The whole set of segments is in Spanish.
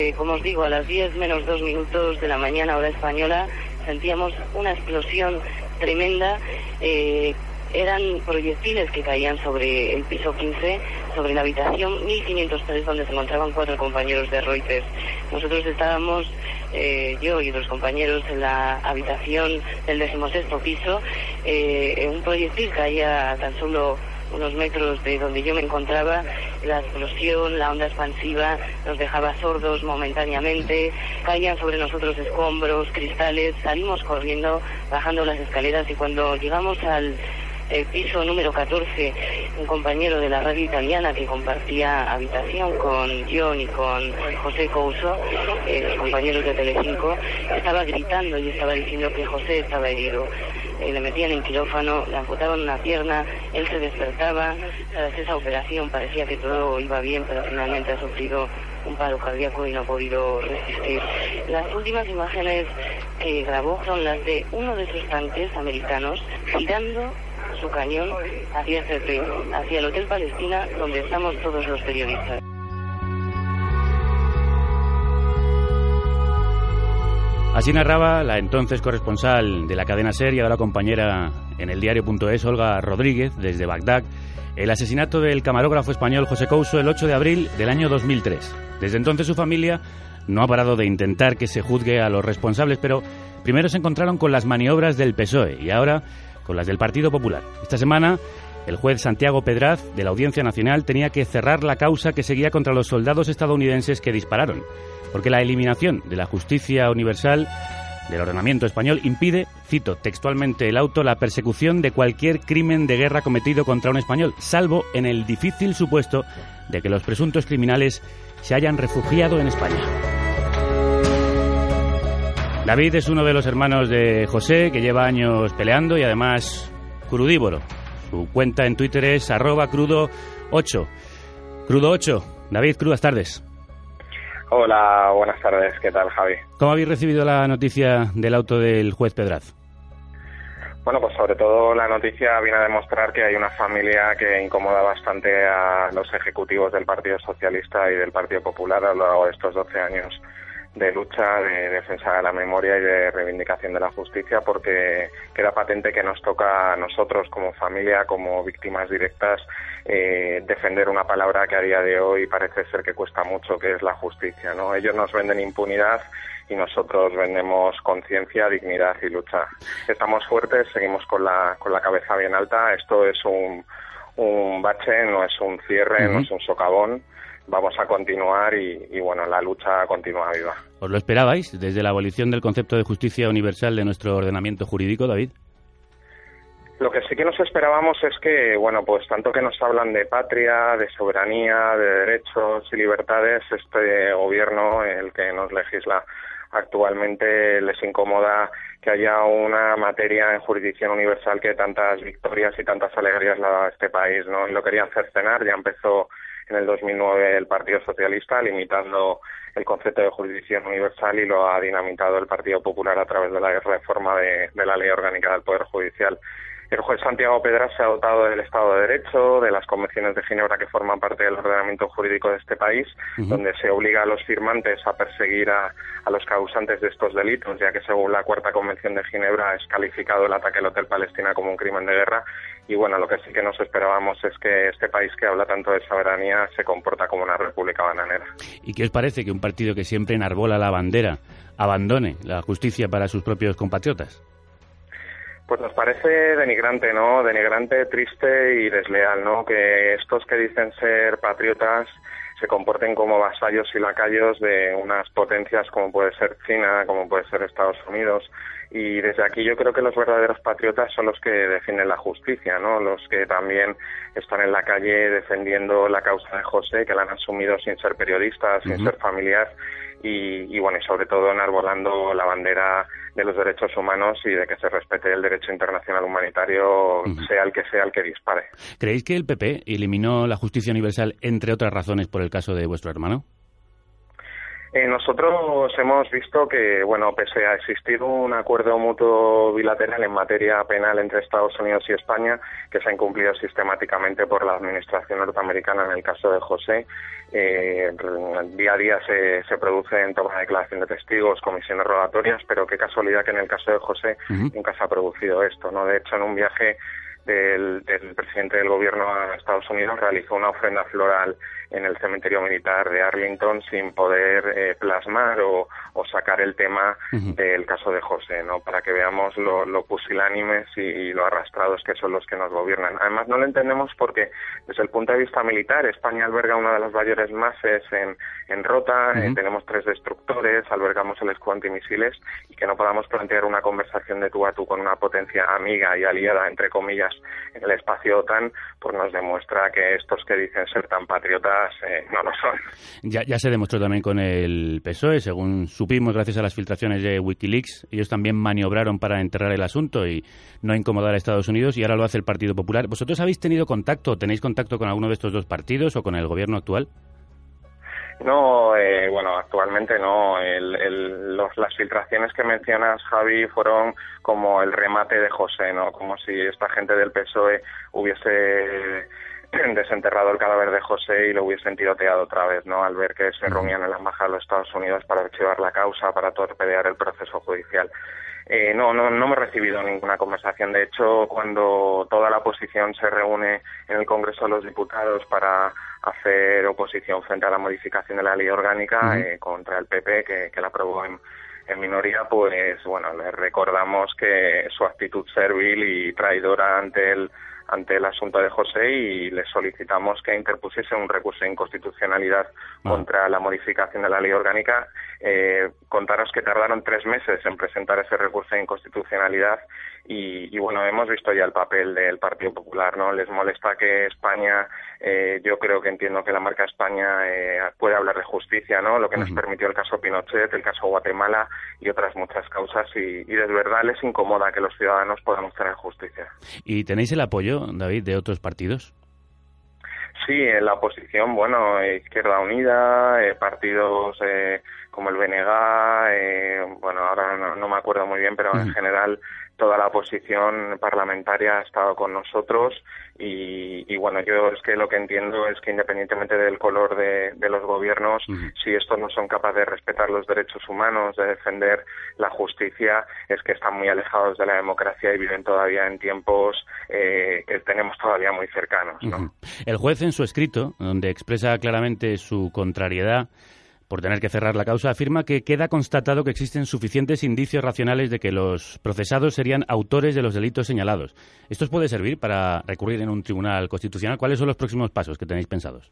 Eh, como os digo, a las 10 menos 2 minutos de la mañana, hora española, sentíamos una explosión tremenda. Eh, eran proyectiles que caían sobre el piso 15, sobre la habitación 1503 donde se encontraban cuatro compañeros de Reuters. Nosotros estábamos, eh, yo y otros compañeros, en la habitación del decimosexto piso. Eh, un proyectil caía tan solo unos metros de donde yo me encontraba, la explosión, la onda expansiva nos dejaba sordos momentáneamente, caían sobre nosotros escombros, cristales, salimos corriendo, bajando las escaleras y cuando llegamos al el piso número 14, un compañero de la radio italiana que compartía habitación con John y con José Couso, eh, compañeros de Telecinco, estaba gritando y estaba diciendo que José estaba herido. Eh, le metían en quirófano, le amputaban una pierna, él se despertaba, tras esa operación parecía que todo iba bien, pero finalmente ha sufrido un paro cardíaco y no ha podido resistir. Las últimas imágenes que grabó son las de uno de sus tanques americanos tirando su cañón hacia hacia el Hotel Palestina, donde estamos todos los periodistas. Así narraba la entonces corresponsal de la cadena SER y ahora compañera en el diario.es, Olga Rodríguez, desde Bagdad, el asesinato del camarógrafo español José Couso el 8 de abril del año 2003. Desde entonces su familia no ha parado de intentar que se juzgue a los responsables, pero primero se encontraron con las maniobras del PSOE y ahora con las del Partido Popular. Esta semana, el juez Santiago Pedraz, de la Audiencia Nacional, tenía que cerrar la causa que seguía contra los soldados estadounidenses que dispararon, porque la eliminación de la justicia universal del ordenamiento español impide, cito textualmente el auto, la persecución de cualquier crimen de guerra cometido contra un español, salvo en el difícil supuesto de que los presuntos criminales se hayan refugiado en España. David es uno de los hermanos de José que lleva años peleando y además crudívoro. Su cuenta en Twitter es arroba crudo8. Crudo8. David, crudas tardes. Hola, buenas tardes. ¿Qué tal, Javi? ¿Cómo habéis recibido la noticia del auto del juez Pedraz? Bueno, pues sobre todo la noticia viene a demostrar que hay una familia que incomoda bastante a los ejecutivos del Partido Socialista y del Partido Popular a lo largo de estos 12 años de lucha, de defensa de la memoria y de reivindicación de la justicia, porque queda patente que nos toca a nosotros como familia, como víctimas directas, eh, defender una palabra que a día de hoy parece ser que cuesta mucho, que es la justicia. ¿no? Ellos nos venden impunidad y nosotros vendemos conciencia, dignidad y lucha. Estamos fuertes, seguimos con la, con la cabeza bien alta. Esto es un, un bache, no es un cierre, no es un socavón vamos a continuar y, bueno, la lucha continúa viva. ¿Os lo esperabais desde la abolición del concepto de justicia universal de nuestro ordenamiento jurídico, David? Lo que sí que nos esperábamos es que, bueno, pues tanto que nos hablan de patria, de soberanía, de derechos y libertades, este gobierno, el que nos legisla actualmente, les incomoda que haya una materia en jurisdicción universal que tantas victorias y tantas alegrías le da a este país, ¿no? Y lo querían cercenar, ya empezó en el 2009 el Partido Socialista, limitando el concepto de jurisdicción universal y lo ha dinamitado el Partido Popular a través de la reforma de, la Ley Orgánica del Poder Judicial. El juez Santiago Pedras se ha dotado del Estado de Derecho, de las convenciones de Ginebra que forman parte del ordenamiento jurídico de este país, donde se obliga a los firmantes a perseguir a, los causantes de estos delitos, ya que según la Cuarta Convención de Ginebra es calificado el ataque al Hotel Palestina como un crimen de guerra. Y bueno, lo que sí que nos esperábamos es que este país que habla tanto de soberanía se comporta como una república bananera. ¿Y qué os parece que un partido que siempre enarbola la bandera abandone la justicia para sus propios compatriotas? Pues nos parece denigrante, ¿no? Denigrante, triste y desleal, ¿no? Que estos que dicen ser patriotas se comporten como vasallos y lacayos de unas potencias como puede ser China, como puede ser Estados Unidos. Y desde aquí yo creo que los verdaderos patriotas son los que defienden la justicia, ¿no? Los que también están en la calle defendiendo la causa de José, que la han asumido sin ser periodistas, sin ser familiar y, bueno, y sobre todo enarbolando la bandera de los derechos humanos y de que se respete el derecho internacional humanitario, sea el que sea el que dispare. ¿Creéis que el PP eliminó la justicia universal, entre otras razones, por el caso de vuestro hermano? Eh, nosotros hemos visto que, bueno, pese a existir un acuerdo mutuo bilateral en materia penal entre Estados Unidos y España, que se ha incumplido sistemáticamente por la Administración norteamericana en el caso de José, eh, día a día se, se producen toma de declaración de testigos, comisiones rogatorias, pero qué casualidad que en el caso de José nunca se ha producido esto, ¿no? De hecho, en un viaje del, del presidente del gobierno a Estados Unidos realizó una ofrenda floral en el cementerio militar de Arlington sin poder eh, plasmar o, sacar el tema del caso de José, ¿no? Para que veamos lo, lo pusilánimes y, lo arrastrados que son los que nos gobiernan. Además, no lo entendemos porque, desde el punto de vista militar, España alberga una de las mayores mases en, en Rota, eh, tenemos tres destructores, albergamos el escudo antimisiles y que no podamos plantear una conversación de tú a tú con una potencia amiga y aliada, entre comillas, en el espacio OTAN, pues nos demuestra que estos que dicen ser tan patriotas eh, no lo son. Ya, ya se demostró también con el PSOE, según supimos gracias a las filtraciones de Wikileaks, ellos también maniobraron para enterrar el asunto y no incomodar a Estados Unidos y ahora lo hace el Partido Popular. ¿Vosotros habéis tenido contacto, tenéis contacto con alguno de estos dos partidos o con el gobierno actual? No, eh, bueno, actualmente no. El, las filtraciones que mencionas, Javi, fueron como el remate de José, ¿no? Como si esta gente del PSOE hubiese desenterrado el cadáver de José y lo hubiesen tiroteado otra vez, ¿no? Al ver que se reunían en la embajada de los Estados Unidos para archivar la causa, para torpedear el proceso judicial. Eh, no, no, no me he recibido ninguna conversación. De hecho, cuando toda la oposición se reúne en el Congreso de los Diputados para hacer oposición frente a la modificación de la ley orgánica eh, contra el PP, que, que la aprobó en, en minoría, pues bueno, le recordamos que su actitud servil y traidora ante el ante el asunto de José y le solicitamos que interpusiese un recurso de inconstitucionalidad ah. contra la modificación de la ley orgánica. Eh, contaros que tardaron tres meses en presentar ese recurso de inconstitucionalidad y, bueno, hemos visto ya el papel del Partido Popular, ¿no? Les molesta que España, eh, yo creo que entiendo que la marca España eh, puede hablar de justicia, ¿no? Lo que nos permitió el caso Pinochet, el caso Guatemala y otras muchas causas y, y de verdad les incomoda que los ciudadanos podamos tener justicia. ¿Y tenéis el apoyo, David, de otros partidos? Sí, en la oposición, bueno, Izquierda Unida, eh, partidos eh, como el BNG, eh, bueno, ahora no, me acuerdo muy bien, pero en general toda la oposición parlamentaria ha estado con nosotros y, bueno, yo es que lo que entiendo es que independientemente del color de, los gobiernos, si estos no son capaces de respetar los derechos humanos, de defender la justicia, es que están muy alejados de la democracia y viven todavía en tiempos eh, que tenemos todavía muy cercanos. El juez en su escrito, donde expresa claramente su contrariedad, por tener que cerrar la causa, afirma que queda constatado que existen suficientes indicios racionales de que los procesados serían autores de los delitos señalados. ¿Esto os puede servir para recurrir en un tribunal constitucional? ¿Cuáles son los próximos pasos que tenéis pensados?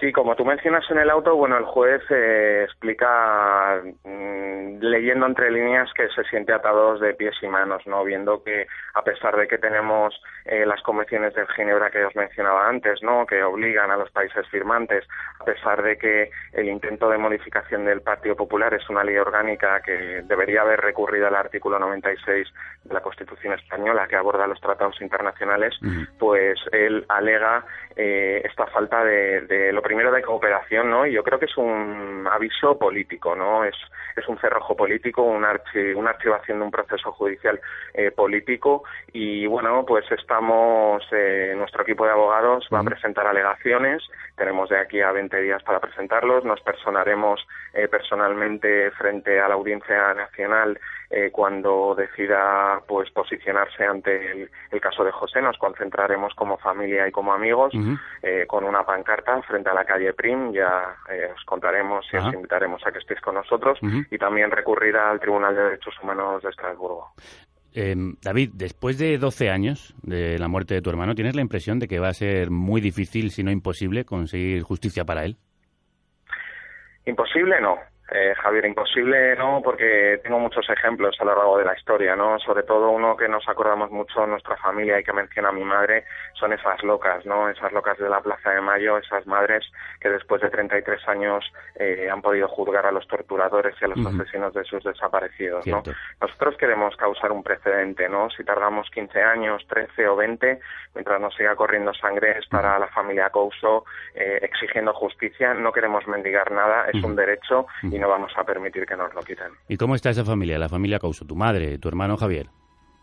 Sí, como tú mencionas en el auto, bueno, el juez eh, explica, mm, leyendo entre líneas, que se siente atados de pies y manos, ¿no? Viendo que, a pesar de que tenemos eh, las convenciones de Ginebra que os mencionaba antes, ¿no? Que obligan a los países firmantes, a pesar de que el intento de modificación del Partido Popular es una ley orgánica que debería haber recurrido al artículo 96 de la Constitución española que aborda los tratados internacionales, pues él alega eh, esta falta de, de lo primero de cooperación, ¿no? Y yo creo que es un aviso político, ¿no? Es, es un cerrojo político, un una archivación de un proceso judicial eh, político y bueno, pues estamos, eh, nuestro equipo de abogados va a presentar alegaciones, tenemos de aquí a 20 días para presentarlos, nos personaremos eh, personalmente frente a la Audiencia Nacional eh, cuando decida pues posicionarse ante el, caso de José nos concentraremos como familia y como amigos eh, con una pancarta frente a la calle Prim. Ya eh, os contaremos y os invitaremos a que estéis con nosotros y también recurrirá al Tribunal de Derechos Humanos de Estrasburgo. David, después de 12 años de la muerte de tu hermano, ¿tienes la impresión de que va a ser muy difícil, si no imposible, conseguir justicia para él? Imposible no, Eh, Javier, imposible no, porque tengo muchos ejemplos a lo largo de la historia, ¿no? Sobre todo uno que nos acordamos mucho nuestra familia y que menciona mi madre son esas locas, ¿no? Esas locas de la Plaza de Mayo, esas madres que después de 33 años eh, han podido juzgar a los torturadores y a los asesinos de sus desaparecidos, ¿no? Nosotros queremos causar un precedente, ¿no? Si tardamos 15 años, 13 o 20, mientras nos siga corriendo sangre es para la familia Couso eh, exigiendo justicia, no queremos mendigar nada, es un derecho y no vamos a permitir que nos lo quiten. ¿Y cómo está esa familia, la familia Couso? ¿Tu madre, tu hermano Javier?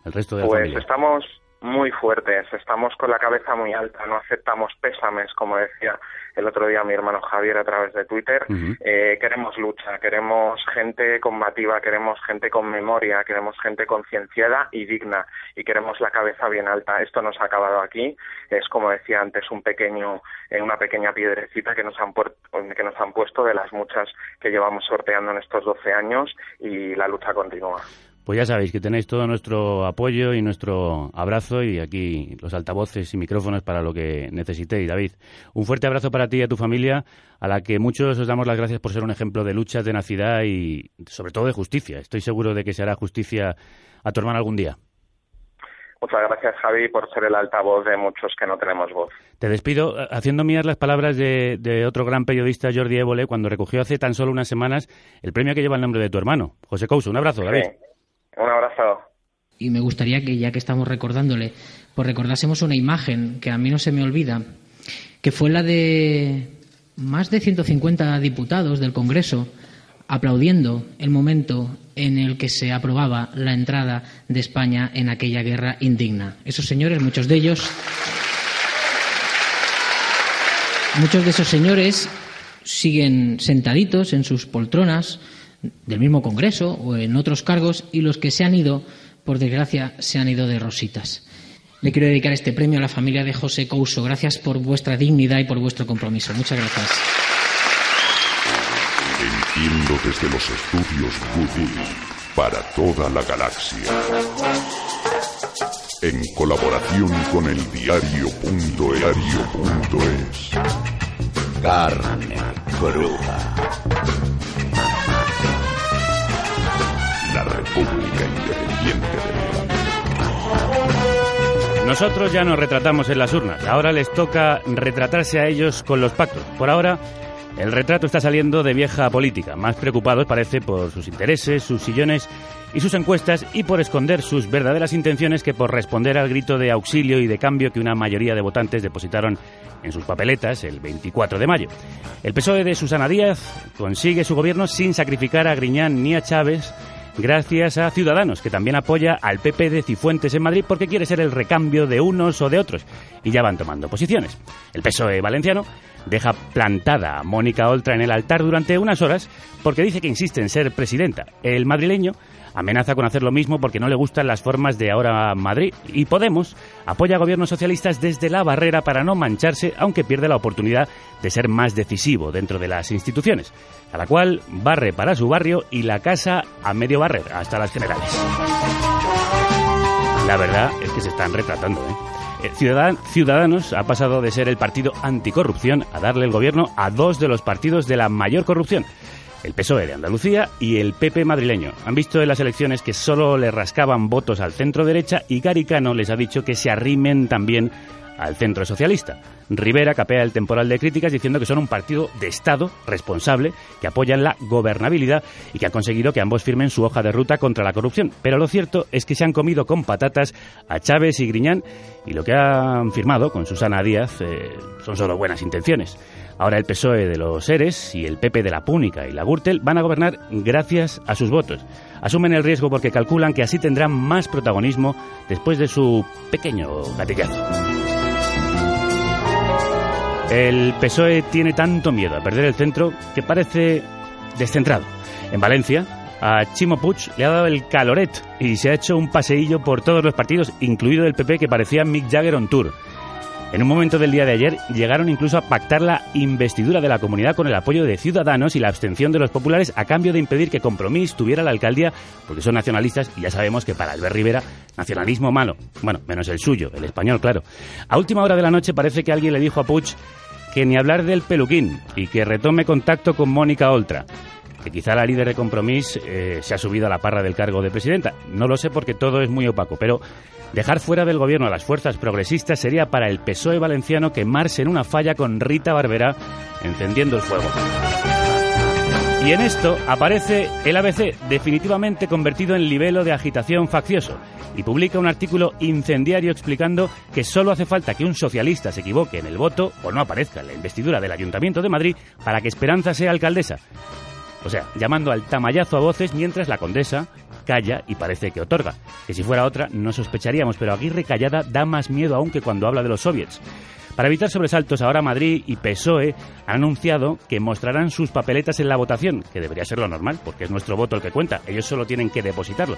¿El resto de la pues estamos muy fuertes, estamos con la cabeza muy alta, no aceptamos pésames, como decía el otro día mi hermano Javier a través de Twitter. Eh, queremos lucha, queremos gente combativa, queremos gente con memoria, queremos gente concienciada y digna y queremos la cabeza bien alta. Esto nos ha acabado aquí. Es como decía antes un pequeño, eh, una pequeña piedrecita que nos han que nos han puesto de las muchas que llevamos sorteando en estos 12 años y la lucha continúa. Pues ya sabéis que tenéis todo nuestro apoyo y nuestro abrazo y aquí los altavoces y micrófonos para lo que necesitéis, David. Un fuerte abrazo para ti y a tu familia, a la que muchos os damos las gracias por ser un ejemplo de lucha, de tenacidad y sobre todo de justicia. Estoy seguro de que se hará justicia a tu hermano algún día. Muchas gracias, Javi, por ser el altavoz de muchos que no tenemos voz. Te despido eh, haciendo mías las palabras de, otro gran periodista, Jordi Évole, cuando recogió hace tan solo unas semanas el premio que lleva el nombre de tu hermano, José Couso. Un abrazo, David. Un abrazo. Y me gustaría que, ya que estamos recordándole, pues recordásemos una imagen que a mí no se me olvida, que fue la de más de 150 diputados del Congreso aplaudiendo el momento en el que se aprobaba la entrada de España en aquella guerra indigna. Esos señores, muchos de ellos, muchos de esos señores siguen sentaditos en sus poltronas, del mismo Congreso o en otros cargos y los que se han ido, por desgracia, se han ido de rositas. Le quiero dedicar este premio a la familia de José Couso. Gracias por vuestra dignidad y por vuestro compromiso. Muchas gracias. Entiendo desde los estudios para toda la galaxia. En colaboración con el diario.erario.es. Carne cruda. Nosotros ya nos retratamos en las urnas, ahora les toca retratarse a ellos con los pactos. Por ahora, el retrato está saliendo de vieja política, más preocupados parece por sus intereses, sus sillones y sus encuestas y por esconder sus verdaderas intenciones que por responder al grito de auxilio y de cambio que una mayoría de votantes depositaron en sus papeletas el 24 de mayo. El PSOE de Susana Díaz consigue su gobierno sin sacrificar a Griñán ni a Chávez gracias a Ciudadanos, que también apoya al PP de Cifuentes en Madrid porque quiere ser el recambio de unos o de otros. Y ya van tomando posiciones. El PSOE valenciano deja plantada a Mónica Oltra en el altar durante unas horas porque dice que insiste en ser presidenta. El madrileño amenaza con hacer lo mismo porque no le gustan las formas de ahora Madrid y Podemos apoya a gobiernos socialistas desde la barrera para no mancharse, aunque pierde la oportunidad de ser más decisivo dentro de las instituciones, a la cual barre para su barrio y la casa a medio barrer hasta las generales. La verdad es que se están retratando, ¿eh? eh Ciudadanos ha pasado de ser el partido anticorrupción a darle el gobierno a dos de los partidos de la mayor corrupción el PSOE de Andalucía y el PP madrileño. Han visto en las elecciones que solo le rascaban votos al centro derecha y Garicano les ha dicho que se arrimen también al centro socialista. Rivera capea el temporal de críticas diciendo que son un partido de Estado responsable, que apoyan la gobernabilidad y que han conseguido que ambos firmen su hoja de ruta contra la corrupción. Pero lo cierto es que se han comido con patatas a Chávez y Griñán y lo que han firmado con Susana Díaz eh, son solo buenas intenciones. Ahora el PSOE de los Eres y el PP de la Púnica y la Gürtel van a gobernar gracias a sus votos. Asumen el riesgo porque calculan que así tendrán más protagonismo después de su pequeño gatillazo. El PSOE tiene tanto miedo a perder el centro que parece descentrado. En Valencia, a Chimo Puig le ha dado el caloret y se ha hecho un paseillo por todos los partidos, incluido el PP que parecía Mick Jagger on tour. En un momento del día de ayer llegaron incluso a pactar la investidura de la comunidad con el apoyo de Ciudadanos y la abstención de los populares a cambio de impedir que Compromís tuviera la alcaldía porque son nacionalistas y ya sabemos que para Albert Rivera nacionalismo malo. Bueno, menos el suyo, el español, claro. A última hora de la noche parece que alguien le dijo a Puig que ni hablar del peluquín y que retome contacto con Mónica Oltra. Quizá la líder de Compromís eh, se ha subido a la parra del cargo de presidenta. No lo sé porque todo es muy opaco, pero dejar fuera del gobierno a las fuerzas progresistas sería para el PSOE valenciano quemarse en una falla con Rita Barberá encendiendo el fuego. Y en esto aparece el ABC, definitivamente convertido en libelo de agitación faccioso, y publica un artículo incendiario explicando que solo hace falta que un socialista se equivoque en el voto o no aparezca en la investidura del Ayuntamiento de Madrid para que Esperanza sea alcaldesa. O sea, llamando al tamallazo a voces mientras la condesa calla y parece que otorga. Que si fuera otra no sospecharíamos, pero Aguirre callada da más miedo aún que cuando habla de los soviets. Para evitar sobresaltos, ahora Madrid y PSOE han anunciado que mostrarán sus papeletas en la votación, que debería ser lo normal, porque es nuestro voto el que cuenta, ellos solo tienen que depositarlo.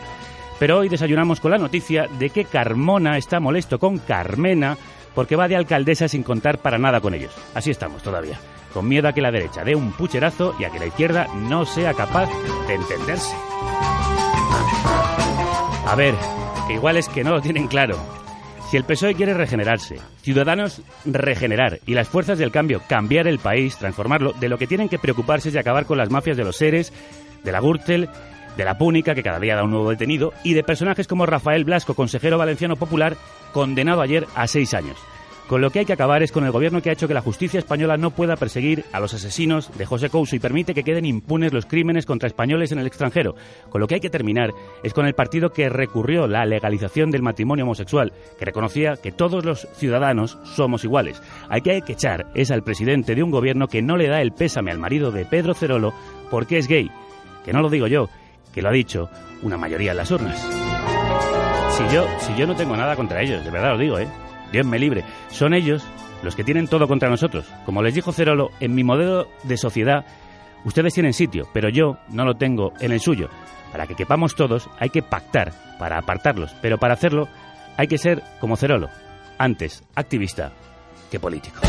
Pero hoy desayunamos con la noticia de que Carmona está molesto con Carmena porque va de alcaldesa sin contar para nada con ellos. Así estamos todavía, con miedo a que la derecha dé un pucherazo y a que la izquierda no sea capaz de entenderse. A ver, que igual es que no lo tienen claro. Si el PSOE quiere regenerarse, Ciudadanos regenerar y las fuerzas del cambio cambiar el país, transformarlo, de lo que tienen que preocuparse es de acabar con las mafias de los seres, de la Gürtel, de la Púnica, que cada día da un nuevo detenido, y de personajes como Rafael Blasco, consejero valenciano popular, condenado ayer a seis años. Con lo que hay que acabar es con el gobierno que ha hecho que la justicia española no pueda perseguir a los asesinos de José Couso y permite que queden impunes los crímenes contra españoles en el extranjero. Con lo que hay que terminar es con el partido que recurrió la legalización del matrimonio homosexual, que reconocía que todos los ciudadanos somos iguales. Hay que, hay que echar es al presidente de un gobierno que no le da el pésame al marido de Pedro Cerolo porque es gay. Que no lo digo yo, que lo ha dicho una mayoría en las urnas. Si yo, si yo no tengo nada contra ellos, de verdad lo digo, ¿eh? Dios me libre. Son ellos los que tienen todo contra nosotros. Como les dijo Cerolo, en mi modelo de sociedad ustedes tienen sitio, pero yo no lo tengo en el suyo. Para que quepamos todos hay que pactar para apartarlos, pero para hacerlo hay que ser como Cerolo, antes activista que político.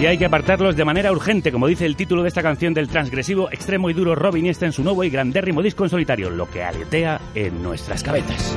Y hay que apartarlos de manera urgente, como dice el título de esta canción del transgresivo, extremo y duro Robin está en su nuevo y grandérrimo disco en solitario, lo que aletea en nuestras cabezas.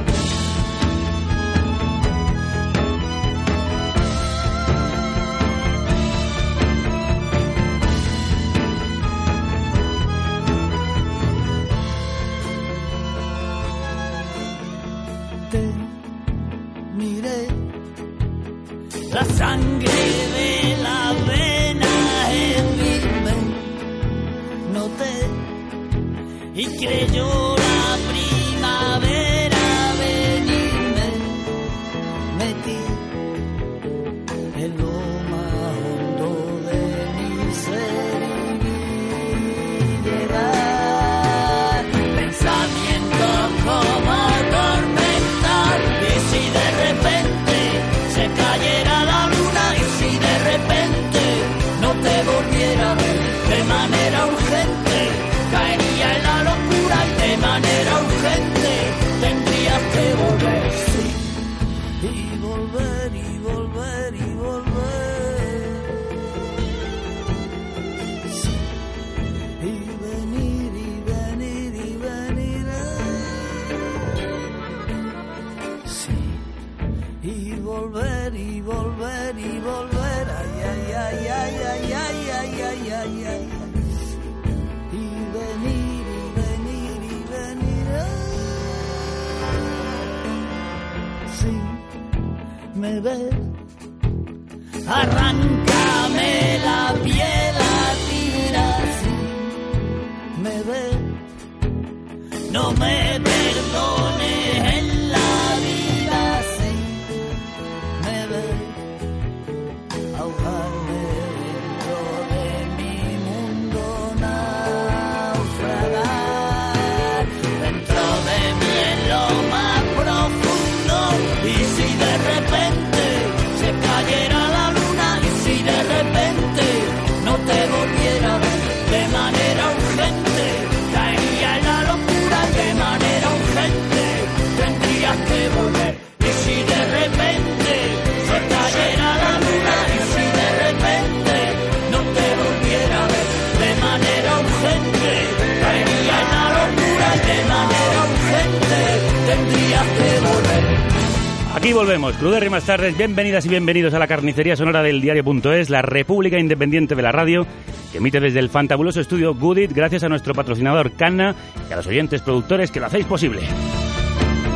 Volvemos, más tardes, bienvenidas y bienvenidos a la carnicería sonora del diario.es, la república independiente de la radio, que emite desde el fantabuloso estudio Goodit, gracias a nuestro patrocinador Canna y a los oyentes productores que lo hacéis posible.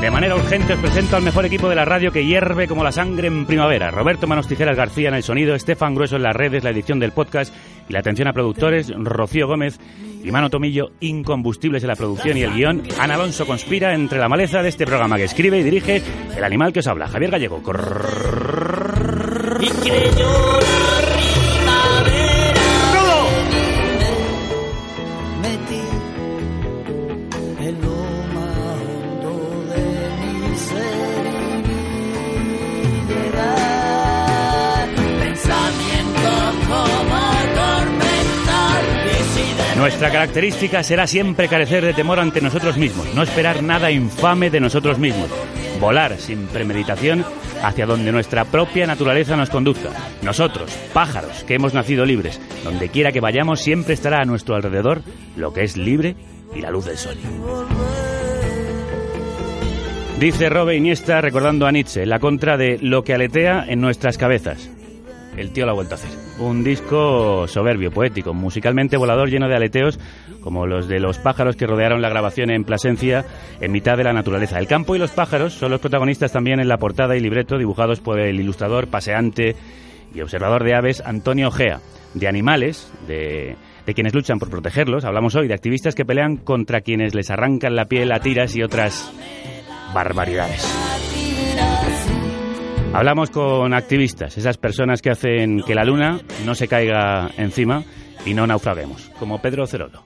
De manera urgente os presento al mejor equipo de la radio que hierve como la sangre en primavera. Roberto Manos Tijeras García en el sonido, Estefan Grueso en las redes, la edición del podcast y la atención a productores, Rocío Gómez y Mano Tomillo, incombustibles en la producción y el guion. Ana Alonso conspira entre la maleza de este programa que escribe y dirige el animal que os habla, Javier Gallego. Nuestra característica será siempre carecer de temor ante nosotros mismos, no esperar nada infame de nosotros mismos, volar sin premeditación hacia donde nuestra propia naturaleza nos conduzca. Nosotros, pájaros, que hemos nacido libres, donde quiera que vayamos siempre estará a nuestro alrededor lo que es libre y la luz del sol. Dice Robe Iniesta recordando a Nietzsche, la contra de lo que aletea en nuestras cabezas el tío lo ha vuelto a hacer. Un disco soberbio, poético, musicalmente volador, lleno de aleteos, como los de los pájaros que rodearon la grabación en Plasencia, en mitad de la naturaleza. El campo y los pájaros son los protagonistas también en la portada y libreto dibujados por el ilustrador, paseante y observador de aves Antonio Gea. De animales, de, de quienes luchan por protegerlos, hablamos hoy de activistas que pelean contra quienes les arrancan la piel a tiras y otras barbaridades. Hablamos con activistas, esas personas que hacen que la luna no se caiga encima y no naufraguemos, como Pedro Cerolo.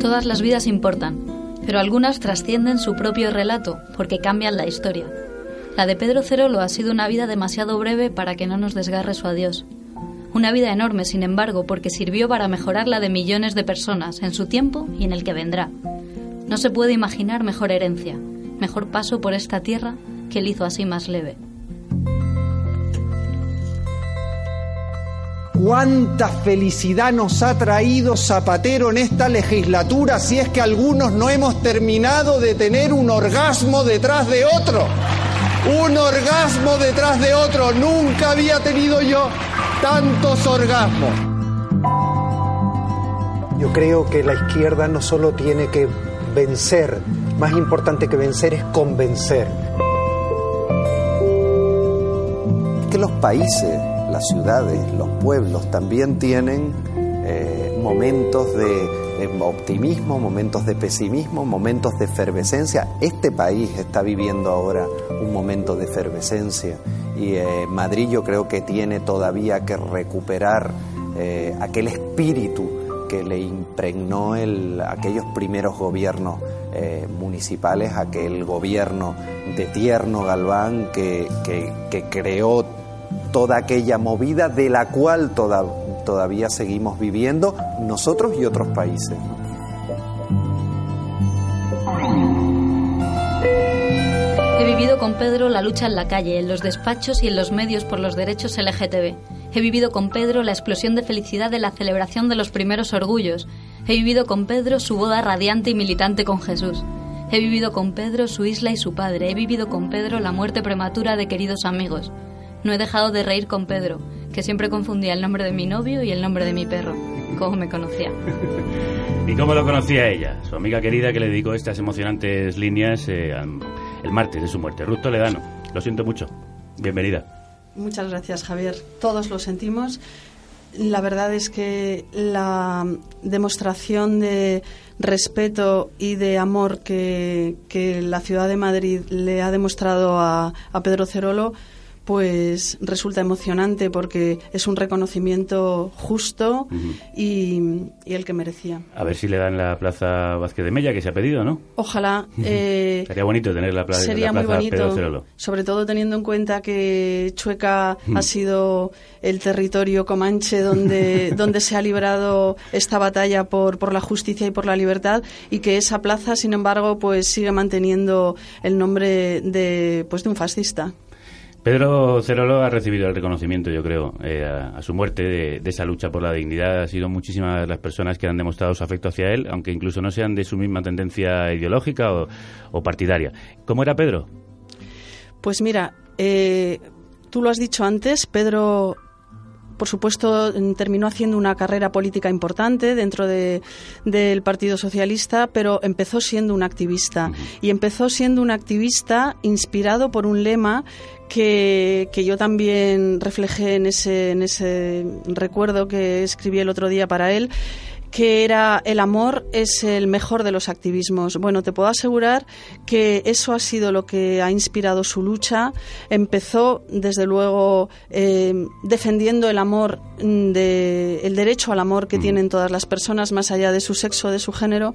Todas las vidas importan, pero algunas trascienden su propio relato porque cambian la historia. La de Pedro Cerolo ha sido una vida demasiado breve para que no nos desgarre su adiós. Una vida enorme, sin embargo, porque sirvió para mejorar la de millones de personas en su tiempo y en el que vendrá. No se puede imaginar mejor herencia, mejor paso por esta tierra que el hizo así más leve. cuánta felicidad nos ha traído Zapatero en esta legislatura si es que algunos no hemos terminado de tener un orgasmo detrás de otro. Un orgasmo detrás de otro. Nunca había tenido yo tantos orgasmos. Yo creo que la izquierda no solo tiene que vencer. Más importante que vencer es convencer. Que los países, las ciudades, los pueblos también tienen eh, momentos de optimismo, momentos de pesimismo, momentos de efervescencia. Este país está viviendo ahora un momento de efervescencia y eh, Madrid yo creo que tiene todavía que recuperar eh, aquel espíritu que le impregnó el, aquellos primeros gobiernos eh, municipales, aquel gobierno de Tierno Galván que, que, creó toda aquella movida de la cual todavía seguimos viviendo nosotros y otros países. He vivido con Pedro la lucha en la calle, en los despachos y en los medios por los derechos LGTB. He vivido con Pedro la explosión de felicidad de la celebración de los primeros orgullos. He vivido con Pedro su boda radiante y militante con Jesús. He vivido con Pedro su isla y su padre. He vivido con Pedro la muerte prematura de queridos amigos. No he dejado de reír con Pedro, que siempre confundía el nombre de mi novio y el nombre de mi perro. ¿Cómo me conocía? ¿Y cómo lo conocía ella? Su amiga querida que le dedicó estas emocionantes líneas eh, el martes de su muerte. Ruth Toledano, lo siento mucho. Bienvenida. Muchas gracias, Javier. Todos lo sentimos. La verdad es que la demostración de respeto y de amor que, la ciudad de Madrid le ha demostrado a, a Pedro Cerolo pues resulta emocionante porque es un reconocimiento justo y, el que merecía. A ver si le dan la plaza Vázquez de Mella que se ha pedido, ¿no? Ojalá. Eh, sería bonito tener la, plaza sería muy bonito, Sobre todo teniendo en cuenta que Chueca ha sido el territorio comanche donde, donde se ha librado esta batalla por, por la justicia y por la libertad y que esa plaza, sin embargo, pues sigue manteniendo el nombre de, pues, de un fascista. Pedro Cerolo ha recibido el reconocimiento, yo creo, eh, a, su muerte de, esa lucha por la dignidad. Ha sido muchísimas las personas que han demostrado su afecto hacia él, aunque incluso no sean de su misma tendencia ideológica o, partidaria. ¿Cómo era Pedro? Pues mira, eh, tú lo has dicho antes, Pedro por supuesto, terminó haciendo una carrera política importante dentro del Partido Socialista, pero empezó siendo un activista. Y empezó siendo un activista inspirado por un lema que, que, yo también reflejé en ese, en ese recuerdo que escribí el otro día para él, que era el amor es el mejor de los activismos. Bueno, te puedo asegurar que eso ha sido lo que ha inspirado su lucha. Empezó, desde luego, eh, defendiendo el amor, de, el derecho al amor que mm. tienen todas las personas, más allá de su sexo, de su género,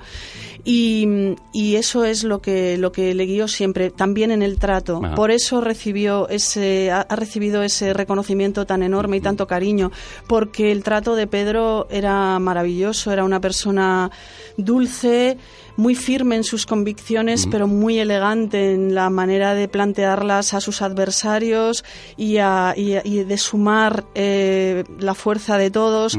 y, eso es lo que, lo que le guió siempre, también en el trato. Por eso recibió ese, ha, recibido ese reconocimiento tan enorme y tanto cariño, porque el trato de Pedro era maravilloso, era una persona dulce, muy firme en sus convicciones, pero muy elegante en la manera de plantearlas a sus adversarios y, de sumar eh, la fuerza de todos.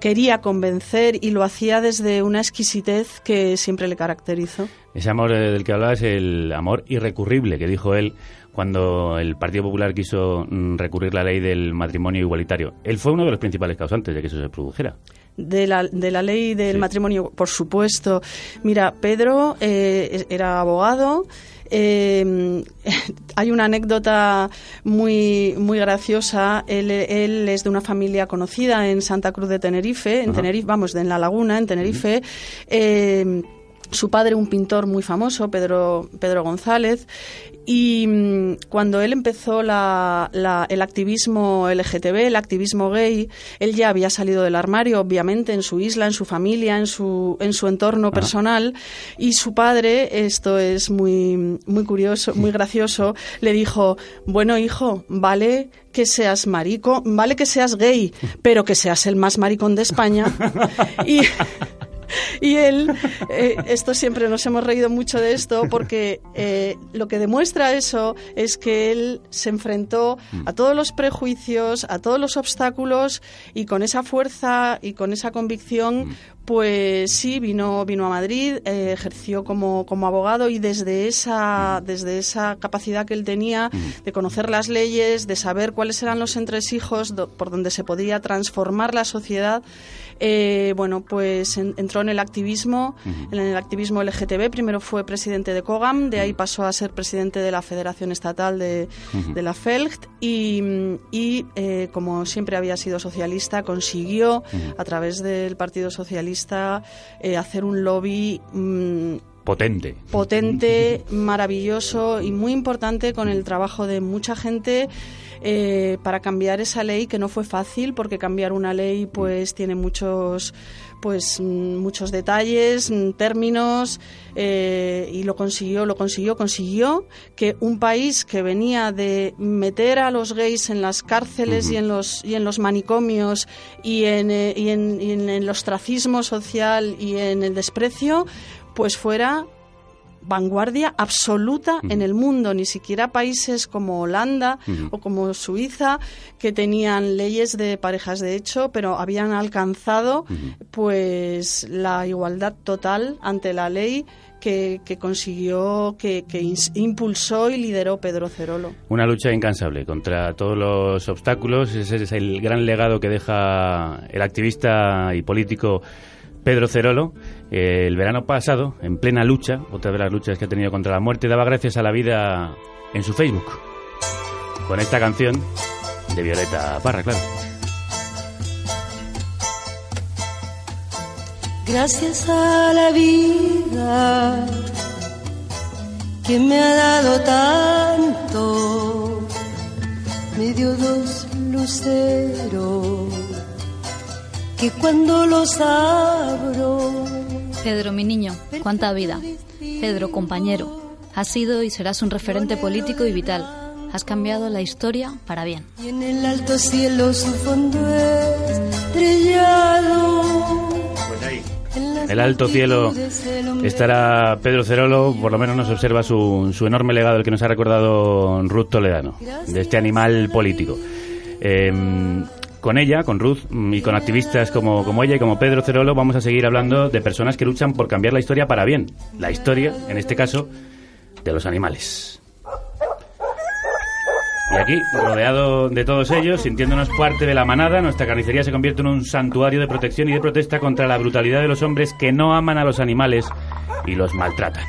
Quería convencer y lo hacía desde una exquisitez que siempre le caracterizó. Ese amor eh, del que hablaba es el amor irrecurrible que dijo él cuando el Partido Popular quiso mm, recurrir la ley del matrimonio igualitario. Él fue uno de los principales causantes de que eso se produjera de la, de la ley del matrimonio, por supuesto. Mira, Pedro eh, era abogado. Eh, hay una anécdota muy, muy graciosa. Él, él, es de una familia conocida en Santa Cruz de Tenerife, en Tenerife, vamos, en La Laguna, en Tenerife. Eh, su padre, un pintor muy famoso, Pedro, Pedro González, y mm, cuando él empezó la, el activismo LGTB, el activismo gay, él ya había salido del armario, obviamente, en su isla, en su familia, en su, en su entorno personal. Y su padre, esto es muy, muy curioso, muy gracioso, le dijo, bueno, hijo, vale que seas marico, vale que seas gay, pero que seas el más maricón de España. y y él, eh, esto siempre nos hemos reído mucho de esto porque eh, lo que demuestra eso es que él se enfrentó a todos los prejuicios, a todos los obstáculos y con esa fuerza y con esa convicción pues sí, vino, vino a Madrid, eh, ejerció como, como, abogado y desde esa, desde esa capacidad que él tenía de conocer las leyes, de saber cuáles eran los entresijos por donde se podía transformar la sociedad, eh, bueno, pues entró en el activismo, en el activismo LGTB. Primero fue presidente de COGAM, de ahí pasó a ser presidente de la Federación Estatal de, la FELGT y, eh, como siempre había sido socialista, consiguió a través del Partido Socialista eh, hacer un lobby mm, potente. Potente, maravilloso y muy importante con el trabajo de mucha gente eh, para cambiar esa ley que no fue fácil porque cambiar una ley pues tiene muchos pues mm, muchos detalles, mm, términos eh, y lo consiguió, lo consiguió, consiguió que un país que venía de meter a los gays en las cárceles y en los y en los manicomios y en, eh, y en, y en el ostracismo social y en el desprecio, pues fuera vanguardia absoluta en el mundo, ni siquiera países como Holanda o como Suiza que tenían leyes de parejas de hecho, pero habían alcanzado pues la igualdad total ante la ley que, consiguió, que, impulsó y lideró Pedro Cerolo. Una lucha incansable contra todos los obstáculos. Ese es el gran legado que deja el activista y político Pedro Cerolo, eh, el verano pasado, en plena lucha, otra de las luchas que ha tenido contra la muerte, daba gracias a la vida en su Facebook. Con esta canción de Violeta Parra, claro. Gracias a la vida que me ha dado tanto, me dio dos luceros que cuando los abro. Pedro, mi niño, cuánta vida. Pedro, compañero, has sido y serás un referente político y vital. Has cambiado la historia para bien. Y en el alto cielo su fondo estrellado. Pues ahí, el alto cielo estará Pedro Cerolo, por lo menos nos observa su, su enorme legado, el que nos ha recordado Ruth Toledano, de este animal político. Em, con ella, con Ruth mm, y con activistas como, como ella y como Pedro Cerolo, vamos a seguir hablando de personas que luchan por cambiar la historia para bien. La historia, en este caso, de los animales. Y aquí, rodeado de todos ellos, sintiéndonos parte de la manada, nuestra carnicería se convierte en un santuario de protección y de protesta contra la brutalidad de los hombres que no aman a los animales y los maltratan.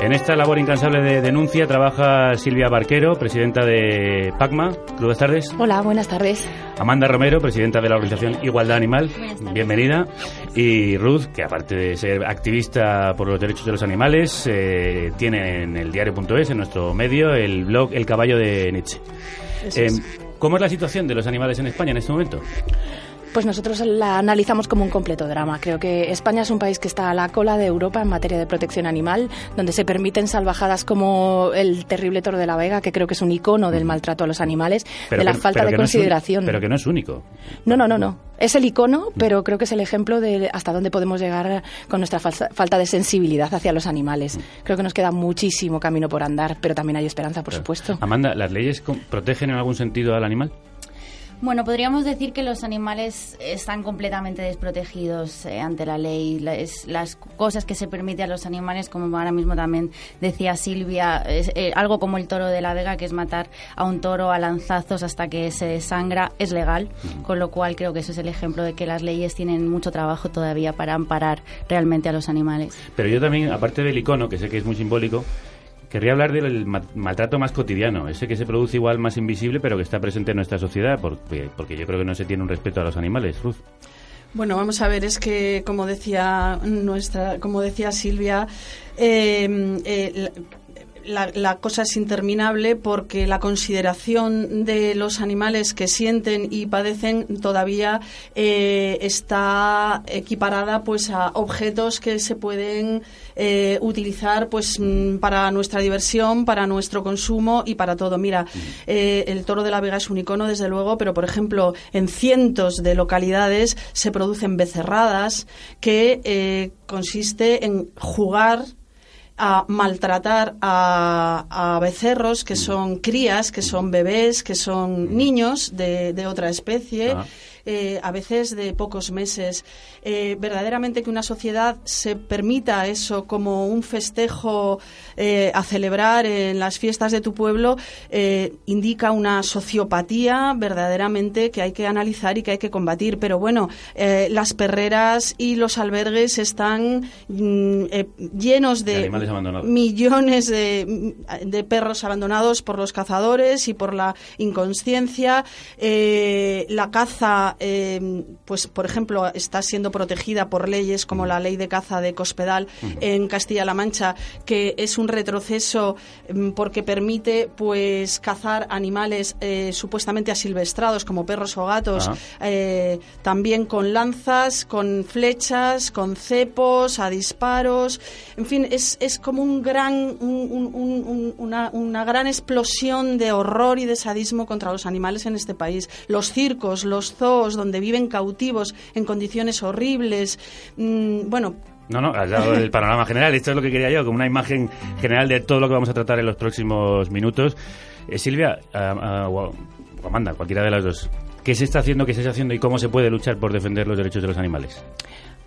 En esta labor incansable de denuncia trabaja Silvia Barquero, presidenta de PACMA. Buenas tardes. Hola, buenas tardes. Amanda Romero, presidenta de la organización Igualdad Animal. Bienvenida. Y Ruth, que aparte de ser activista por los derechos de los animales, eh, tiene en el diario.es, en nuestro medio, el blog El Caballo de Nietzsche. Eh, ¿Cómo es la situación de los animales en España en este momento? Pues nosotros la analizamos como un completo drama. Creo que España es un país que está a la cola de Europa en materia de protección animal, donde se permiten salvajadas como el terrible toro de la Vega, que creo que es un icono del maltrato a los animales, de la falta de consideración. pero que no es único. No, no, no, no. Es el icono, pero creo que es el ejemplo de hasta dónde podemos llegar con nuestra falta de sensibilidad hacia los animales. Creo que nos queda muchísimo camino por andar, pero también hay esperanza, por supuesto. Amanda, ¿las leyes protegen en algún sentido al animal? Bueno, podríamos decir que los animales están completamente desprotegidos eh, ante la ley. las cosas que se permite a los animales, como ahora mismo también decía Silvia, es, eh, algo como el toro de la Vega, que es matar a un toro a lanzazos hasta que se desangra, es legal. Con lo cual creo que eso es el ejemplo de que las leyes tienen mucho trabajo todavía para amparar realmente a los animales. Pero yo también, aparte del icono, que sé que es muy simbólico, Querría hablar del maltrato más cotidiano, ese que se produce igual más invisible, pero que está presente en nuestra sociedad, porque, porque yo creo que no se tiene un respeto a los animales. Ruth. Bueno, vamos a ver, es que como decía nuestra, como decía Silvia, eh, eh, la, cosa es interminable porque la consideración de los animales que sienten y padecen todavía eh, está equiparada pues a objetos que se pueden eh, utilizar pues mm, para nuestra diversión, para nuestro consumo y para todo. Mira, eh, el toro de la Vega es un icono desde luego, pero por ejemplo en cientos de localidades se producen becerradas que consiste en jugar a maltratar a, becerros que son crías, que son bebés, que son niños de, de otra especie. Ah. Eh, a veces de pocos meses. Eh, verdaderamente que una sociedad se permita eso como un festejo eh, a celebrar en las fiestas de tu pueblo indica una sociopatía verdaderamente que hay que analizar y que hay que combatir. Pero bueno, las perreras y los albergues están mm, llenos de, millones de, de, perros abandonados por los cazadores y por la inconsciencia. la caza eh, pues por ejemplo, está siendo protegida por leyes como la ley de caza de Cospedal en Castilla-La Mancha, que es un retroceso mm, porque permite pues cazar animales eh, supuestamente asilvestrados como perros o gatos, eh, también con lanzas, con flechas, con cepos, a disparos. En fin, es, es como un gran, una, una gran explosión de horror y de sadismo contra los animales en este país. Los circos, los zoos, donde viven cautivos en condiciones horribles. Mm, bueno, no, no, has dado el panorama general. Esto es lo que quería yo, como una imagen general de todo lo que vamos a tratar en los próximos minutos. Eh, Silvia, uh, Amanda, cualquiera de las dos, ¿qué se está haciendo, qué se está haciendo y cómo se puede luchar por defender los derechos de los animales?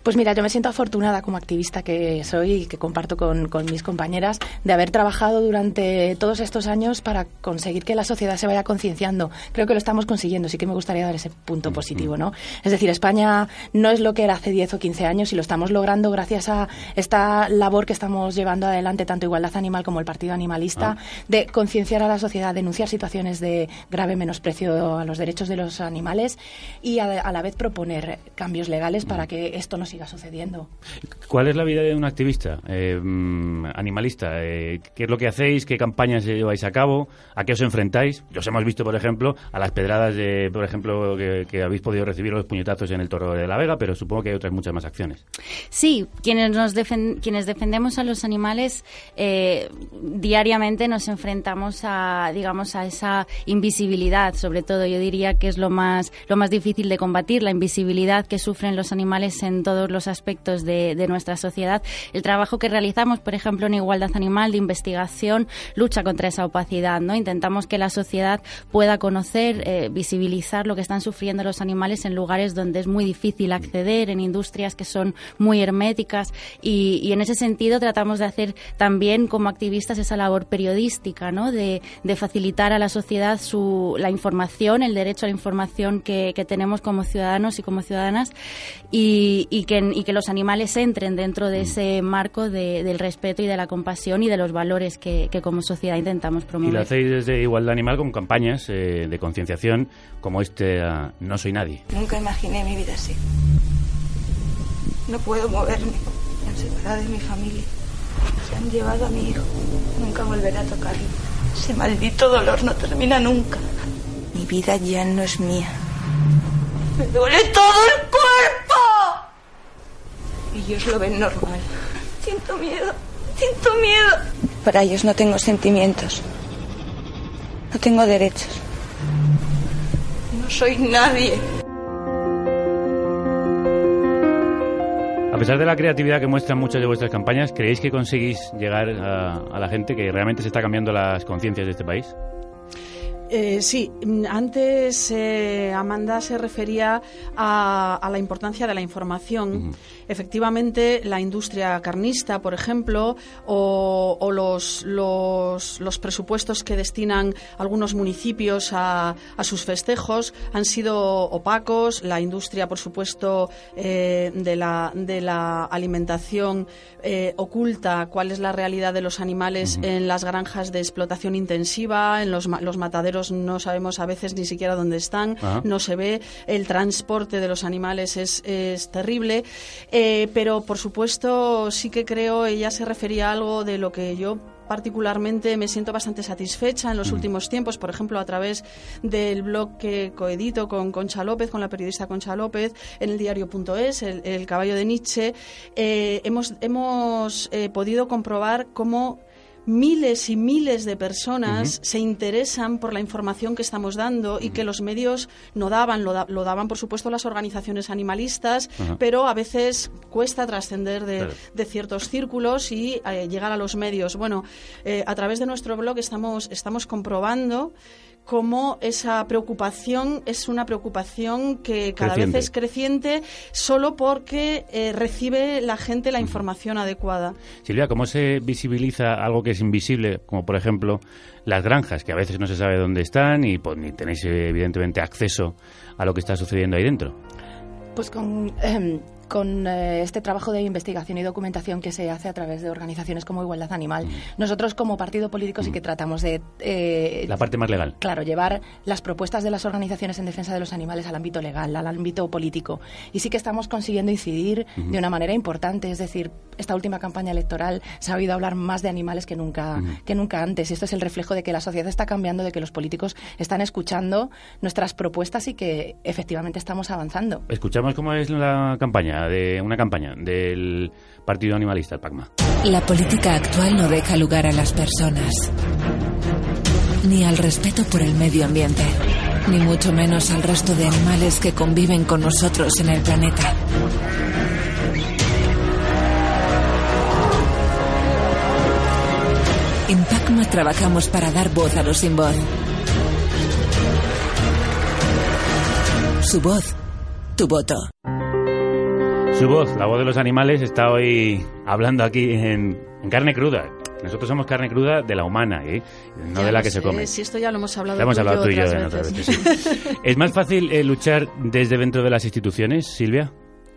Pues mira, yo me siento afortunada como activista que soy y que comparto con, mis compañeras de haber trabajado durante todos estos años para conseguir que la sociedad se vaya concienciando. Creo que lo estamos consiguiendo, sí que me gustaría dar ese punto positivo, ¿no? Es decir, España no es lo que era hace 10 o 15 años y lo estamos logrando gracias a esta labor que estamos llevando adelante, tanto Igualdad Animal como el Partido Animalista, ah. de concienciar a la sociedad, denunciar situaciones de grave menosprecio a los derechos de los animales y a, la vez proponer cambios legales para que esto no siga sucediendo. ¿Cuál es la vida de un activista eh, animalista? Eh, ¿Qué es lo que hacéis? ¿Qué campañas lleváis a cabo? ¿A qué os enfrentáis? Os hemos visto, por ejemplo, a las pedradas, de, por ejemplo, que, habéis podido recibir los puñetazos en el Toro de la Vega, pero supongo que hay otras muchas más acciones. Sí, quienes, nos quienes defendemos a los animales eh, diariamente nos enfrentamos a, digamos, a esa invisibilidad, sobre todo. Yo diría que es lo más, lo más difícil de combatir, la invisibilidad que sufren los animales en todos los aspectos de, nuestra sociedad. El trabajo que realizamos, por ejemplo, en igualdad animal, de investigación, lucha contra esa opacidad. ¿no? Intentamos que la sociedad pueda conocer, eh, visibilizar lo que están sufriendo los animales en lugares donde es muy difícil acceder, en industrias que son muy herméticas. Y, en ese sentido tratamos de hacer también como activistas esa labor periodística, ¿no? de, facilitar a la sociedad su, la información, el derecho a la información que, que tenemos como ciudadanos y como ciudadanas y, y, que, y que los animales entren dentro de ese marco de, del respeto y de la compasión y de los valores que, que como sociedad intentamos promover. Y lo hacéis desde Igualdad Animal con campañas eh, de concienciación como este uh, No Soy Nadie. Nunca imaginé mi vida así. No puedo moverme, separada de mi familia. Se han llevado a mi hijo. Nunca volveré a tocarlo. Ese maldito dolor no termina nunca. Mi vida ya no es mía. Me duele todo el cuerpo. Ellos lo ven normal. Siento miedo, siento miedo. Para ellos no tengo sentimientos. No tengo derechos. No soy nadie. A pesar de la creatividad que muestran muchas de vuestras campañas, ¿creéis que conseguís llegar a, a la gente que realmente se está cambiando las conciencias de este país? Eh, sí, antes eh, Amanda se refería a, la importancia de la información. Efectivamente, la industria carnista, por ejemplo, o, los, los, presupuestos que destinan algunos municipios a, sus festejos han sido opacos. La industria, por supuesto, eh, de, la, de la alimentación oculta cuál es la realidad de los animales en las granjas de explotación intensiva, en los, los mataderos no sabemos a veces ni siquiera dónde están, no se ve, el transporte de los animales es, terrible, eh, pero por supuesto sí que creo, ella se refería a algo de lo que yo particularmente me siento bastante satisfecha en los últimos tiempos, por ejemplo, a través del blog que coedito con Concha López, con la periodista Concha López, en el diario.es, el, el caballo de Nietzsche, eh, hemos, hemos eh, podido comprobar cómo miles y miles de personas se interesan por la información que estamos dando y que los medios no daban, lo, daban por supuesto las organizaciones animalistas, pero a veces cuesta trascender de, ciertos círculos y eh, llegar a los medios. Bueno, eh, a través de nuestro blog estamos, estamos comprobando cómo esa preocupación es una preocupación que cada vez es creciente solo porque eh, recibe la gente la información adecuada. Silvia, ¿cómo se visibiliza algo que es invisible, como por ejemplo las granjas, que a veces no se sabe dónde están y pues, ni tenéis evidentemente acceso a lo que está sucediendo ahí dentro? Pues con em, con eh, este trabajo de investigación y documentación que se hace a través de organizaciones como Igualdad Animal. Mm. Nosotros como partido político sí que tratamos de... Eh, la parte más legal. Claro, llevar las propuestas de las organizaciones en defensa de los animales al ámbito legal, al ámbito político. Y sí que estamos consiguiendo incidir de una manera importante. Es decir, esta última campaña electoral se ha oído hablar más de animales que nunca, que nunca antes. Y esto es el reflejo de que la sociedad está cambiando, de que los políticos están escuchando nuestras propuestas y que efectivamente estamos avanzando. Escuchamos cómo es la campaña de una campaña del Partido Animalista, el PACMA. La política actual no deja lugar a las personas, ni al respeto por el medio ambiente, ni mucho menos al resto de animales que conviven con nosotros en el planeta. En PACMA trabajamos para dar voz a los sin voz. Su voz, tu voto. Su voz, la voz de los animales, está hoy hablando aquí en, carne cruda. Nosotros somos carne cruda de la humana, ¿eh? no de la que se come. Si esto ya lo hemos hablado, hemos hablado tú y yo, ¿Es más fácil eh, luchar desde dentro de las instituciones, Silvia?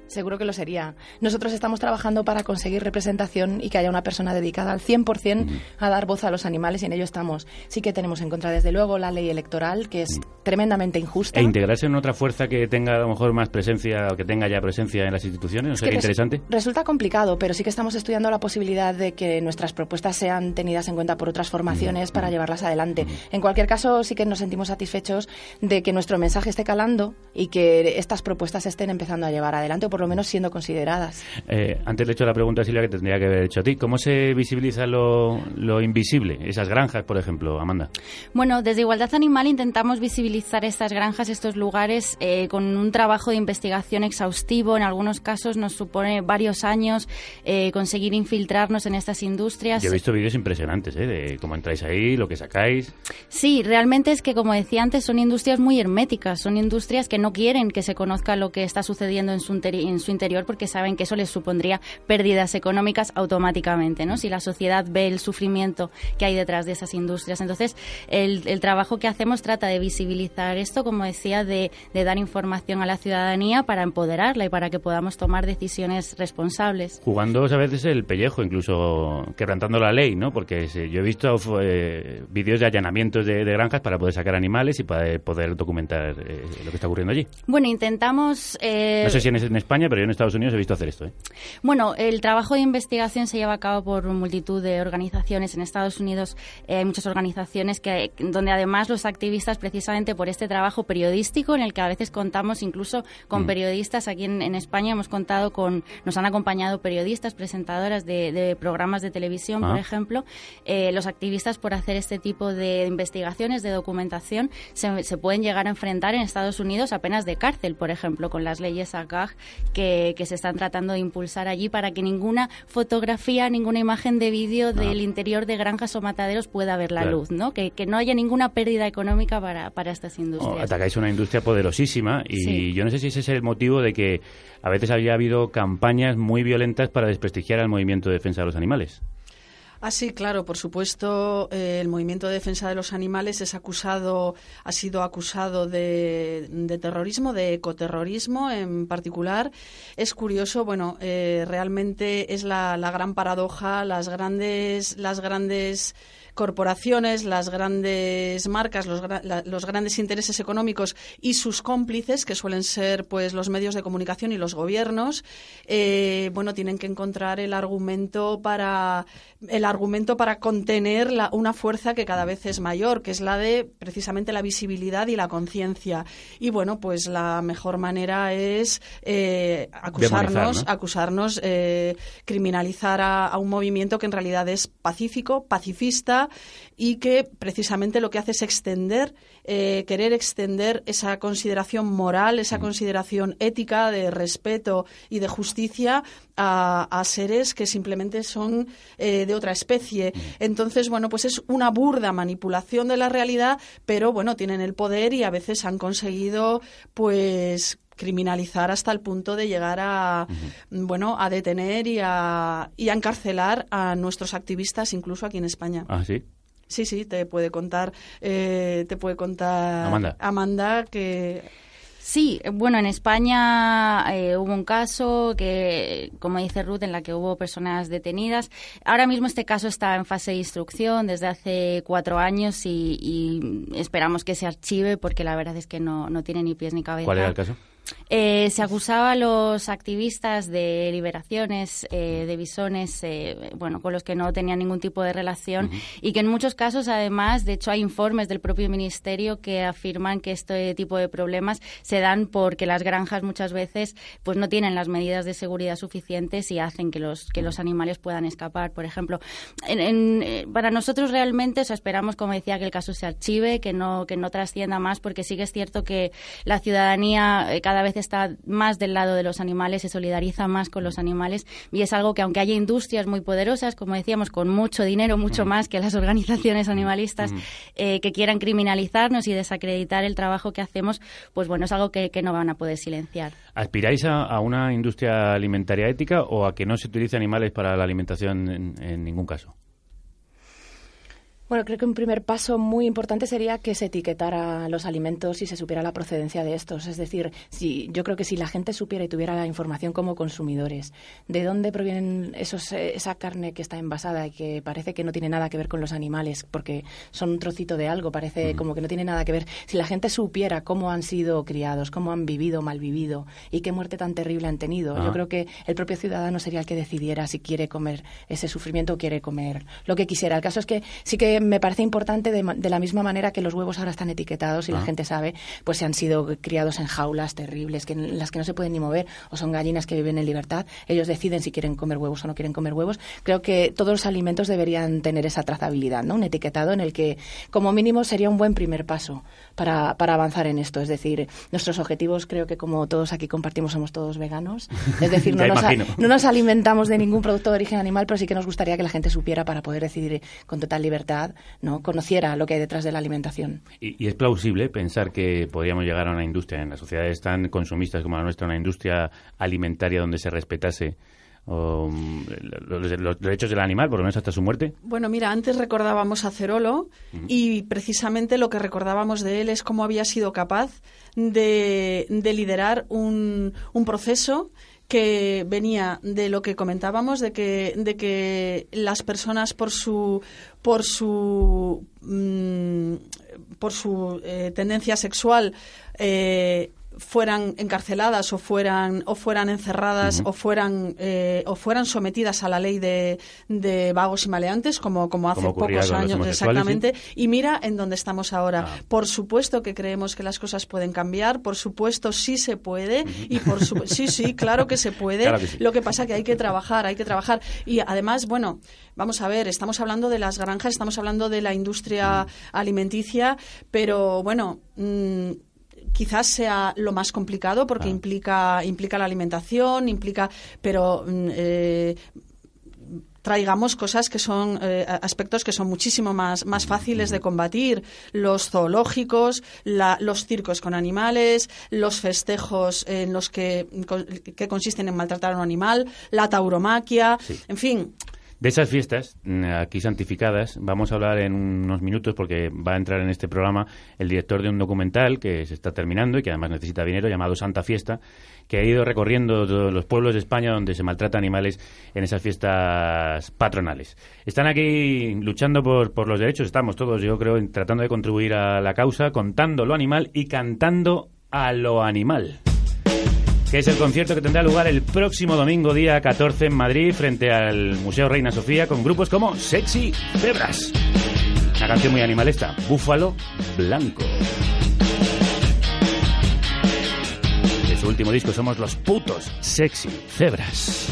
Seguro que lo sería. Nosotros estamos trabajando para conseguir representación y que haya una persona dedicada al 100% a dar voz a los animales y en ello estamos. Sí que tenemos en contra, desde luego, la ley electoral, que es tremendamente injusta. E integrarse en otra fuerza que tenga a lo mejor más presencia o que tenga ya presencia en las instituciones, ¿no sería interesante? Resulta complicado, pero sí que estamos estudiando la posibilidad de que nuestras propuestas sean tenidas en cuenta por otras formaciones para llevarlas adelante. En cualquier caso, sí que nos sentimos satisfechos de que nuestro mensaje esté calando y que estas propuestas estén empezando a llevar adelante o por lo menos siendo consideradas. Eh, antes le he hecho la pregunta a Silvia que tendría que haber hecho a ti. ¿Cómo se visibiliza lo, lo invisible? Esas granjas, por ejemplo, Amanda. Bueno, desde Igualdad Animal intentamos visibilizar estas granjas, estos lugares, eh, con un trabajo de investigación exhaustivo. En algunos casos nos supone varios años eh, conseguir infiltrarnos en estas industrias. Yo he visto vídeos impresionantes, ¿eh? De cómo entráis ahí, lo que sacáis. Sí, realmente es que, como decía antes, son industrias muy herméticas. Son industrias que no quieren que se conozca lo que está sucediendo en su, en su interior porque saben que eso les supondría pérdidas económicas automáticamente, ¿no? Si la sociedad ve el sufrimiento que hay detrás de esas industrias. Entonces, el, el trabajo que hacemos trata de visibilizar esto, como decía, de, de, dar información a la ciudadanía para empoderarla y para que podamos tomar decisiones responsables. Jugando a veces el pellejo, incluso quebrantando la ley, ¿no? Porque yo he visto eh, vídeos de allanamientos de, de, granjas para poder sacar animales y para poder documentar eh, lo que está ocurriendo allí. Bueno, intentamos... Eh, no sé si en, en, España, pero yo en Estados Unidos he visto hacer esto. Bueno, el trabajo de investigación se lleva a cabo por multitud de organizaciones. En Estados Unidos hay muchas organizaciones que, donde además los activistas, precisamente por este trabajo periodístico, en el que a veces contamos incluso con mm. periodistas, aquí en, en, España hemos contado con, nos han acompañado periodistas, presentadoras de, de programas de televisión, ah. por ejemplo. Eh, los activistas por hacer este tipo de investigaciones, de documentación, se, se, pueden llegar a enfrentar en Estados Unidos a penas de cárcel, por ejemplo, con las leyes ACAG que, que se están tratando de impulsar allí para que ninguna fotografía, ninguna imagen de vídeo del interior de granjas o mataderos pueda ver la Claro. luz, ¿no? Que, que no haya ninguna pérdida económica para, para estas industrias. O atacáis una industria poderosísima y Sí. yo no sé si ese es el motivo de que a veces había habido campañas muy violentas para desprestigiar al movimiento de defensa de los animales. Ah, sí, claro, por supuesto, eh, el movimiento de defensa de los animales es acusado, ha sido acusado de, de terrorismo, de ecoterrorismo en particular. Es curioso, bueno, eh, realmente es la, la gran paradoja, las grandes, las grandes corporaciones, las grandes marcas, los, la- los grandes intereses económicos y sus cómplices, que suelen ser pues los medios de comunicación y los gobiernos, eh, bueno, tienen que encontrar el argumento para el argumento para contener la- una fuerza que cada vez es mayor, que es la de precisamente la visibilidad y la conciencia. Y bueno, pues la mejor manera es eh, acusarnos, acusarnos, eh, criminalizar a, a un movimiento que en realidad es pacífico, pacifista y que precisamente lo que hace es extender, eh, querer extender esa consideración moral, esa consideración ética de respeto y de justicia a, a seres que simplemente son eh, de otra especie. Entonces, bueno, pues es una burda manipulación de la realidad, pero bueno, tienen el poder y a veces han conseguido, pues criminalizar hasta el punto de llegar a bueno a detener y a, y a encarcelar a nuestros activistas incluso aquí en España Ah, sí. sí sí te puede contar eh, te puede contar Amanda. Amanda que Sí, bueno, en España eh, hubo un caso que, como dice Ruth, en la que hubo personas detenidas. Ahora mismo este caso está en fase de instrucción desde hace cuatro años y, y esperamos que se archive porque la verdad es que no, no tiene ni pies ni cabeza. ¿Cuál era el caso? Eh, se acusaba a los activistas de liberaciones eh, de bisones, eh, bueno, con los que no tenían ningún tipo de relación y que en muchos casos, además, de hecho, hay informes del propio ministerio que afirman que este tipo de problemas se dan porque las granjas muchas veces, pues, no tienen las medidas de seguridad suficientes y hacen que los que los animales puedan escapar. Por ejemplo, en- en, eh, para nosotros realmente, o sea, esperamos, como decía, que el caso se archive, que no que no trascienda más, porque sí que es cierto que la ciudadanía eh, cada vez está más del lado de los animales, se solidariza más con los animales y es algo que aunque haya industrias muy poderosas, como decíamos, con mucho dinero, mucho más que las organizaciones animalistas, eh, que quieran criminalizarnos y desacreditar el trabajo que hacemos, pues bueno, es algo que, que no van a poder silenciar. ¿Aspiráis a, a una industria alimentaria ética o a que no se utilice animales para la alimentación en, en ningún caso? Bueno, creo que un primer paso muy importante sería que se etiquetara los alimentos y se supiera la procedencia de estos. Es decir, si, yo creo que si la gente supiera y tuviera la información como consumidores de dónde provienen esos, eh, esa carne que está envasada y que parece que no tiene nada que ver con los animales porque son un trocito de algo, parece como que no tiene nada que ver. Si la gente supiera cómo han sido criados, cómo han vivido, mal vivido y qué muerte tan terrible han tenido, yo creo que el propio ciudadano sería el que decidiera si quiere comer ese sufrimiento o quiere comer lo que quisiera. El caso es que sí que me parece importante de, la misma manera que los huevos ahora están etiquetados y la ah. gente sabe, pues se han sido criados en jaulas terribles, que en las que no se pueden ni mover, o son gallinas que viven en libertad. Ellos deciden si quieren comer huevos o no quieren comer huevos. Creo que todos los alimentos deberían tener esa trazabilidad, ¿no? Un etiquetado en el que, como mínimo, sería un buen primer paso para, para avanzar en esto. Es decir, nuestros objetivos, creo que como todos aquí compartimos, somos todos veganos. Es decir, no, nos, no nos alimentamos de ningún producto de origen animal, pero sí que nos gustaría que la gente supiera para poder decidir con total libertad no conociera lo que hay detrás de la alimentación. Y, es plausible pensar que podríamos llegar a una industria en las sociedades tan consumistas como la nuestra, una industria alimentaria donde se respetase mm, los, derechos del animal, por lo menos hasta su muerte? Bueno, mira, antes recordábamos a Cerolo y precisamente lo que recordábamos de él es cómo había sido capaz de, liderar un, un proceso que venía de lo que comentábamos, de que, de que las personas por su, por su, mm, por su eh, tendencia sexual eh, fueran encarceladas o fueran o fueran encerradas o fueran eh, o fueran sometidas a la ley de, de vagos y maleantes como como hace pocos años exactamente. y mira en dónde estamos ahora. Ah. por supuesto que creemos que las cosas pueden cambiar por supuesto sí se puede y por sí sí claro que se puede. Lo que pasa que hay que trabajar hay que trabajar. Y además bueno vamos a ver estamos hablando de las granjas estamos hablando de la industria alimenticia pero bueno mm, quizás sea lo más complicado porque implica, implica la alimentación, implica, pero mm, eh, traigamos cosas que son eh, aspectos que son muchísimo más, más fáciles de combatir. Los zoológicos los circos con animales los festejos en los que, que consisten en maltratar a un animal la tauromaquia en fin de esas fiestas, mm, aquí santificadas, vamos a hablar en unos minutos porque va a entrar en este programa el director de un documental que se está terminando y que además necesita dinero, llamado Santa Fiesta, que ha ido recorriendo los pueblos de España donde se maltrata animales en esas fiestas patronales. Están aquí luchando por, por los derechos, estamos todos, yo creo, tratando de contribuir a la causa, contando lo animal y cantando a lo animal que es el concierto que tendrá lugar el próximo domingo, día 14, en Madrid, frente al Museo Reina Sofía, con grupos como Sexy Cebras. Una canción muy animalista, Búfalo Blanco. De su último disco somos los putos Sexy Cebras.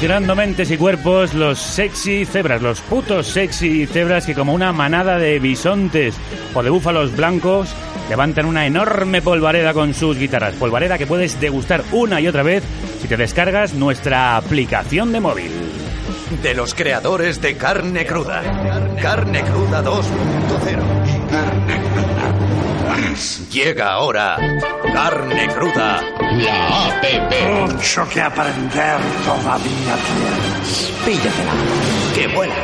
Revolucionando mentes y cuerpos, los sexy cebras, los putos sexy cebras que como una manada de bisontes o de búfalos blancos levantan una enorme polvareda con sus guitarras. Polvareda que puedes degustar una y otra vez si te descargas nuestra aplicación de móvil. De los creadores de Carne Cruda. Carne Cruda 2.0. Carne Cruda. Llega ahora Carne Cruda. La APP. Mucho que aprender todavía tienes. Píllatela. Que vuela.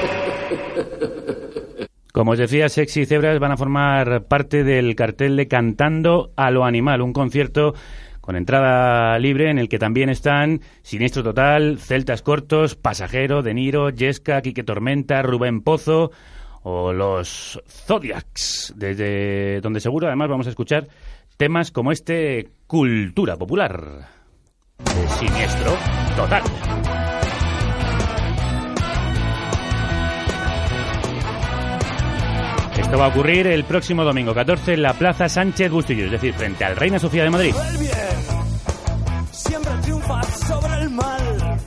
Como os decía, Sexy Cebras van a formar parte del cartel de Cantando a lo Animal, un concierto con entrada libre en el que también están Siniestro Total, Celtas Cortos, Pasajero, De Niro, Yesca, Quique Tormenta, Rubén Pozo o los Zodiacs, desde donde seguro además vamos a escuchar temas como este Cultura Popular Siniestro Total. Esto va a ocurrir el próximo domingo 14 en la Plaza Sánchez Bustillo, es decir, frente al Reina Sofía de Madrid. El bien siempre triunfa sobre el mal.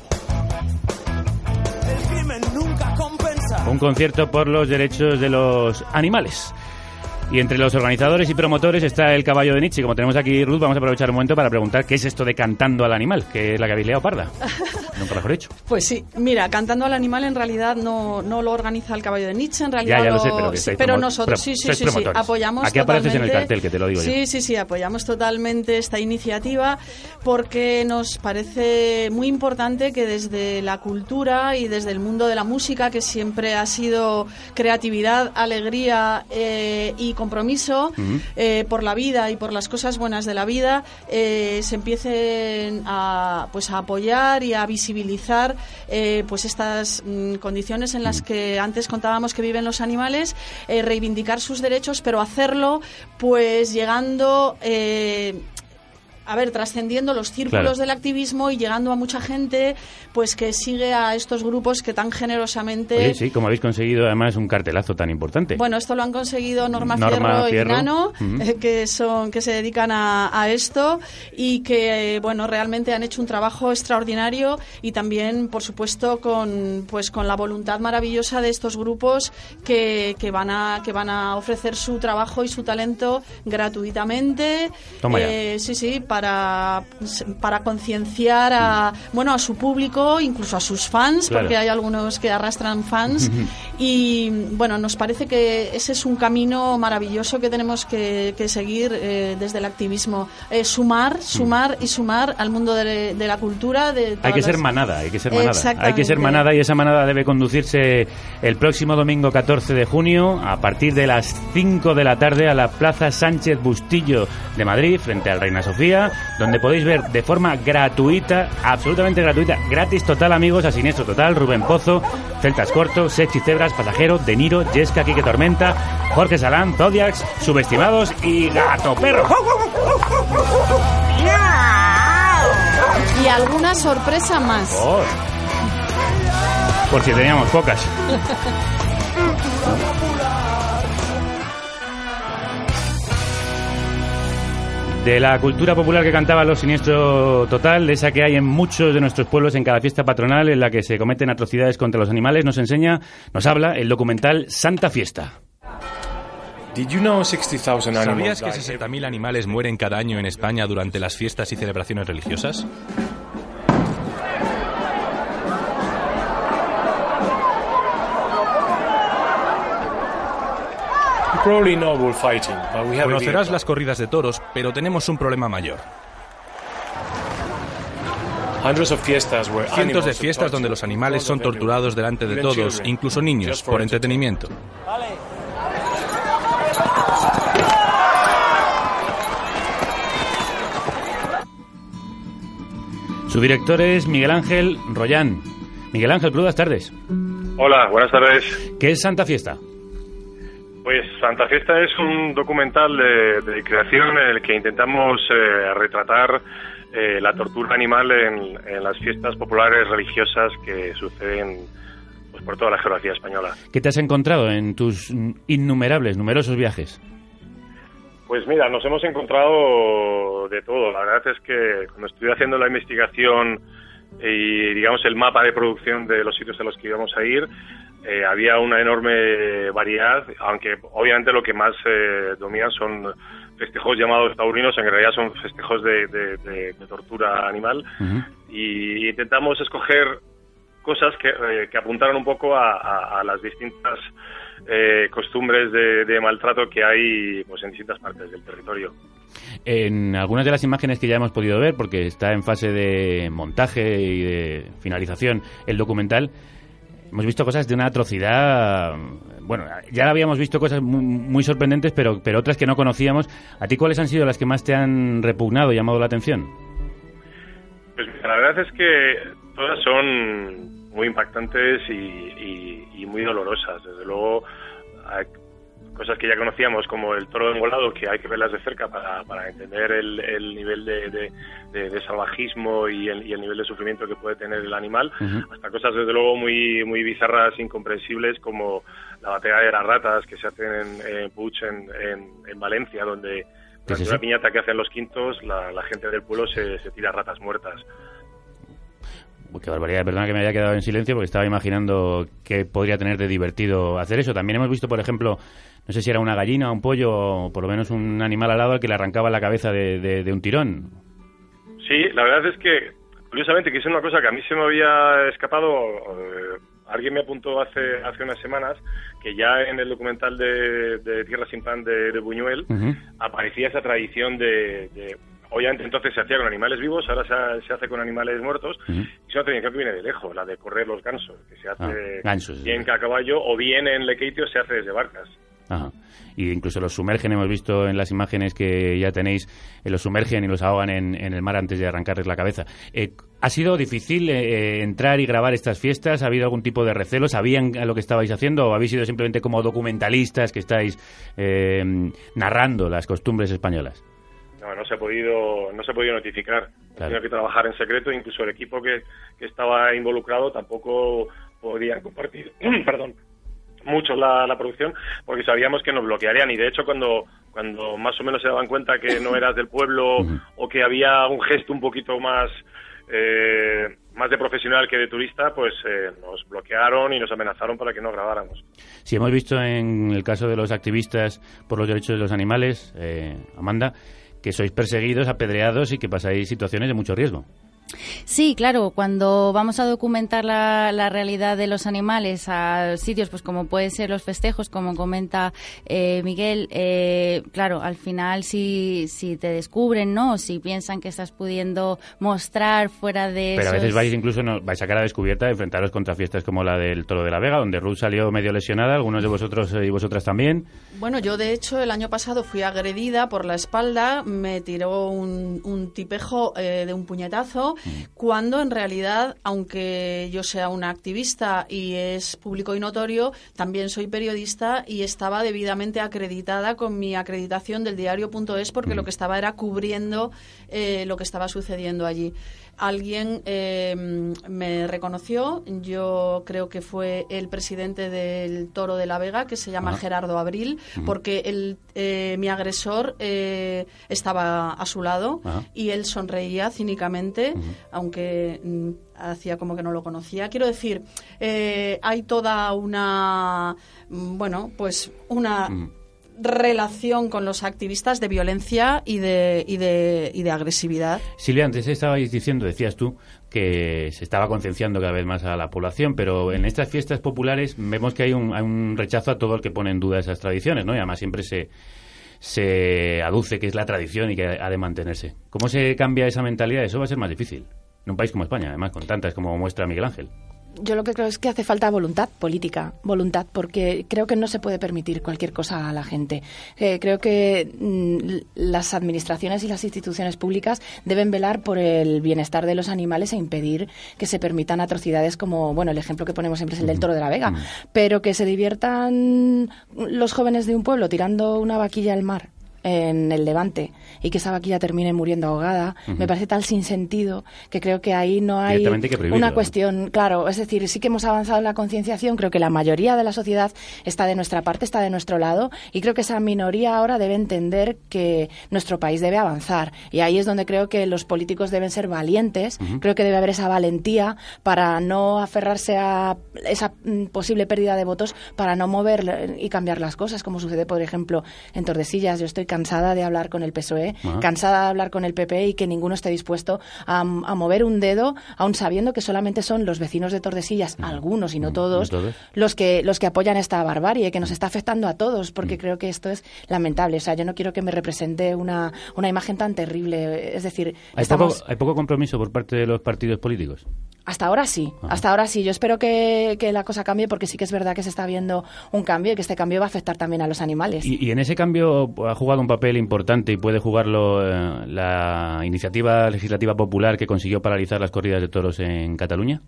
El crimen nunca compensa. Un concierto por los derechos de los animales. Y entre los organizadores y promotores está el caballo de Nietzsche. Como tenemos aquí Ruth, vamos a aprovechar un momento para preguntar qué es esto de cantando al animal, que es la que habéis liado parda. Nunca mejor dicho. Pues sí, mira, Cantando al Animal en realidad no, no lo organiza el Caballo de Nietzsche, en realidad Ya, ya lo lo- sé, pero que sí, pero nosotros sí, sí, sí, sí, apoyamos Aquí apareces en el cartel, que te lo digo yo. Sí, sí, sí, apoyamos totalmente esta iniciativa porque nos parece muy importante que desde la cultura y desde el mundo de la música, que siempre ha sido creatividad, alegría eh, y compromiso eh, por la vida y por las cosas buenas de la vida, eh, se empiecen a, pues, a apoyar y a visibilizar eh, pues estas mm, condiciones en las que antes contábamos que viven los animales, reivindicar sus derechos, pero hacerlo pues llegando... a ver, trascendiendo los círculos Claro. del activismo y llegando a mucha gente, pues que sigue a estos grupos que tan generosamente Oye, sí, como habéis conseguido además un cartelazo tan importante. bueno, esto lo han conseguido Norma, Norma Fierro, y. Nano, eh, que son que se dedican a, a esto y que eh, bueno realmente han hecho un trabajo extraordinario y también, por supuesto, con pues con la voluntad maravillosa de estos grupos que, que van a que van a ofrecer su trabajo y su talento gratuitamente. Toma ya. Eh, sí, sí, para para concienciar a bueno a su público, incluso a sus fans, Claro. porque hay algunos que arrastran fans. Y bueno, nos parece que ese es un camino maravilloso que tenemos que, que seguir eh, desde el activismo. Eh, sumar, sumar y sumar al mundo de, de la cultura. De Hay que ser manada, hay que ser manada. Hay que ser manada y esa manada debe conducirse el próximo domingo 14 de junio a partir de las 5 de la tarde a la Plaza Sánchez Bustillo de Madrid, frente al Reina Sofía, donde podéis ver de forma gratuita, absolutamente gratuita, gratis total amigos, a Siniestro Total, Rubén Pozo, Celtas Cortos, Sexy Cebras, Pasajero, De Niro, Yesca, Quique Tormenta, Jorge Salán, Zodiacs, Subestimados y Gato Perro. Y alguna sorpresa más. Oh. Por si teníamos pocas. De la cultura popular que cantaba los Siniestro Total, de esa que hay en muchos de nuestros pueblos en cada fiesta patronal en la que se cometen atrocidades contra los animales, nos enseña, nos habla el documental Santa Fiesta. ¿Sabías que 60.000 animales mueren cada año en España durante las fiestas y celebraciones religiosas? Conocerás las corridas de toros, pero tenemos un problema mayor. Cientos de fiestas donde los animales son torturados delante de todos, incluso niños, por entretenimiento. Su director es Miguel Ángel Royán. Miguel Ángel, buenas tardes. Hola, buenas tardes. ¿Qué es Santa Fiesta? Pues Santa Fiesta es un documental de, de creación en el que intentamos eh, retratar eh, la tortura animal en, en las fiestas populares religiosas que suceden pues, por toda la geografía española. ¿Qué te has encontrado en tus innumerables, numerosos viajes? Pues mira, nos hemos encontrado de todo. La verdad es que cuando estuve haciendo la investigación y digamos el mapa de producción de los sitios a los que íbamos a ir. Eh, había una enorme variedad, aunque obviamente lo que más eh, domina son festejos llamados taurinos, en realidad son festejos de, de- de- de tortura animal. Y intentamos escoger cosas que, eh, que apuntaran un poco a, a- a las distintas eh, costumbres de, de maltrato que hay pues, en distintas partes del territorio. En algunas de las imágenes que ya hemos podido ver, porque está en fase de montaje y de finalización el documental, hemos visto cosas de una atrocidad. Bueno, ya habíamos visto cosas muy, muy sorprendentes, pero, pero otras que no conocíamos. ¿A ti cuáles han sido las que más te han repugnado, llamado la atención? Pues la verdad es que todas son muy impactantes y, y- y muy dolorosas. Desde luego, cosas que ya conocíamos como el toro engolado, que hay que verlas de cerca para, para entender el, el nivel de, de- de- de salvajismo y el, y el nivel de sufrimiento que puede tener el animal, hasta cosas desde luego muy muy bizarras, incomprensibles, como la batalla de las ratas que se hacen en, en Puig, en, en- en Valencia, donde ¿Qué es una piñata que hacen los quintos, la, la gente del pueblo se, se tira ratas muertas. Uy, qué barbaridad, perdona que me haya quedado en silencio porque estaba imaginando qué podría tener de divertido hacer eso. También hemos visto, por ejemplo, no sé si era una gallina, un pollo o por lo menos un animal alado al que le arrancaba la cabeza de, de- de un tirón. Sí, la verdad es que, curiosamente, que es una cosa que a mí se me había escapado. eh, alguien me apuntó hace hace unas semanas que ya en el documental de, de Tierra sin Pan de, de Buñuel aparecía esa tradición de, de- Obviamente entonces se hacía con animales vivos, ahora se, ha- se hace con animales muertos. Y es una tradición que viene de lejos, la de correr los gansos, que se hace Ah, gansos, bien a caballo o bien en Lequeitio se hace desde barcas. Y incluso los sumergen, hemos visto en las imágenes que ya tenéis, eh, los sumergen y los ahogan en, en el mar antes de arrancarles la cabeza. Eh, ¿Ha sido difícil eh, eh, entrar y grabar estas fiestas? ¿Ha habido algún tipo de recelo? ¿Sabían lo que estabais haciendo o habéis sido simplemente como documentalistas que estáis eh, narrando las costumbres españolas? No, no se ha podido, no se ha podido notificar. Claro. tenido que trabajar en secreto, incluso el equipo que, que estaba involucrado tampoco podía compartir, perdón, mucho la, la producción, porque sabíamos que nos bloquearían y de hecho cuando cuando más o menos se daban cuenta que no eras del pueblo o que había un gesto un poquito más eh, más de profesional que de turista, pues eh, nos bloquearon y nos amenazaron para que no grabáramos. Si hemos visto en el caso de los activistas por los derechos de los animales, eh, Amanda, que sois perseguidos, apedreados y que pasáis situaciones de mucho riesgo. Sí, claro, cuando vamos a documentar la, la realidad de los animales a sitios pues como pueden ser los festejos, como comenta eh, Miguel, eh, claro, al final si, si te descubren, ¿no? Si piensan que estás pudiendo mostrar fuera de Pero a veces vais incluso no, vais a cara descubierta a enfrentaros contra fiestas como la del Toro de la Vega, donde Ruth salió medio lesionada, algunos de vosotros eh, y vosotras también. Bueno, yo de hecho el año pasado fui agredida por la espalda, me tiró un, un tipejo eh, de un puñetazo, cuando en realidad, aunque yo sea una activista y es público y notorio, también soy periodista y estaba debidamente acreditada con mi acreditación del diario.es porque lo que estaba era cubriendo eh, lo que estaba sucediendo allí. Alguien eh, me reconoció, yo creo que fue el presidente del Toro de la Vega, que se llama Ah. Gerardo Abril, porque el, eh, mi agresor eh, estaba a su lado y él sonreía cínicamente, aunque mm, hacía como que no lo conocía. Quiero decir, eh, hay toda una, mm, bueno, pues una relación con los activistas de violencia y de, y de, y de agresividad. Silvia, antes estabais diciendo, decías tú, que se estaba concienciando cada vez más a la población, pero en estas fiestas populares vemos que hay un, hay un rechazo a todo el que pone en duda esas tradiciones, ¿no? Y además siempre se, se aduce que es la tradición y que ha de mantenerse. ¿Cómo se cambia esa mentalidad? Eso va a ser más difícil. En un país como España, además, con tantas como muestra Miguel Ángel. Yo lo que creo es que hace falta voluntad política, voluntad, porque creo que no se puede permitir cualquier cosa a la gente. Eh, creo que mm, las administraciones y las instituciones públicas deben velar por el bienestar de los animales e impedir que se permitan atrocidades como, bueno, el ejemplo que ponemos siempre es el del toro de la Vega, pero que se diviertan los jóvenes de un pueblo tirando una vaquilla al mar en el Levante y que esa vaquilla termine muriendo ahogada, me parece tal sin sentido que creo que ahí no hay una cuestión, claro, es decir, sí que hemos avanzado en la concienciación, creo que la mayoría de la sociedad está de nuestra parte, está de nuestro lado y creo que esa minoría ahora debe entender que nuestro país debe avanzar y ahí es donde creo que los políticos deben ser valientes, creo que debe haber esa valentía para no aferrarse a esa mm, posible pérdida de votos, para no mover y cambiar las cosas, como sucede, por ejemplo, en Tordesillas. Yo estoy cansada de hablar con el PSOE, ah. cansada de hablar con el PP y que ninguno esté dispuesto a, mover un dedo, aun sabiendo que solamente son los vecinos de Tordesillas, algunos y no todos, los que los que apoyan esta barbarie que nos está afectando a todos, porque creo que esto es lamentable. O sea, yo no quiero que me represente una, una imagen tan terrible. Es decir, ¿Hay, poco, ¿hay poco compromiso por parte de los partidos políticos? Hasta ahora sí, hasta ahora sí. Yo espero que, la cosa cambie porque sí que es verdad que se está viendo un cambio y que este cambio va a afectar también a los animales. Y, en ese cambio ha jugado un papel importante y puede jugarlo eh, la iniciativa legislativa popular que consiguió paralizar las corridas de toros en Cataluña.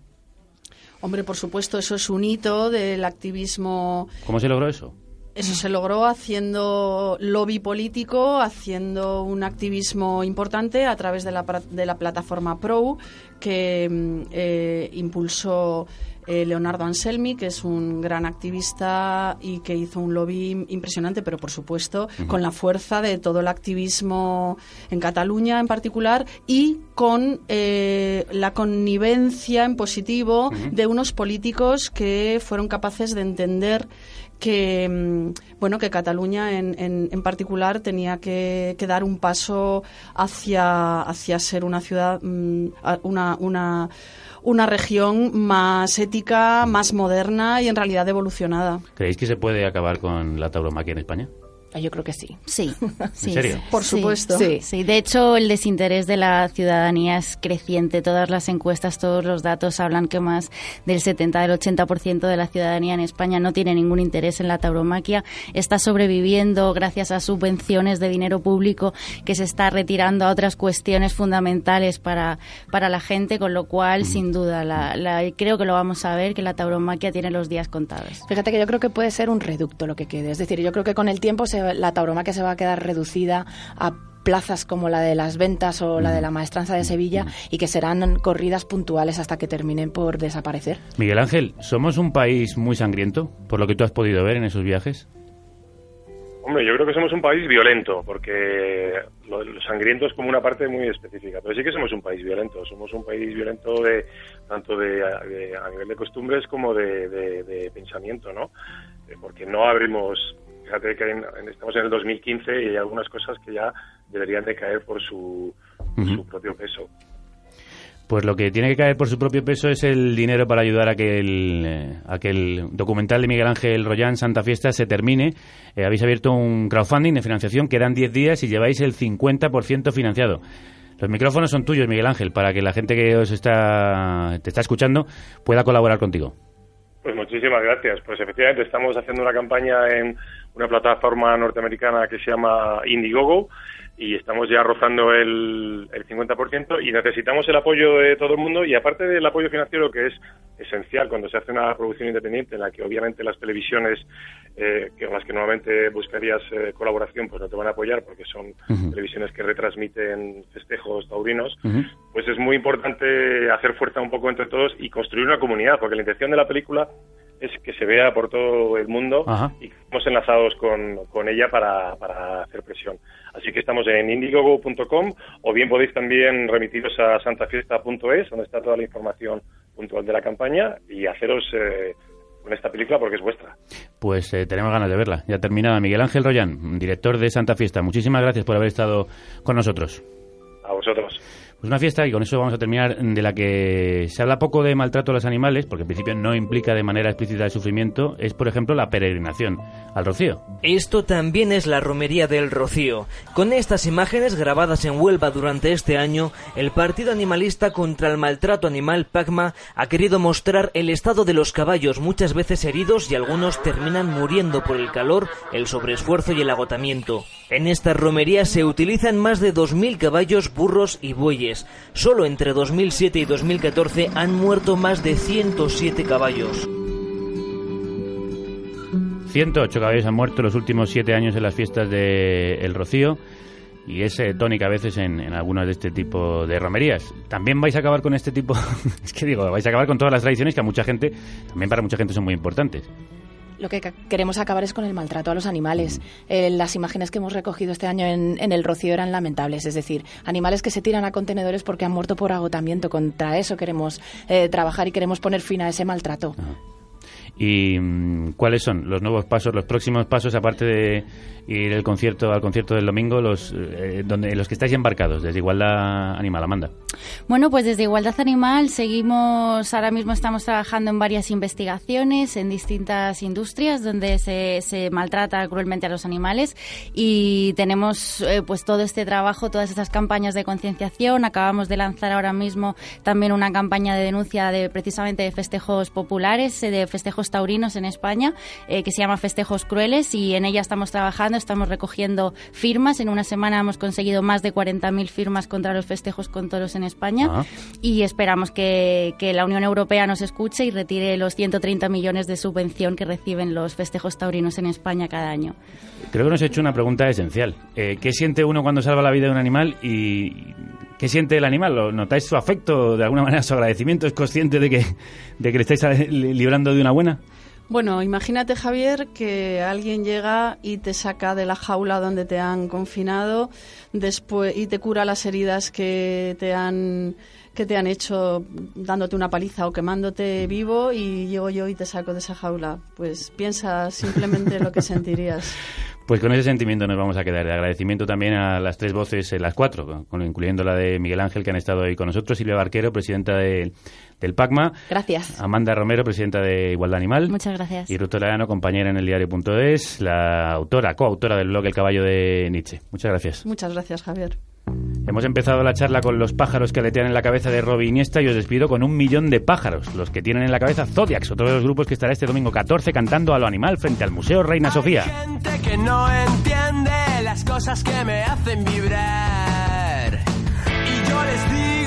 Hombre, por supuesto, eso es un hito del activismo. ¿Cómo se logró eso? Eso se logró haciendo lobby político, haciendo un activismo importante a través de la, de la plataforma PRO que mm, eh, impulsó eh, Leonardo Anselmi, que es un gran activista y que hizo un lobby impresionante, pero por supuesto con la fuerza de todo el activismo en Cataluña en particular y con eh, la connivencia en positivo de unos políticos que fueron capaces de entender que mm, bueno que Cataluña en, en, particular tenía que, dar un paso hacia hacia ser una ciudad mm, una, una una región más ética, más moderna y en realidad evolucionada. ¿Creéis que se puede acabar con la tauromaquia en España? Ah, yo creo que sí. Sí. ¿En serio? Por supuesto. Sí, sí. De hecho, el desinterés de la ciudadanía es creciente. Todas las encuestas, todos los datos hablan que más del 70, del 80% de la ciudadanía en España no tiene ningún interés en la tauromaquia. Está sobreviviendo gracias a subvenciones de dinero público que se está retirando a otras cuestiones fundamentales para, para la gente, con lo cual, sin duda, la, creo que lo vamos a ver, que la tauromaquia tiene los días contados. Fíjate que yo creo que puede ser un reducto lo que quede. Es decir, yo creo que con el tiempo se la tauromaquia se va a quedar reducida a plazas como la de las ventas o la de la maestranza de Sevilla y que serán corridas puntuales hasta que terminen por desaparecer. Miguel Ángel, ¿somos un país muy sangriento por lo que tú has podido ver en esos viajes? Hombre, yo creo que somos un país violento, porque lo, sangriento es como una parte muy específica, pero sí que somos un país violento. Somos un país violento de tanto de, a nivel de costumbres como de, de pensamiento, ¿no? Eh, porque no abrimos fíjate que estamos en el 2015 y hay algunas cosas que ya deberían de caer por su, propio peso. Pues lo que tiene que caer por su propio peso es el dinero para ayudar a que el, eh, documental de Miguel Ángel Rollán, Santa Fiesta, se termine. Eh, habéis abierto un crowdfunding de financiación, quedan 10 días y lleváis el 50% financiado. Los micrófonos son tuyos, Miguel Ángel, para que la gente que os está, te está escuchando pueda colaborar contigo. Pues muchísimas gracias. Pues efectivamente estamos haciendo una campaña en una plataforma norteamericana que se llama Indiegogo y estamos ya rozando el, el 50% y necesitamos el apoyo de todo el mundo y aparte del apoyo financiero que es esencial cuando se hace una producción independiente en la que obviamente las televisiones eh, con las que normalmente buscarías eh, colaboración pues no te van a apoyar porque son televisiones que retransmiten festejos taurinos pues es muy importante hacer fuerza un poco entre todos y construir una comunidad porque la intención de la película es que se vea por todo el mundo y que estamos enlazados con, con ella para, para, hacer presión. Así que estamos en indiegogo.com o bien podéis también remitiros a santafiesta.es, donde está toda la información puntual de la campaña y haceros eh, con esta película porque es vuestra. Pues eh, tenemos ganas de verla. Ya terminada. Miguel Ángel Royan, director de Santa Fiesta. Muchísimas gracias por haber estado con nosotros. A vosotros. Pues una fiesta, y con eso vamos a terminar, de la que se habla poco de maltrato a los animales, porque en principio no implica de manera explícita el sufrimiento, es por ejemplo la peregrinación al Rocío. Esto también es la romería del Rocío. Con estas imágenes grabadas en Huelva durante este año, el Partido Animalista contra el Maltrato Animal PACMA ha querido mostrar el estado de los caballos, muchas veces heridos y algunos terminan muriendo por el calor, el sobreesfuerzo y el agotamiento. En esta romería se utilizan más de 2.000 caballos, burros y bueyes. Solo entre 2007 y 2014 han muerto más de 107 caballos. 108 caballos han muerto los últimos siete años en las fiestas de El Rocío y es eh, tónica a veces en, en algunas de este tipo de romerías. También vais a acabar con este tipo, es que digo, vais a acabar con todas las tradiciones que a mucha gente, también para mucha gente son muy importantes. Lo que queremos acabar es con el maltrato a los animales. Eh, las imágenes que hemos recogido este año en, en el Rocío eran lamentables, es decir, animales que se tiran a contenedores porque han muerto por agotamiento. Contra eso queremos eh, trabajar y queremos poner fin a ese maltrato. ¿Y mm, cuáles son los nuevos pasos, los próximos pasos, aparte de ir el concierto, al concierto del domingo, los, eh, donde, los que estáis embarcados desde Igualdad Animal, Amanda? Bueno, pues desde Igualdad Animal seguimos, ahora mismo estamos trabajando en varias investigaciones en distintas industrias donde se, se maltrata cruelmente a los animales y tenemos eh, pues todo este trabajo, todas estas campañas de concienciación. Acabamos de lanzar ahora mismo también una campaña de denuncia de precisamente de festejos populares, eh, de festejos taurinos en España, eh, que se llama Festejos Crueles y en ella estamos trabajando, estamos recogiendo firmas. En una semana hemos conseguido más de 40.000 firmas contra los festejos con toros en España Ah. y esperamos que, que la Unión Europea nos escuche y retire los 130 millones de subvención que reciben los festejos taurinos en España cada año. Creo que nos he hecho una pregunta esencial. Eh, ¿Qué siente uno cuando salva la vida de un animal y qué siente el animal? ¿Lo notáis su afecto, de alguna manera su agradecimiento? ¿Es consciente de que, de que le estáis librando de una buena? Bueno, imagínate, Javier, que alguien llega y te saca de la jaula donde te han confinado después y te cura las heridas que te han que te han hecho dándote una paliza o quemándote vivo y llego yo y te saco de esa jaula. Pues piensa simplemente lo que sentirías. Pues con ese sentimiento nos vamos a quedar. De agradecimiento también a las tres voces, eh, las cuatro, con- incluyendo la de Miguel Ángel, que han estado hoy con nosotros, Silvia Barquero, presidenta de- del PACMA, Gracias. Amanda Romero, presidenta de Igualdad Animal, Muchas gracias. y Ruth Toledano, compañera en el diario.es, la autora, coautora del blog El caballo de Nietzsche. Muchas gracias. Muchas gracias, Javier. Hemos empezado la charla con los pájaros que aletean en la cabeza de Robbie Iniesta y os despido con un millón de pájaros, los que tienen en la cabeza Zodiacs, otro de los grupos que estará este domingo 14 cantando a lo animal frente al Museo Reina Sofía. gente que no entiende las cosas que me hacen vibrar. Y yo les digo,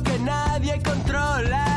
que nadie controla.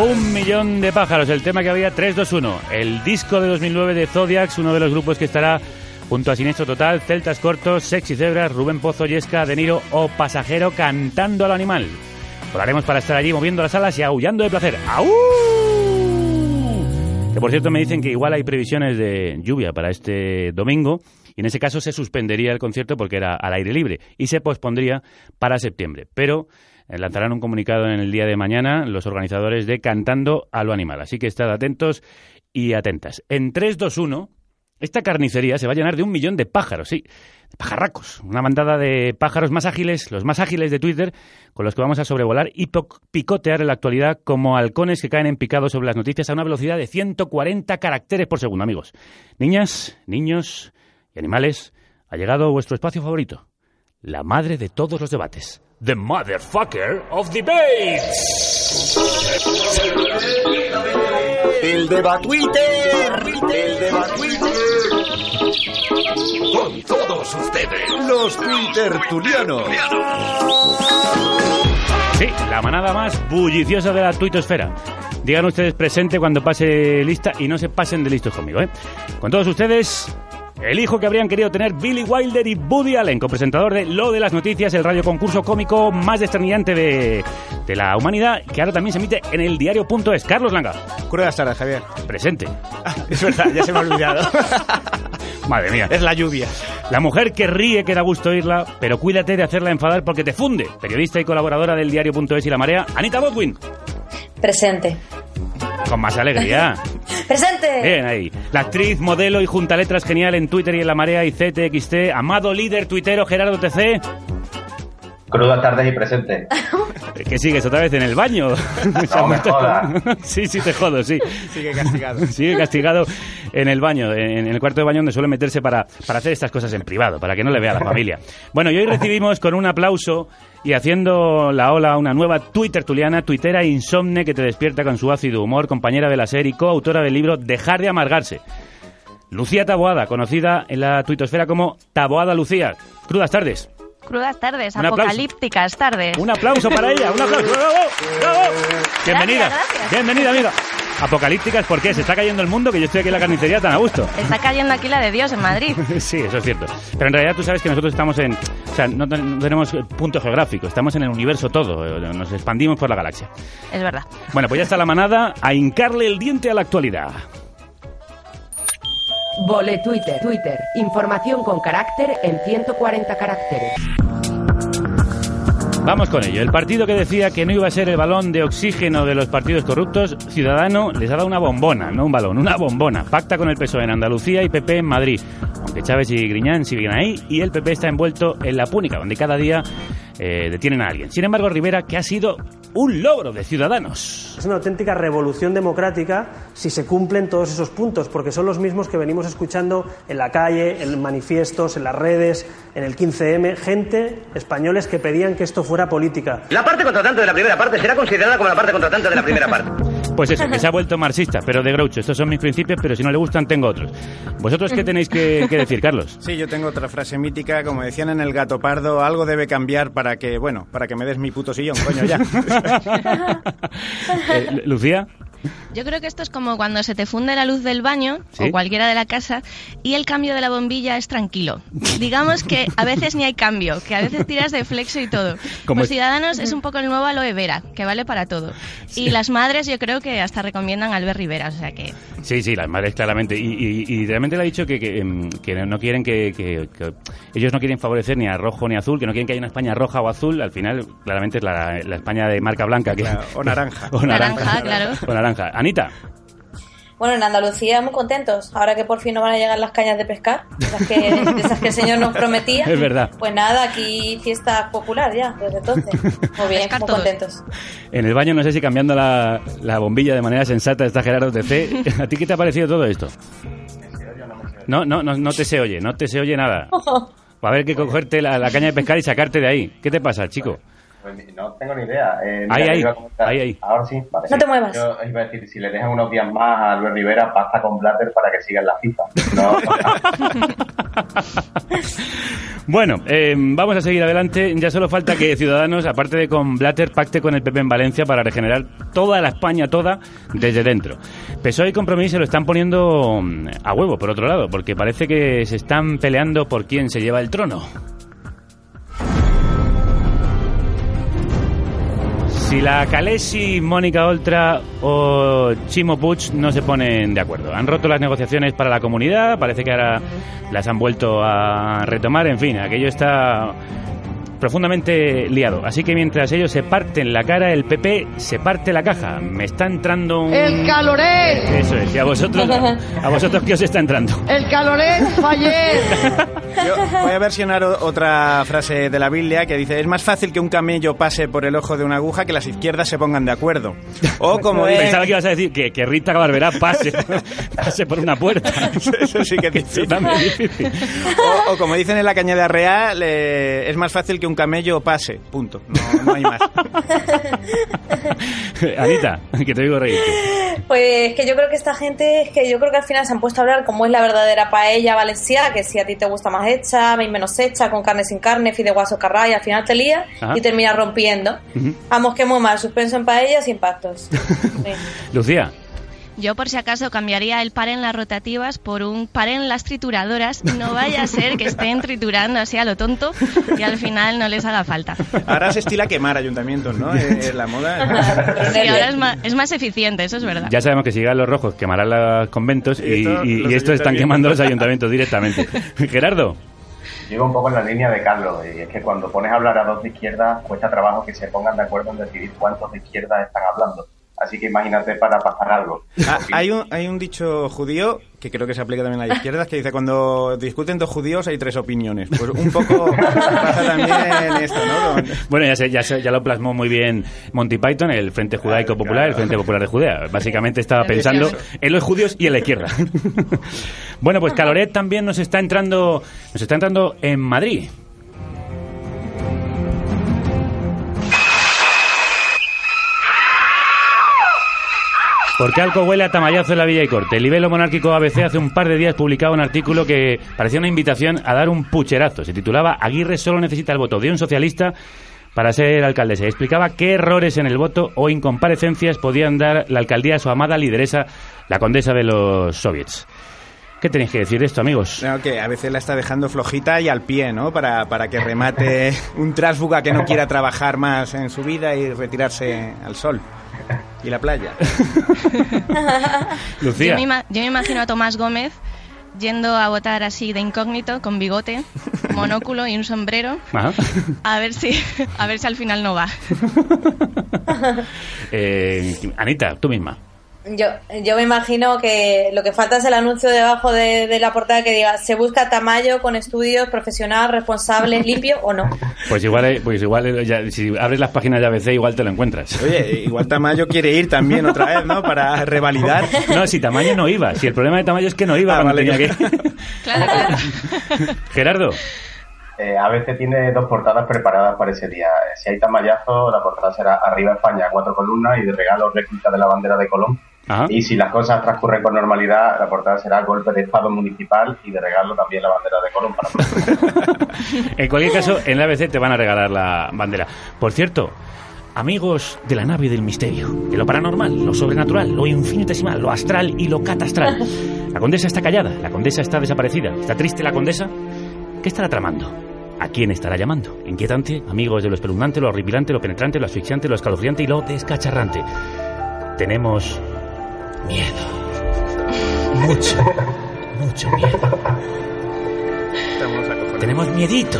Un millón de pájaros, el tema que había 321, el disco de 2009 de Zodiacs, uno de los grupos que estará junto a Siniestro Total, Celtas Cortos, Sexy Zebras, Rubén Pozo, Yesca, De Niro o Pasajero cantando al animal. Volaremos para estar allí moviendo las alas y aullando de placer. ¡Aú! Que por cierto me dicen que igual hay previsiones de lluvia para este domingo y en ese caso se suspendería el concierto porque era al aire libre y se pospondría para septiembre. Pero lanzarán un comunicado en el día de mañana los organizadores de Cantando a lo Animal. Así que estad atentos y atentas. En 3, 2, 1, esta carnicería se va a llenar de un millón de pájaros, sí, de pajarracos. Una bandada de pájaros más ágiles, los más ágiles de Twitter, con los que vamos a sobrevolar y picotear en la actualidad como halcones que caen en picado sobre las noticias a una velocidad de 140 caracteres por segundo, amigos. Niñas, niños y animales, ha llegado vuestro espacio favorito. La madre de todos los debates. The Motherfucker of Debates. El deba Twitter. El deba Con todos ustedes. Los Twitter Tulianos. Sí, la manada más bulliciosa de la tuitosfera. Digan ustedes presente cuando pase lista y no se pasen de listos conmigo, ¿eh? Con todos ustedes, el hijo que habrían querido tener Billy Wilder y Woody Allen, copresentador de Lo de las Noticias, el radio concurso cómico más desternillante de, de la humanidad, que ahora también se emite en el diario.es. Carlos Langa. Crudas tardes, Javier. Presente. Es verdad, ya se me ha olvidado. Madre mía. Es la lluvia. La mujer que ríe, que da gusto oírla, pero cuídate de hacerla enfadar porque te funde. Periodista y colaboradora del diario.es y La Marea, Anita Bodwin. Presente. Con más alegría. ¡Presente! Bien ahí. La actriz, modelo y junta letras genial en Twitter y en La Marea y CTXT. Amado líder tuitero Gerardo TC. Crudas tardes y presente. Que sigues otra vez en el baño. No me jodas. sí, sí, te jodo, sí. Sigue castigado. Sigue castigado en el baño, en el cuarto de baño donde suele meterse para, para hacer estas cosas en privado, para que no le vea la familia. Bueno, y hoy recibimos con un aplauso y haciendo la ola a una nueva Twitter tuliana, tuitera insomne que te despierta con su ácido humor, compañera de la serie y coautora del libro Dejar de amargarse. Lucía Taboada, conocida en la tuitosfera como Taboada Lucía. Crudas tardes. Crudas tardes, Un aplauso. apocalípticas tardes. Un aplauso para ella, un aplauso. ¡Bravo! ¡Bravo! Bienvenida. Gracias, gracias. Bienvenida, amiga. Apocalípticas, ¿por qué? Se está cayendo el mundo que yo estoy aquí en la carnicería tan a gusto. Está cayendo aquí la de Dios en Madrid. Sí, eso es cierto. Pero en realidad tú sabes que nosotros estamos en... O sea, no, no tenemos punto geográfico, estamos en el universo todo, nos expandimos por la galaxia. Es verdad. Bueno, pues ya está la manada a hincarle el diente a la actualidad. Vole Twitter. Twitter. Información con carácter en 140 caracteres. Vamos con ello. El partido que decía que no iba a ser el balón de oxígeno de los partidos corruptos, Ciudadano les ha dado una bombona, no un balón, una bombona. Pacta con el PSOE en Andalucía y PP en Madrid. Aunque Chávez y Griñán siguen ahí y el PP está envuelto en la púnica, donde cada día eh, detienen a alguien. Sin embargo, Rivera, que ha sido un logro de Ciudadanos. Es una auténtica revolución democrática si se cumplen todos esos puntos, porque son los mismos que venimos escuchando en la calle, en manifiestos, en las redes, en el 15M, gente, españoles que pedían que esto fuera política. La parte contratante de la primera parte será considerada como la parte contratante de la primera parte. Pues eso, que se ha vuelto marxista, pero de Groucho. Estos son mis principios, pero si no le gustan, tengo otros. ¿Vosotros qué tenéis que, que decir, Carlos? Sí, yo tengo otra frase mítica, como decían en el gato pardo, algo debe cambiar para que, bueno, para que me des mi puto sillón, coño, ya. Eh, Lucía. Yo creo que esto es como cuando se te funde la luz del baño ¿Sí? o cualquiera de la casa y el cambio de la bombilla es tranquilo. Digamos que a veces ni hay cambio, que a veces tiras de flexo y todo. Como Pues es- Ciudadanos es un poco el nuevo aloe vera, que vale para todo. Y las madres yo creo que hasta recomiendan Albert Rivera, o sea que Sí, sí, las madres claramente. Y, y- y realmente le ha dicho que, que, em, que no quieren que, que- que- Ellos no quieren favorecer ni a rojo ni a azul, que no quieren que haya una España roja o azul. Al final, claramente es la, la España de marca blanca. Que, Claro, o naranja. o naranja. Naranja, claro. O naranja. Anita. Bueno, en Andalucía muy contentos. Ahora que por fin no van a llegar las cañas de pescar, esas que, de esas que el señor nos prometía. Es verdad. Pues nada, aquí fiesta popular ya, desde entonces. Muy bien, muy contentos. En el baño, no sé si cambiando la, la bombilla de manera sensata está Gerardo TC. ¿A ti qué te ha parecido todo esto? No, no, no, no te se oye, no te se oye nada. Va a haber que cogerte la, la caña de pescar y sacarte de ahí. ¿Qué te pasa, chico? Pues no tengo ni idea. Eh, mira, Ahí, ahí, ahí, ahí. Ahora sí, vale. No te muevas. Yo iba a decir, si le dejan unos días más a Albert Rivera, pasta con Blatter para que siga en la FIFA. No, Bueno, eh, vamos a seguir adelante. Ya solo falta que Ciudadanos, aparte de con Blatter, pacte con el PP en Valencia para regenerar toda la España, toda, desde dentro. PSOE y Compromís se lo están poniendo mm, a huevo, por otro lado, porque parece que se están peleando por quién se lleva el trono. Si la Calesi, Mónica Oltra o Chimo Puig no se ponen de acuerdo. Han roto las negociaciones para la comunidad, parece que ahora las han vuelto a retomar. En fin, aquello está profundamente liado. Así que mientras ellos se parten la cara, el PP se parte la caja. Me está entrando un... El calorés. Eso es, y a vosotros, a vosotros qué os está entrando. El calorés fallé. Yo voy a versionar otra frase de la Biblia que dice, es más fácil que un camello pase por el ojo de una aguja que las izquierdas se pongan de acuerdo. O como dice... Pensaba que ibas a decir que, que Rita Barberá pase, pase por una puerta. Eso sí que es difícil. O, o como dicen en la Cañada Real, eh, es más fácil que un camello pase. Punto. No, no hay más. Anita, que te digo reírte. Pues que yo creo que esta gente, es que yo creo que al final se han puesto a hablar cómo es la verdadera paella valenciana, que si a ti te gusta más hecha, menos hecha, con carne sin carne, fideuás o carray, al final te lías y terminas rompiendo. Vamos, que muy mal, suspenso en paella sin pactos. Sí. Lucía. Yo, por si acaso, cambiaría el par en las rotativas por un par en las trituradoras. No vaya a ser que estén triturando así a lo tonto y al final no les haga falta. Ahora se estila quemar ayuntamientos, ¿no? Eh, la moda. Sí, ahora es más, es más eficiente, eso es verdad. Ya sabemos que si llegan los rojos quemarán los conventos y, Y esto, y- los y estos están quemando los ayuntamientos directamente. Gerardo. Yo iba un poco en la línea de Carlos, y es que cuando pones a hablar a dos de izquierda, cuesta trabajo que se pongan de acuerdo en decidir cuántos de izquierda están hablando. Así que imagínate para pasar algo. Ah, hay, un, hay un dicho judío que creo que se aplica también a las izquierdas que dice cuando discuten dos judíos hay tres opiniones. Pues un poco pasa también esto, ¿no? Bueno, ya, se- ya, se- ya lo plasmó muy bien Monty Python, el Frente Judaico Popular, el Frente Popular de Judea. Básicamente estaba pensando en los judíos y en la izquierda. bueno, pues Caloret también nos está entrando, nos está entrando en Madrid. ¿Por qué Alco huele a tamallazo en la Villa y Corte? El Libelo Monárquico ABC hace un par de días publicaba un artículo que parecía una invitación a dar un pucherazo. Se titulaba Aguirre solo necesita el voto de un socialista para ser alcaldesa. Explicaba qué errores en el voto o incomparecencias podían dar la alcaldía a su amada lideresa, la condesa de los soviets. ¿Qué tenéis que decir de esto, amigos? No, que a veces la está dejando flojita y al pie, ¿no? Para, para que remate un trásfuga que no quiera trabajar más en su vida y retirarse al sol y la playa. Yo me, ima- yo me imagino a Tomás Gómez yendo a votar así de incógnito, con bigote, monóculo y un sombrero, Ajá. a ver si, a ver si al final no va. Eh, Anita, tú misma. Yo, yo me imagino que lo que falta es el anuncio debajo de, de la portada que diga se busca Tamayo con estudios, profesional, responsable, limpio o no. Pues igual, eh, pues igual eh, ya- si abres las páginas de ABC igual te lo encuentras. Oye, igual Tamayo quiere ir también otra vez, ¿no? Para revalidar. No, si Tamayo no iba. Si el problema de Tamayo es que no iba Ah, vale. tenía que ir. Gerardo. Eh, ABC tiene dos portadas preparadas para ese día. Eh, Si hay tamallazo, la portada será Arriba España, cuatro columnas y de regalo réplica de la bandera de Colón. Ajá. Y si las cosas transcurren con normalidad, la portada será golpe de Estado municipal y de regalo también la bandera de Colón para En cualquier caso, en la ABC te van a regalar la bandera. Por cierto, amigos de la nave del misterio, de lo paranormal, lo sobrenatural, lo infinitesimal, lo astral y lo catastral. La condesa está callada, la condesa está desaparecida. ¿Está triste la condesa? ¿Qué estará tramando? ¿A quién estará llamando? Inquietante, amigos de lo espeluznante, lo horripilante, lo penetrante, lo asfixiante, lo escalofriante y lo descacharrante. Tenemos miedo. Mucho, mucho miedo. Tenemos miedito.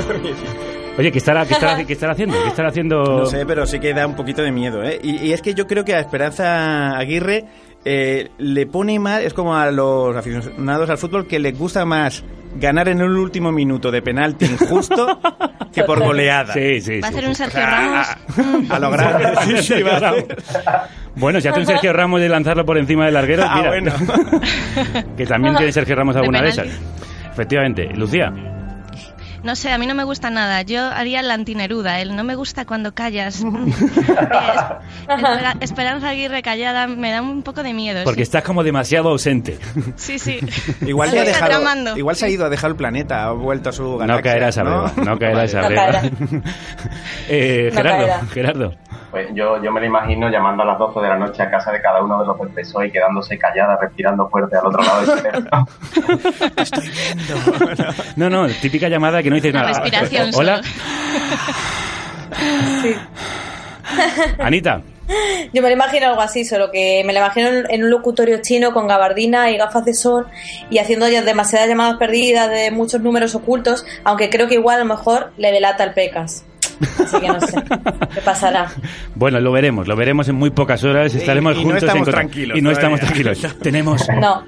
Oye, ¿qué estará, qué estará, qué estará haciendo? ¿Qué estará haciendo? No sé, pero sí que da un poquito de miedo, ¿eh? Y, y es que yo creo que a Esperanza Aguirre eh, le pone más, es como a los aficionados al fútbol, que les gusta más ganar en el último minuto de penalti injusto que por goleada. Sí, sí, Va a hacer un Sergio Ramos. A lo grande. Sí, sí, va a. Bueno, si hace un Sergio Ramos de lanzarlo por encima del larguero, Ah, mira. bueno. que también tiene Sergio Ramos De alguna de esas. penalti. Efectivamente. Lucía. No sé, a mí no me gusta nada. Yo haría la antineruda. El no me gusta cuando callas. Eh, Espera- Esperanza Aguirre callada me da un poco de miedo. Porque sí. estás como demasiado ausente. Sí, sí. Igual, ya ha dejado, igual se ha ido a dejar el planeta, ha vuelto a su galaxia. No caerás arriba. No, caerás No arriba. caerá. eh, No Gerardo. caerá. Gerardo. Pues yo, yo me lo imagino llamando a las 12 de la noche a casa de cada uno de los del PSOE y quedándose callada, respirando fuerte al otro lado del teléfono. No, no, típica llamada que no dices nada. respiración Hola. Anita. Yo me lo imagino algo así, solo que me lo imagino en- un locutorio chino con gabardina y gafas de sol y haciendo ya demasiadas llamadas perdidas de muchos números ocultos, aunque creo que igual a lo mejor le delata el pecas. Así que no sé qué pasará. Bueno, lo veremos, lo veremos en muy pocas horas. Estaremos y juntos estamos en contra- tranquilos Y no estamos tranquilos. Tenemos No.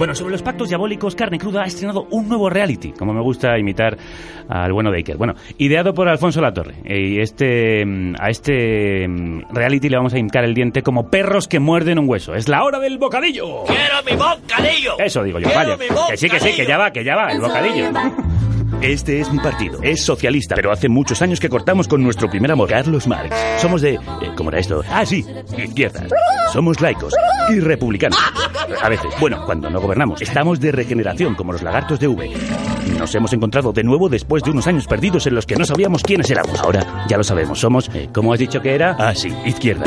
Bueno, sobre los pactos diabólicos, Carne Cruda ha estrenado un nuevo reality, como me gusta imitar al bueno de Iker. Bueno, ideado por Alfonso Latorre. Y este, mm, a este mm, reality le vamos a hincar el diente como perros que muerden un hueso. Es la hora del bocadillo. ¡Quiero mi bocadillo! Eso digo yo, Quiero vaya. Que sí, que sí, que ya va, que ya va, el bocadillo. Este es mi partido. Es socialista, pero hace muchos años que cortamos con nuestro primer amor, Carlos Marx. Somos de... eh, ¿Cómo era esto? Ah, sí, izquierda. Somos laicos y republicanos. A veces. Bueno, cuando no gobernamos. Estamos de regeneración, como los lagartos de V. Nos hemos encontrado de nuevo después de unos años perdidos en los que no sabíamos quiénes éramos. Ahora ya lo sabemos. Somos... eh, ¿Cómo has dicho que era? Ah, sí, izquierda.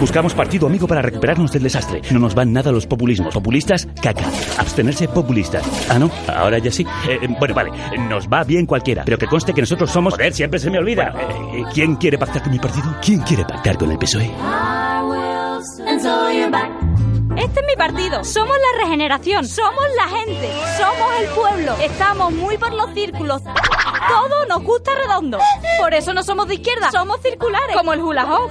Buscamos partido amigo para recuperarnos del desastre. No nos van nada los populismos. Populistas, caca. Abstenerse populistas. Ah, no, ahora ya sí. Eh, eh, bueno, vale, nos va bien cualquiera, pero que conste que nosotros somos... Joder, siempre se me olvida. Eh, ¿Quién quiere pactar con mi partido? ¿Quién quiere pactar con el PSOE? Este es mi partido. Somos la regeneración. Somos la gente. Somos el pueblo. Estamos muy por los círculos. Todo nos gusta redondo. Por eso no somos de izquierda. Somos circulares. Como el hula hoop.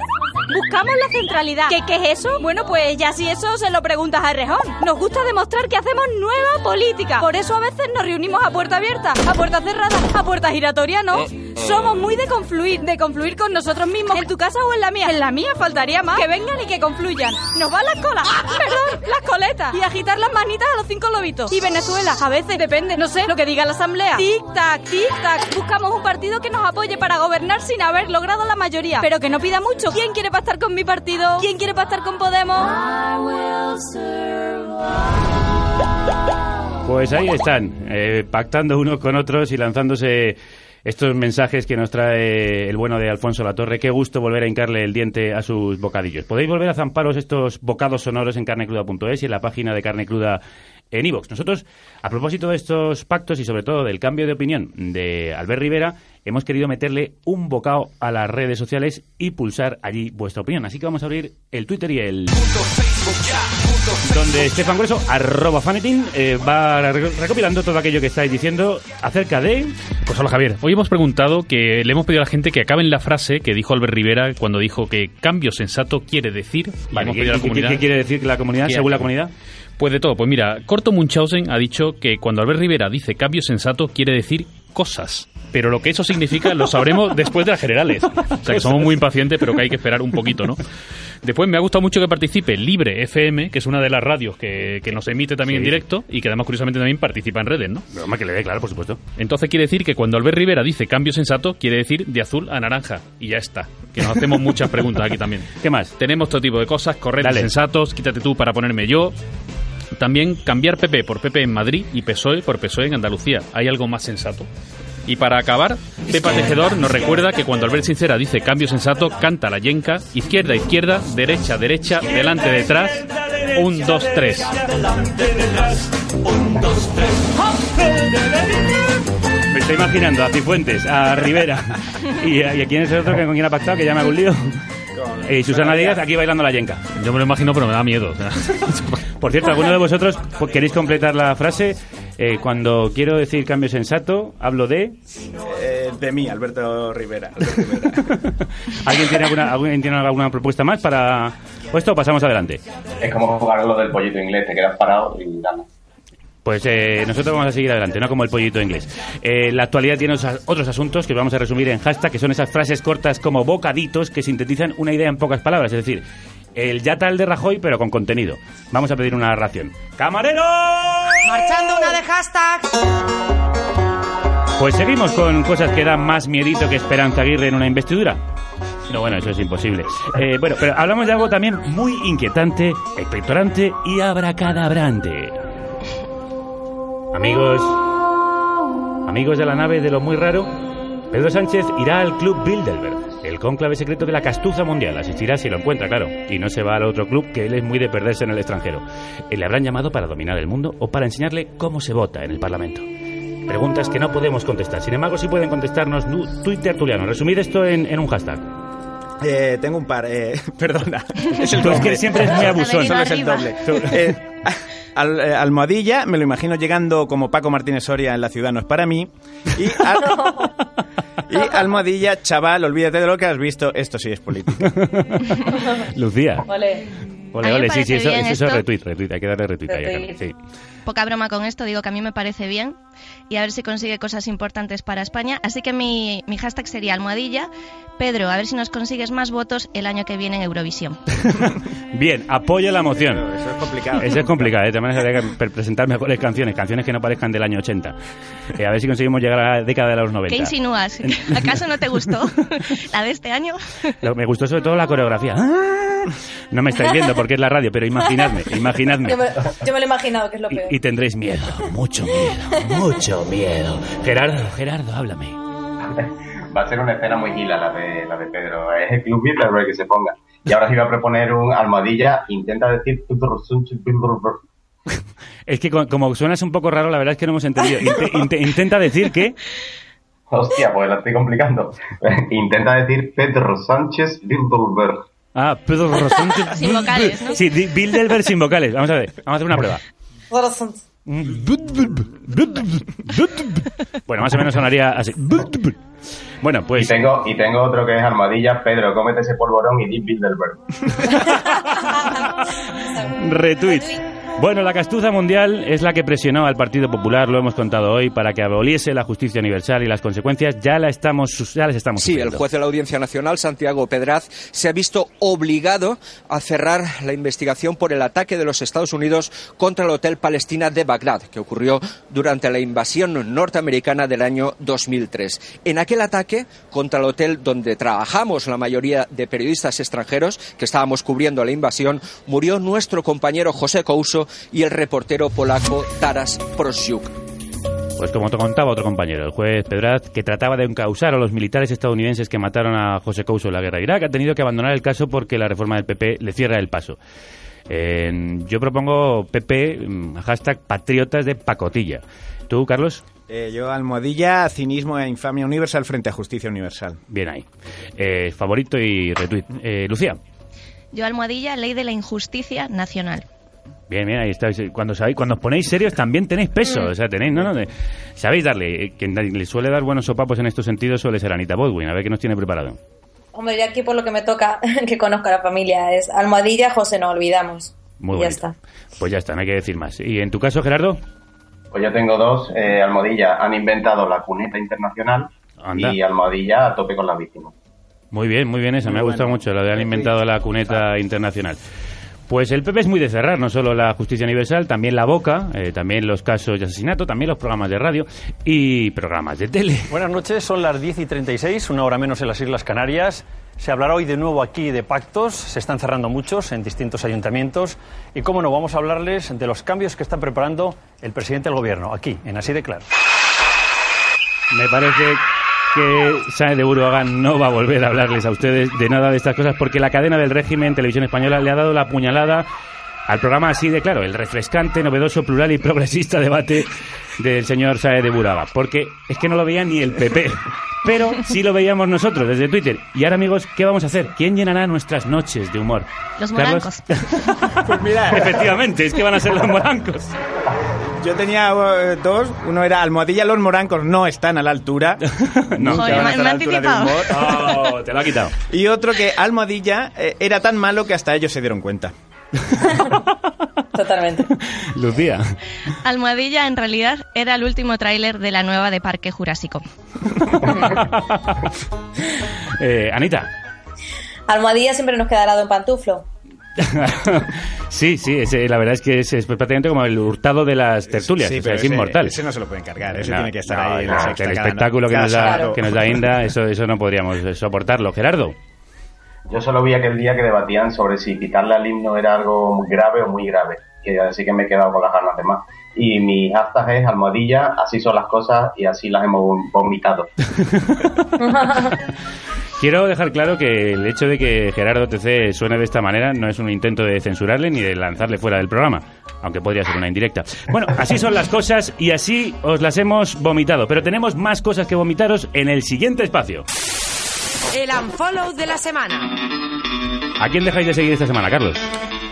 Buscamos la centralidad. ¿Qué, ¿Qué es eso? Bueno, pues ya si eso se lo preguntas a Rejón. Nos gusta demostrar que hacemos nueva política. Por eso a veces nos reunimos a puerta abierta, a puerta cerrada, a puerta giratoria, ¿no? Somos muy de confluir, de confluir con nosotros mismos. ¿En tu casa o en la mía? En la mía faltaría más. Que vengan y que confluyan. Nos van las colas. Perdón, las coletas. Y agitar las manitas a los cinco lobitos. Y Venezuela, a veces, depende, no sé, lo que diga la asamblea. Tic-tac, tic-tac. Buscamos un partido que nos apoye para gobernar sin haber logrado la mayoría. Pero que no pida mucho. ¿Quién quiere pactar con mi partido? ¿Quién quiere pactar con Podemos? Pues ahí están, eh, pactando unos con otros y lanzándose estos mensajes que nos trae el bueno de Alfonso Latorre. Qué gusto volver a hincarle el diente a sus bocadillos. Podéis volver a zamparos estos bocados sonoros en carnecruda.es y en la página de Carne Cruda en iVoox. Nosotros, a propósito de estos pactos y sobre todo del cambio de opinión de Albert Rivera, hemos querido meterle un bocado a las redes sociales y pulsar allí vuestra opinión. Así que vamos a abrir el Twitter y el donde Estefan Grueso, arroba fanetin, eh, va re- recopilando todo aquello que estáis diciendo acerca de... Pues hola Javier, hoy hemos preguntado que le hemos pedido a la gente que acaben la frase que dijo Albert Rivera cuando dijo que cambio sensato quiere decir. Vale, ¿qué- a qué- qué quiere decir la comunidad, ¿Qué- según la comunidad? Pues de todo, pues mira, Corto Munchausen ha dicho que cuando Albert Rivera dice cambio sensato quiere decir cosas. Pero lo que eso significa lo sabremos después de las generales. O sea que somos muy impacientes, pero que hay que esperar un poquito, ¿no? Después me ha gustado mucho que participe Libre FM, que es una de las radios que, que nos emite también en directo y que además curiosamente también participa en redes, ¿no? Broma que le dé, claro, por supuesto. Entonces quiere decir que cuando Albert Rivera dice cambio sensato, quiere decir de azul a naranja. Y ya está. Que nos hacemos muchas preguntas aquí también. ¿Qué más? Tenemos todo tipo de cosas, correctos, Dale. sensatos, quítate tú para ponerme yo. También cambiar PP por PP en Madrid y PSOE por PSOE en Andalucía. ¿Hay algo más sensato? Y para acabar, Pepa Tejedor nos recuerda que cuando Albert Sincera dice cambio sensato, canta la yenca, izquierda, izquierda, derecha, derecha, delante, detrás, un, dos, tres. Me estoy imaginando a Cifuentes, a Rivera y a, quién es el otro que con quién ha pactado, que hago un lío. Y Susana Díaz aquí bailando la yenca. Yo me lo imagino, pero me da miedo. o sea. Por cierto, ¿alguno de vosotros queréis completar la frase? Eh, cuando quiero decir cambio sensato, hablo de... Eh, de mí, Alberto Rivera. Alberto Rivera. ¿Alguien tiene alguna, alguien tiene alguna propuesta más para esto o pasamos adelante? Es como jugar lo del pollito inglés, te quedas parado y ganas. Pues eh, nosotros vamos a seguir adelante, no como el pollito inglés. Eh, la actualidad tiene os- otros asuntos que vamos a resumir en hashtag, que son esas frases cortas como bocaditos que sintetizan una idea en pocas palabras. Es decir, el ya tal de Rajoy, pero con contenido. Vamos a pedir una ración. ¡Camarero! Marchando una de hashtag. Pues seguimos con cosas que dan más miedito que Esperanza Aguirre en una investidura. No, bueno, eso es imposible. Eh, bueno, pero hablamos de algo también muy inquietante, expectorante y abracadabrante. Amigos, amigos de la nave de lo muy raro, Pedro Sánchez irá al Club Bilderberg, el cónclave secreto de la castuza mundial. Asistirá si lo encuentra, claro, y no se va al otro club que él es muy de perderse en el extranjero. Eh, Le habrán llamado para dominar el mundo o para enseñarle cómo se vota en el Parlamento. Preguntas que no podemos contestar. Sin embargo, sí pueden contestarnos Twitter Tuliano. Resumid esto en un hashtag. Eh, tengo un par, eh, perdona. Es el es doble. que siempre es muy abusón. Solo es el doble. Eh, al- eh, almohadilla, me lo imagino llegando como Paco Martínez Soria en La Ciudad no es para mí. Y, al- y almohadilla, chaval, olvídate de lo que has visto. Esto sí es política. Lucía. Vale. Ole, me ole, sí, sí, eso, eso, esto. retweet, retweet, hay que darle retweet ahí, Retweet. sí. Poca broma con esto, digo que a mí me parece bien y a ver si consigue cosas importantes para España. Así que mi, mi hashtag sería almohadilla. Pedro, a ver si nos consigues más votos el año que viene en Eurovisión. Bien, apoyo la moción. Eso es complicado. Eso es complicado, ¿eh? también habría que pre- presentar mejores canciones, canciones que no parezcan del año 80. Eh, a ver si conseguimos llegar a la década de los 90. ¿Qué insinúas? ¿Acaso no te gustó la de este año? Lo- me gustó sobre todo la coreografía. ¡Ah! No me estáis viendo porque es la radio, pero imaginadme, imaginadme. Yo me, yo me lo he imaginado, que es lo Y, peor. y tendréis miedo, mucho miedo, mucho miedo. Gerardo, Gerardo, háblame. Va a ser una escena muy gila la de, la de Pedro. Es el Club Bilderberg que se ponga. Y ahora sí iba a proponer un almohadilla. Intenta decir... Es que co- como suenas un poco raro, la verdad es que no hemos entendido. Inte- inte- intenta decir que... Hostia, pues la estoy complicando. Intenta decir Pedro Sánchez Bilderberg. Ah, Pedro Sánchez. Sin vocales, ¿no? Sí, Bilderberg sin vocales. Vamos a ver, vamos a hacer una prueba. Bueno, más o menos sonaría así. Bueno, Y pues tengo, y tengo otro que es almohadilla. Pedro, cómete ese polvorón y di Bilderberg. retweet. Bueno, la castuza mundial es la que presionó al Partido Popular, lo hemos contado hoy, para que aboliese la justicia universal y las consecuencias ya, la estamos, ya las estamos Sí, el juez de la Audiencia Nacional, Santiago Pedraz, se ha visto obligado a cerrar la investigación por el ataque de los Estados Unidos contra el Hotel Palestina de Bagdad, que ocurrió durante la invasión norteamericana del año 2003. En aquel ataque contra el hotel donde trabajamos la mayoría de periodistas extranjeros que estábamos cubriendo la invasión, murió nuestro compañero José Couso y el reportero polaco Taras Prosiuk. Pues como te contaba otro compañero, el juez Pedraz, que trataba de encausar a los militares estadounidenses que mataron a José Couso en la guerra de Irak, ha tenido que abandonar el caso porque la reforma del PP le cierra el paso. Eh, yo propongo PP, mm, hashtag patriotas de pacotilla. ¿Tú, Carlos? Eh, yo, almohadilla, cinismo e infamia universal frente a justicia universal. Bien ahí. Eh, favorito y retweet. Eh, Lucía. Yo almohadilla, ley de la injusticia nacional. Bien, bien, ahí estáis. Cuando sabéis, cuando os ponéis serios también tenéis peso. O sea, tenéis, no, no, de- sabéis darle. Eh, Quien le suele dar buenos sopapos en estos sentidos suele ser Anita Bodwin. A ver qué nos tiene preparado. Hombre, yo aquí por lo que me toca, que conozca a la familia, es almohadilla, José, no olvidamos. Muy y ya está. Pues ya está, no hay que decir más. ¿Y en tu caso, Gerardo? Pues yo tengo dos. Eh, almohadilla, han inventado la cuneta internacional. Anda. Y almohadilla a tope con las víctimas. Muy bien, muy bien esa. Muy Me ha gustado bueno. mucho lo de han inventado la cuneta internacional. Pues el PP es muy de cerrar, no solo la justicia universal, también la boca, eh, también los casos de asesinato, también los programas de radio y programas de tele. Buenas noches, son las 10 y 36, una hora menos en las Islas Canarias. Se hablará hoy de nuevo aquí de pactos, se están cerrando muchos en distintos ayuntamientos y, cómo no, vamos a hablarles de los cambios que está preparando el presidente del gobierno, aquí, en Así de Claro. Me parece que Sáenz de Buruaga no va a volver a hablarles a ustedes de nada de estas cosas porque la cadena del régimen Televisión Española le ha dado la puñalada al programa así de claro, el refrescante, novedoso, plural y progresista debate del señor Sáenz de Buruaga. Porque es que no lo veía ni el PP. Pero sí lo veíamos nosotros desde Twitter. Y ahora, amigos, ¿qué vamos a hacer? ¿Quién llenará nuestras noches de humor? Los morancos. Pues mira, Efectivamente, es que van a ser los morancos. Yo tenía eh, dos. Uno era almohadilla, los morancos no están a la altura. No. Joder, me- anticipado. Oh, te lo ha quitado. Y otro que almohadilla eh, era tan malo que hasta ellos se dieron cuenta. Totalmente. Lucía. Almohadilla en realidad era el último tráiler de la nueva de Parque Jurásico. Eh, Anita. Almohadilla siempre nos queda al lado en pantuflo. sí, sí, ese, la verdad es que es, es prácticamente como el hurtado de las tertulias, Sí, o sea, pero es ese- inmortal. ese no se lo pueden cargar, ese No, tiene que estar no, ahí no, el espectáculo que nos, da, que nos da Inda, eso, eso no podríamos soportarlo. Gerardo. Yo solo vi aquel día que debatían sobre si quitarle al himno era algo muy grave o muy grave. Y así que me he quedado con las ganas de más. Y mi hashtag es almohadilla, así son las cosas y así las hemos vomitado. Quiero dejar claro que el hecho de que Gerardo TC suene de esta manera no es un intento de censurarle ni de lanzarle fuera del programa, aunque podría ser una indirecta. Bueno, así son las cosas y así os las hemos vomitado, pero tenemos más cosas que vomitaros en el siguiente espacio. El unfollow de la semana. ¿A quién dejáis de seguir esta semana, Carlos?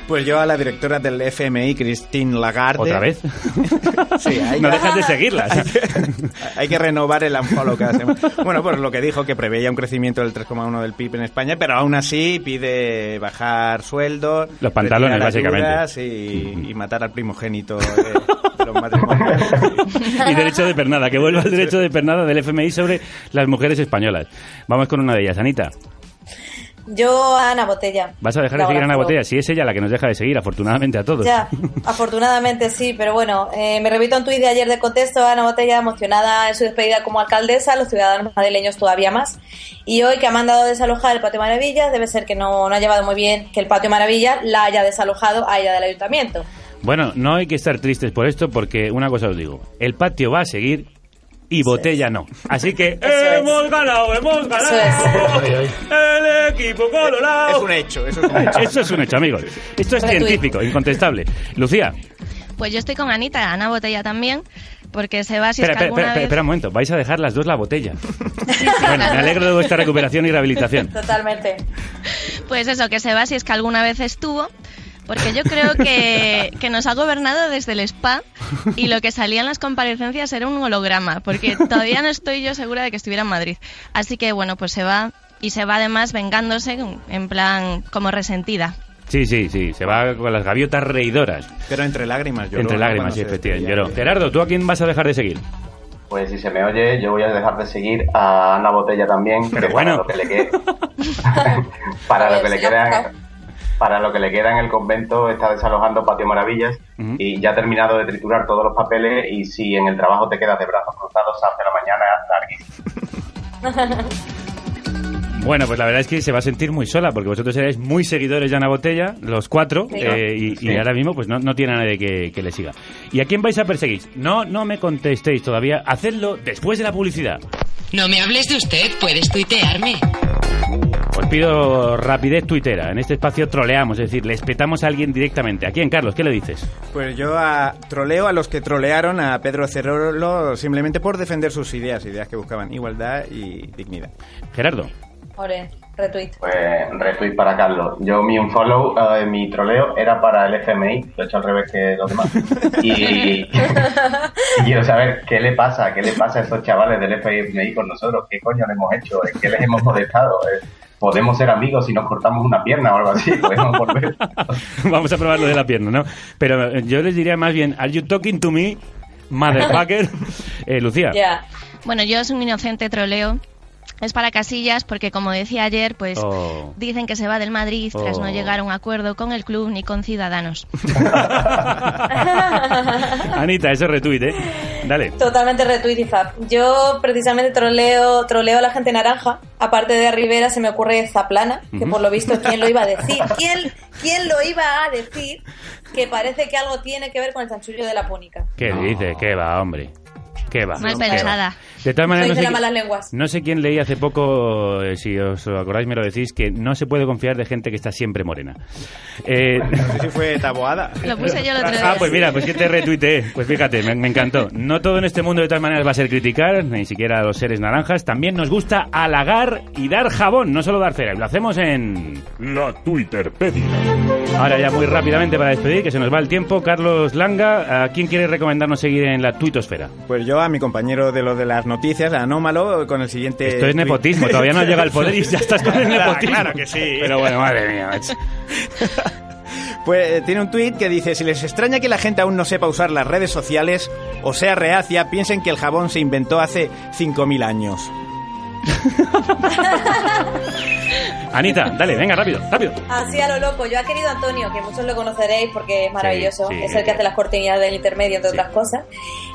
Pues yo a la directora del FMI, Christine Lagarde. ¿Otra vez? sí, hay No que- dejas de seguirlas. Hay que, hay que renovar el unfollow cada semana. Bueno, pues lo que dijo, que preveía un crecimiento del 3,1 del PIB en España, pero aún así pide bajar sueldos. Los pantalones, básicamente. Y, y matar al primogénito de, de los matrimonios. y derecho de pernada, que vuelva el derecho de pernada del FMI sobre las mujeres españolas. Vamos con una de ellas, Anita. Yo a Ana Botella. ¿Vas a dejar de seguir a Ana. Botella? Si es ella la que nos deja de seguir, afortunadamente a todos. Ya, afortunadamente sí, pero bueno, eh, me repito un tuit de ayer de contexto, Ana Botella emocionada en su despedida como alcaldesa, los ciudadanos madrileños todavía más. Y hoy que ha mandado desalojar el Patio Maravillas, debe ser que no, no ha llevado muy bien que el Patio Maravillas la haya desalojado a ella del ayuntamiento. Bueno, no hay que estar tristes por esto porque una cosa os digo, el patio va a seguir y Botella no. Así que hemos ganado, hemos ganado. El equipo colorado. Es un hecho, eso es un hecho. Eso es un hecho, amigos. Esto es científico, incontestable. Lucía, Pues yo estoy con Anita, Ana Botella también, porque se va si es espera, que espera, alguna espera, vez... espera un momento. Vais a dejar las dos la botella. Bueno, me alegro de vuestra recuperación y rehabilitación. Totalmente. Pues eso, que se va si es que alguna vez estuvo, porque yo creo que, que nos ha gobernado desde el spa y lo que salía en las comparecencias era un holograma, porque todavía no estoy yo segura de que estuviera en Madrid. Así que bueno, pues se va y se va además vengándose en plan como resentida. Sí, sí, sí. Se va con las gaviotas reidoras. Pero entre lágrimas, lloró, Entre lágrimas, sí, efectivamente. Lloró. Gerardo, ¿tú a quién vas a dejar de seguir? Pues si se me oye, yo voy a dejar de seguir a Ana Botella también. Pero que bueno. Para lo que le quede, para lo que le queda para lo que le queda en el convento está desalojando Patio Maravillas y ya ha terminado de triturar todos los papeles y si en el trabajo te quedas de brazos cruzados hace la mañana hasta aquí. Bueno, pues la verdad es que se va a sentir muy sola, porque vosotros erais muy seguidores de Ana Botella, los cuatro, Sí. eh, y, ahora mismo pues no, no tiene a nadie que, que le siga. ¿Y a quién vais a perseguir? No, no me contestéis todavía, hacedlo después de la publicidad. No me hables de usted, puedes tuitearme. Os pido rapidez tuitera. En este espacio troleamos, es decir, le espetamos a alguien directamente. ¿A quién, Carlos? ¿Qué le dices? Pues yo a, troleo a los que trolearon a Pedro Cerrolo simplemente por defender sus ideas, ideas que buscaban igualdad y dignidad. Gerardo. Ore, retweet. Pues retweet para Carlos. Yo mi unfollow, eh, mi troleo era para el FMI, lo he hecho al revés que los demás. Y, y quiero saber qué le pasa, qué le pasa a estos chavales del FMI con nosotros, qué coño le hemos hecho, ¿En qué les hemos molestado. Podemos ser amigos si nos cortamos una pierna o algo así, podemos volver. Vamos a probar lo de la pierna, ¿no? Pero eh, yo les diría más bien, ¿Are you talking to me, motherfucker? Eh, Lucía. Ya. Bueno, yo es un inocente troleo. Es para Casillas porque, como decía ayer, pues Oh. dicen que se va del Madrid tras Oh. no llegar a un acuerdo con el club ni con Ciudadanos. Anita, eso retweet, ¿eh? Dale. Totalmente retweet y zap. Yo precisamente troleo, troleo a la gente naranja. Aparte de Rivera se me ocurre Zaplana, que por lo visto, ¿quién lo iba a decir? ¿Quién, ¿Quién lo iba a decir? Que parece que algo tiene que ver con el chanchullo de la púnica. ¿Qué dice? ¿Qué va, hombre? ¿Qué va? Pensada. De todas maneras, no sé, malas lenguas. no sé quién leí hace poco, eh, si os acordáis me lo decís, que no se puede confiar de gente que está siempre morena. Eh, No sé si fue taboada. Lo puse yo el otro día. Ah, pues mira, pues que te retuiteé. Pues fíjate, me, me encantó. No todo en este mundo de todas maneras va a ser criticar, ni siquiera a los seres naranjas. También nos gusta halagar y dar jabón, no solo dar cera. Y lo hacemos en... La Twitterpedia. Ahora ya muy rápidamente para despedir, que se nos va el tiempo. Carlos Langa, ¿a quién quiere recomendarnos seguir en la tuitosfera? Pues yo a mi compañero de lo de las noticias, Anómalo, con el siguiente... Esto es nepotismo, todavía no llega el poder y ya estás con el nepotismo. Claro que sí. Pero bueno, madre mía, macho. Pues eh, tiene un tuit que dice, si les extraña que la gente aún no sepa usar las redes sociales o sea reacia, piensen que el jabón se inventó hace 5.000 años. Anita, dale, venga, rápido, rápido. Así a lo loco. Yo ha querido Antonio, que muchos lo conoceréis porque es maravilloso. Sí, sí. es el que hace las cortinillas del intermedio, entre otras cosas.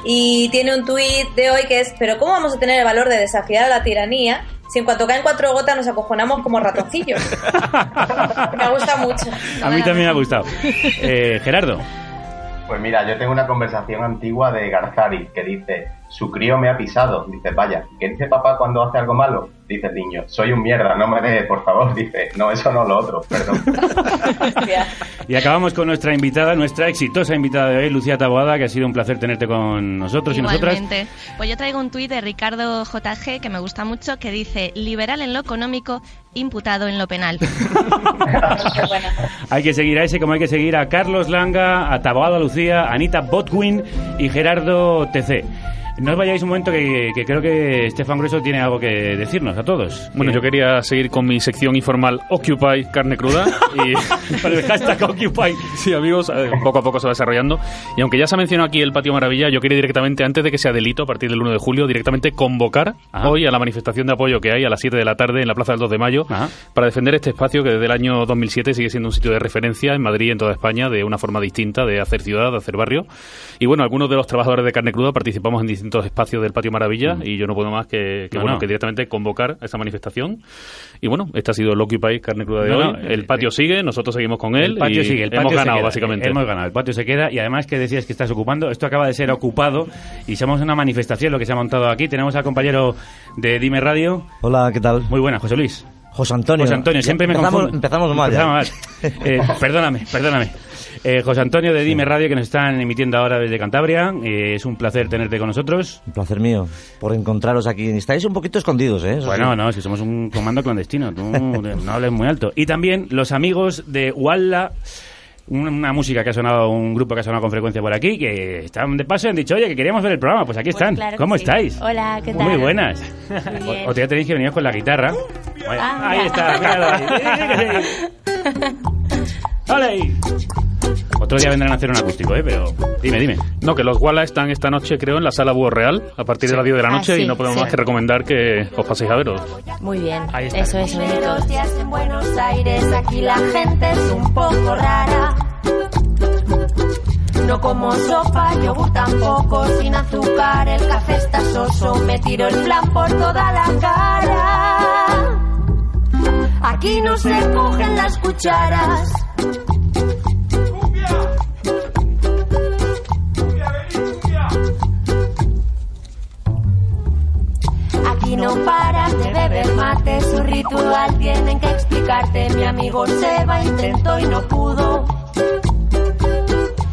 Y tiene un tuit de hoy que es, pero ¿cómo vamos a tener el valor de desafiar a la tiranía Si en cuanto caen cuatro gotas nos acojonamos como ratoncillos. me gusta mucho. A mí también me ha gustado. Eh, Gerardo. Pues mira, yo tengo una conversación antigua de Garzari que dice, su crío me ha pisado. Dice, vaya, ¿qué dice papá cuando hace algo malo? Dice el niño, soy un mierda, no me dejes, por favor. Dice, no, eso no, lo otro, perdón. Y acabamos con nuestra invitada, nuestra exitosa invitada de hoy, Lucía Taboada, que ha sido un placer tenerte con nosotros y nosotras. Igualmente. Pues yo traigo un tuit de Ricardo JG que me gusta mucho que dice liberal en lo económico, imputado en lo penal. Hay que seguir a ese, como hay que seguir a Carlos Langa, a Taboada Lucía, a Anita Botwin y Gerardo TC. No os vayáis un momento que, que creo que Estefan Grueso tiene algo que decirnos a todos. Bueno, yo quería seguir con mi sección informal Occupy carne cruda y Con el hashtag Occupy. Sí, amigos, poco a poco se va desarrollando. Y aunque ya se ha mencionado aquí el Patio Maravilla, yo quería directamente, antes de que sea delito, a partir del 1 de julio, directamente convocar hoy a la manifestación de apoyo que hay a las 7 de la tarde en la Plaza del 2 de Mayo para defender este espacio que desde el año 2007 sigue siendo un sitio de referencia en Madrid y en toda España de una forma distinta de hacer ciudad, de hacer barrio. Y bueno, algunos de los trabajadores de carne cruda participamos en distintos espacios del Patio Maravilla y yo no puedo más que, que, No, bueno, no. que directamente convocar a esta manifestación. Y bueno, este ha sido el Occupy Carne Cruda de No, hoy. no, el patio sigue, nosotros seguimos con él. El patio y sigue, el patio hemos se ganado, queda. básicamente. Hemos ganado, el patio se queda y además que decías que estás ocupando, esto acaba de ser ocupado y somos una manifestación lo que se ha montado aquí. Tenemos al compañero de Dime Radio. Hola, ¿qué tal? Muy buena, José Luis. José Antonio. José Antonio, siempre me empezamos, confundo. Empezamos mal. Empezamos mal. Eh, perdóname, perdóname. Eh, José Antonio de Dime Radio que nos están emitiendo ahora desde Cantabria. Eh, es un placer tenerte con nosotros. Un placer mío por encontraros aquí. Estáis un poquito escondidos, ¿eh? Eso Bueno, sí. no, es que somos un comando clandestino. Tú no hables muy alto. Y también los amigos de Walla. Una, música que ha sonado, un grupo que ha sonado con frecuencia por aquí, que están de paso y han dicho, oye, que queríamos ver el programa. Pues aquí están. claro ¿Cómo sí. estáis? Hola, ¿qué tal? Muy buenas. Muy bien. O- día tenéis que venir con la guitarra. Ah, ahí está, claro. Ahí! Otro día vendrán a hacer un acústico, ¿eh? Pero dime, dime. No, que los Walla están esta noche, creo, en la sala Búho Real, a partir de las 10 de la Ah, noche, sí, y no podemos sí. más que recomendar que os paséis a veros. Muy bien. Ahí está. Eso es. Los días en Buenos Aires, aquí la gente es un poco rara. No como sopa, yogur tampoco, sin azúcar, el café está soso, me tiro el plan por toda la cara. Aquí no se cogen las cucharas. Aquí no paran de beber mate, su ritual tienen que explicarte. Mi amigo Seba intentó y no pudo.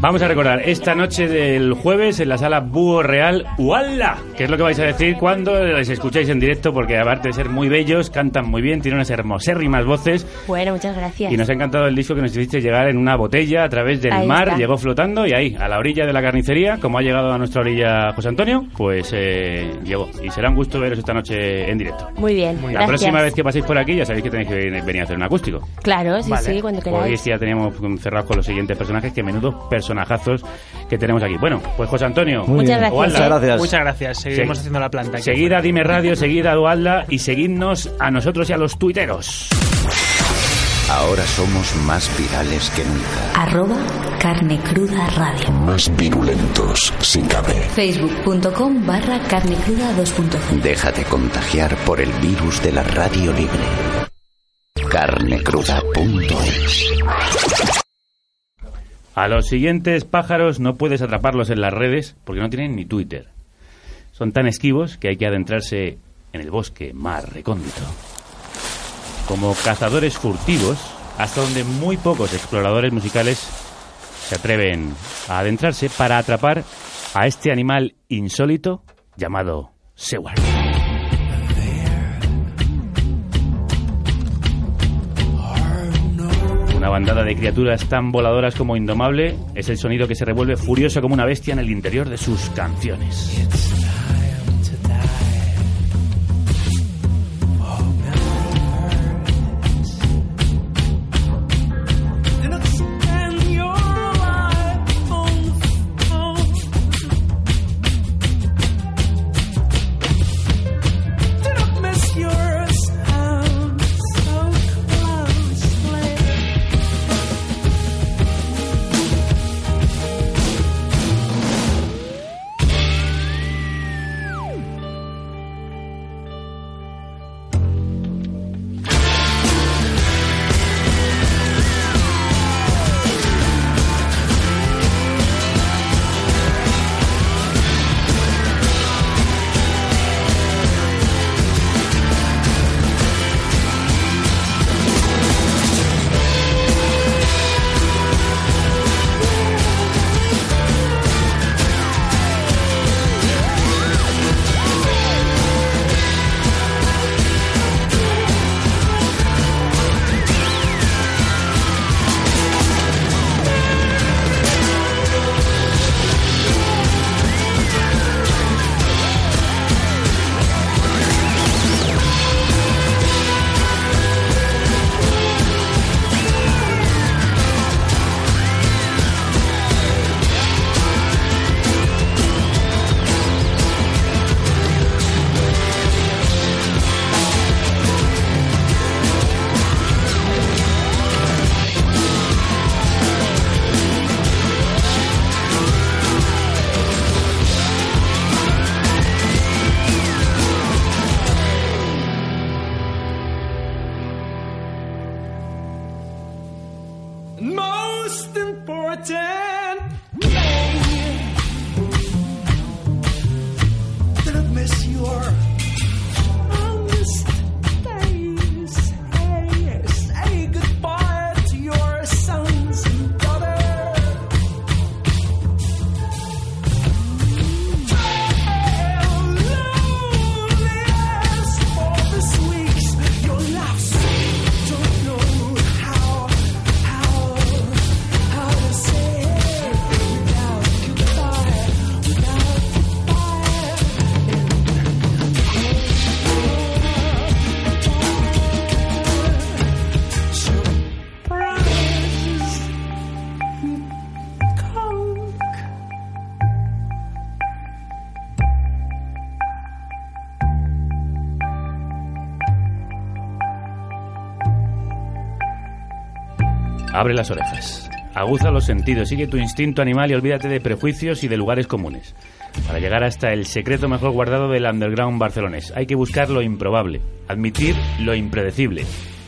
Vamos a recordar, esta noche del jueves en la sala Búho Real, ¡Uala! Que es lo que vais a decir cuando les escucháis en directo, porque aparte de ser muy bellos, cantan muy bien, tienen unas hermosérrimas voces. Bueno, muchas gracias. Y nos ha encantado el disco que nos hiciste llegar en una botella a través del Ahí mar, está. llegó flotando y ahí, a la orilla de la carnicería, como ha llegado a nuestra orilla José Antonio, pues eh, llegó. Y será un gusto veros esta noche en directo. Muy bien. La gracias. próxima vez que paséis por aquí ya sabéis que tenéis que venir a hacer un acústico. Claro, sí, Vale. sí, cuando Hoy queráis. es que ya teníamos cerrados con los siguientes personajes, que menudos personajazos que tenemos aquí. Bueno, pues José Antonio. Muy Muchas gracias. Muchas gracias. Muchas gracias. Seguiremos Sí. haciendo la planta. aquí Seguid a Dime Radio, seguid a Dualda y seguidnos a nosotros y a los tuiteros. Ahora somos más virales que nunca. Arroba carne cruda radio. Más virulentos, si cabe. Facebook.com barra carne cruda 2.0. Déjate contagiar por el virus de la radio libre. Carnecruda.es A los siguientes pájaros no puedes atraparlos en las redes porque no tienen ni Twitter. Son tan esquivos que hay que adentrarse en el bosque más recóndito. Como cazadores furtivos, hasta donde muy pocos exploradores musicales se atreven a adentrarse para atrapar a este animal insólito llamado Seward. Bandada de criaturas tan voladoras como indomable es el sonido que se revuelve furioso como una bestia en el interior de sus canciones. Abre las orejas. Aguza los sentidos, sigue tu instinto animal y olvídate de prejuicios y de lugares comunes. Para llegar hasta el secreto mejor guardado del underground barcelonés, hay que buscar lo improbable, admitir lo impredecible,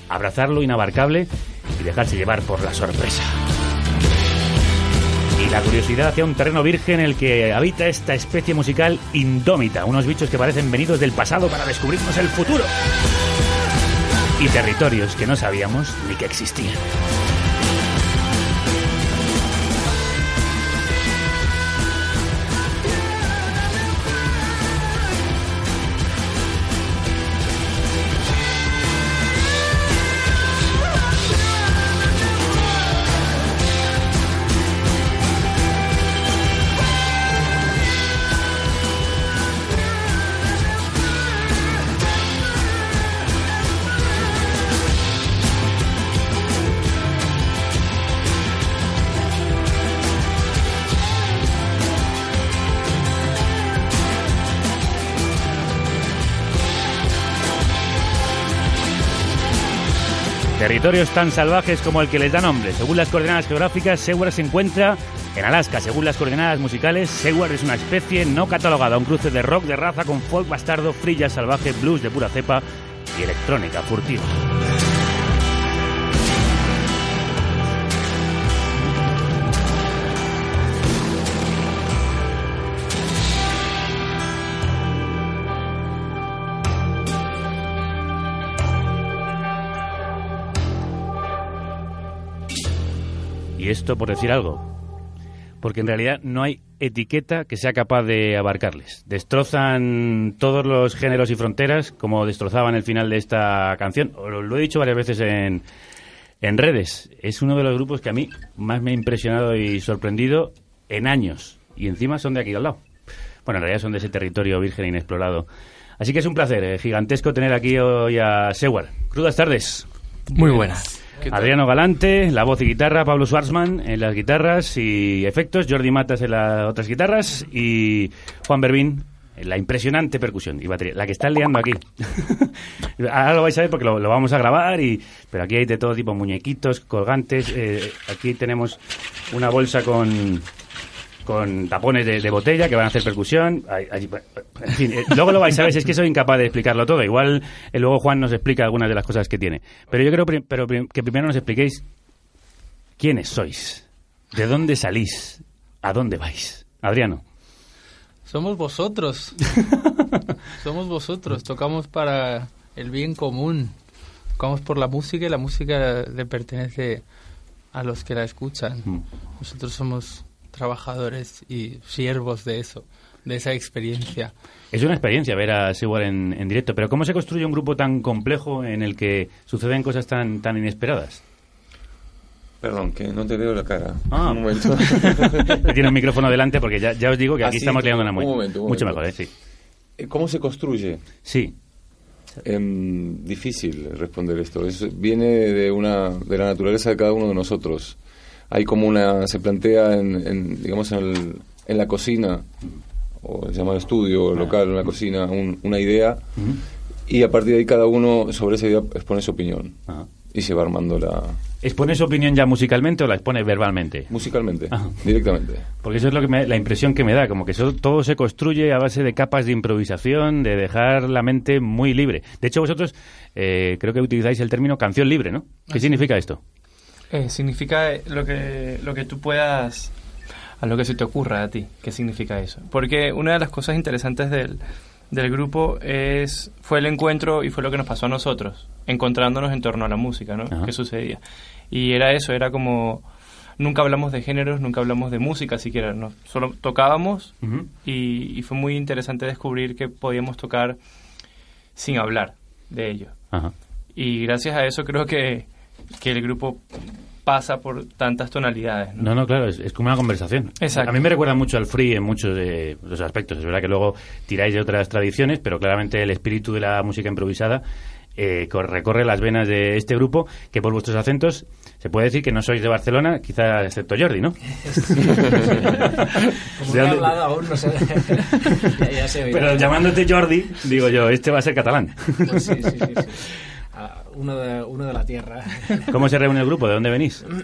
abrazar lo inabarcable y dejarse llevar por la sorpresa. Y la curiosidad hacia un terreno virgen en el que habita esta especie musical indómita, unos bichos que parecen venidos del pasado para descubrirnos el futuro. Y territorios que no sabíamos ni que existían. Territorios tan salvajes como el que les da nombre. Según las coordenadas geográficas, Seward se encuentra en Alaska. Según las coordenadas musicales, Seward es una especie no catalogada, un cruce de rock de raza con folk bastardo, frilla salvaje, blues de pura cepa y electrónica furtiva. Y esto por decir algo. Porque en realidad no hay etiqueta que sea capaz de abarcarles. Destrozan todos los géneros y fronteras, como destrozaban el final de esta canción. Lo, he dicho varias veces en, en redes. Es uno de los grupos que a mí más me ha impresionado y sorprendido en años. Y encima son de aquí al lado. Bueno, en realidad son de ese territorio virgen inexplorado. Así que es un placer eh, gigantesco tener aquí hoy a Seward. Crudas tardes. Muy buenas. Adriano Galante, la voz y guitarra, Pablo Schwarzman en las guitarras y efectos, Jordi Matas en las otras guitarras y Juan Berbín en la impresionante percusión y batería, la que está liando aquí. Ahora lo vais a ver porque lo, vamos a grabar, y pero aquí hay de todo tipo, muñequitos, colgantes, eh, aquí tenemos una bolsa con con tapones de, de, botella que van a hacer percusión. En fin, eh, luego lo vais a ver, es que soy incapaz de explicarlo todo. Igual eh, luego Juan nos explica algunas de las cosas que tiene. Pero yo creo prim pero prim que primero nos expliquéis quiénes sois, de dónde salís, a dónde vais. Adriano. Somos vosotros. Somos vosotros. Tocamos para el bien común. Tocamos por la música y la música le pertenece a los que la escuchan. Mm. Nosotros somos trabajadores y siervos de eso, de esa experiencia. Es una experiencia ver a Seward en, en, directo, pero ¿cómo se construye un grupo tan complejo en el que suceden cosas tan, tan inesperadas? Perdón, que no te veo la cara. Ah. Un momento. Tiene un micrófono delante porque ya, ya os digo que aquí Así estamos liando una muy, un momento, un mucho momento. mejor, ¿eh? sí. ¿Cómo se construye? Sí. Eh, difícil responder esto. Es, viene de, una, de la naturaleza de cada uno de nosotros hay como una, se plantea en, en digamos, en, el, en, la cocina, o se llama el estudio local, en la cocina, un, una idea, uh -huh. y a partir de ahí cada uno sobre esa idea expone su opinión. Uh -huh. Y se va armando la... ¿Expone su opinión ya musicalmente o la expone verbalmente? Musicalmente, Ajá. directamente. Porque eso es lo que me, la impresión que me da, como que eso, todo se construye a base de capas de improvisación, de dejar la mente muy libre. De hecho, vosotros eh, creo que utilizáis el término canción libre, ¿no? ¿Qué significa esto? Eh, significa lo que, lo que tú puedas, a lo que se te ocurra a ti. ¿Qué significa eso? Porque una de las cosas interesantes del, del grupo es fue el encuentro y fue lo que nos pasó a nosotros, encontrándonos en torno a la música, ¿no? Ajá. ¿Qué sucedía? Y era eso, era como nunca hablamos de géneros, nunca hablamos de música siquiera, ¿no? solo tocábamos uh -huh. y, y, fue muy interesante descubrir que podíamos tocar sin hablar de ello. Ajá. Y gracias a eso creo que, que el grupo pasa por tantas tonalidades. No, no, no claro, es, es, como una conversación. Exacto. A mí me recuerda mucho al free en muchos de los aspectos. Es verdad que luego tiráis de otras tradiciones, pero claramente el espíritu de la música improvisada eh, recorre las venas de este grupo, que por vuestros acentos se puede decir que no sois de Barcelona, quizá excepto Jordi, ¿no? Como he hablado aún, no sé. ya, ya se Pero llamándote Jordi, digo yo, este va a ser catalán. Pues sí, sí, sí. sí. Uno de, uno de la tierra. ¿Cómo se reúne el grupo? ¿De dónde venís?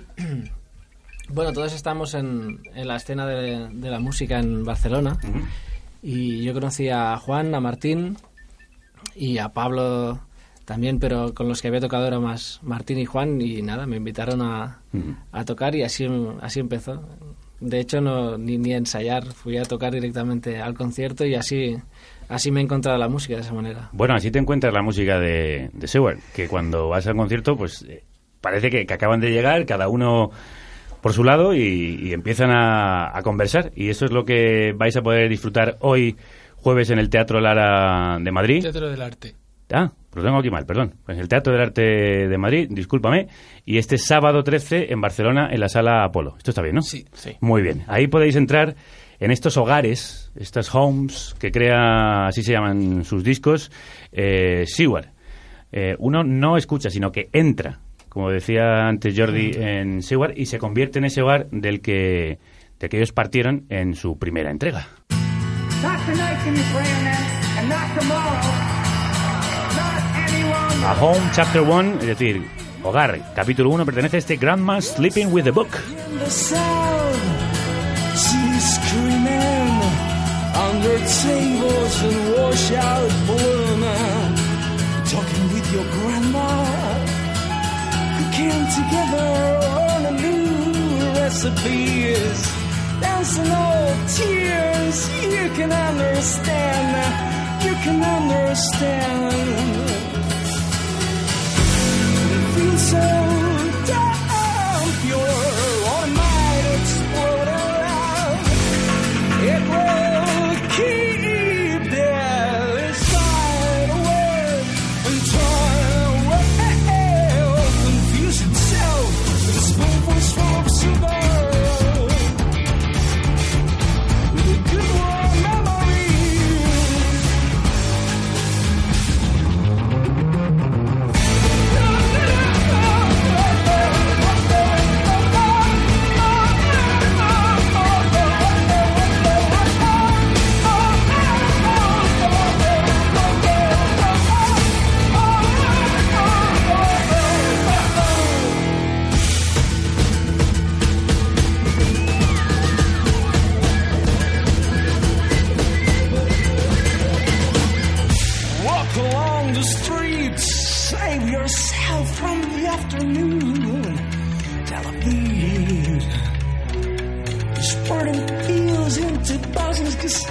Bueno, todos estamos en, en la escena de, de la música en Barcelona. Y yo conocí a Juan, a Martín y a Pablo también, pero con los que había tocado era más Martín y Juan. Y nada, me invitaron a, a tocar y así, así empezó. De hecho, no, ni, ni ensayar, fui a tocar directamente al concierto y así, así me he encontrado la música de esa manera. Bueno, así te encuentras la música de, de Seward, que cuando vas al concierto, pues eh, parece que, que acaban de llegar, cada uno por su lado, y, y empiezan a, a conversar. Y eso es lo que vais a poder disfrutar hoy, jueves, en el Teatro Lara de Madrid. Teatro del Arte. Ah, lo tengo aquí mal, perdón. Pues el Teatro del Arte de Madrid, discúlpame. Y este sábado 13 en Barcelona, en la Sala Apolo. Esto está bien, ¿no? Sí, sí. Muy bien. Ahí podéis entrar en estos hogares, estas homes, que crea, así se llaman sus discos, eh, Seward. Eh, uno no escucha, sino que entra, como decía antes Jordi, en Seward y se convierte en ese hogar del que, del que ellos partieron en su primera entrega. Not tonight can you pray and, and not tomorrow. Not anyone. A Home Chapter 1, es decir, Hogar, capítulo 1, pertenece a este Grandma Sleeping with the Book. Under tables and washout balloon. Talking with your grandma, came together on a new recipes. Dancing all tears, you can understand, you can understand. It feels so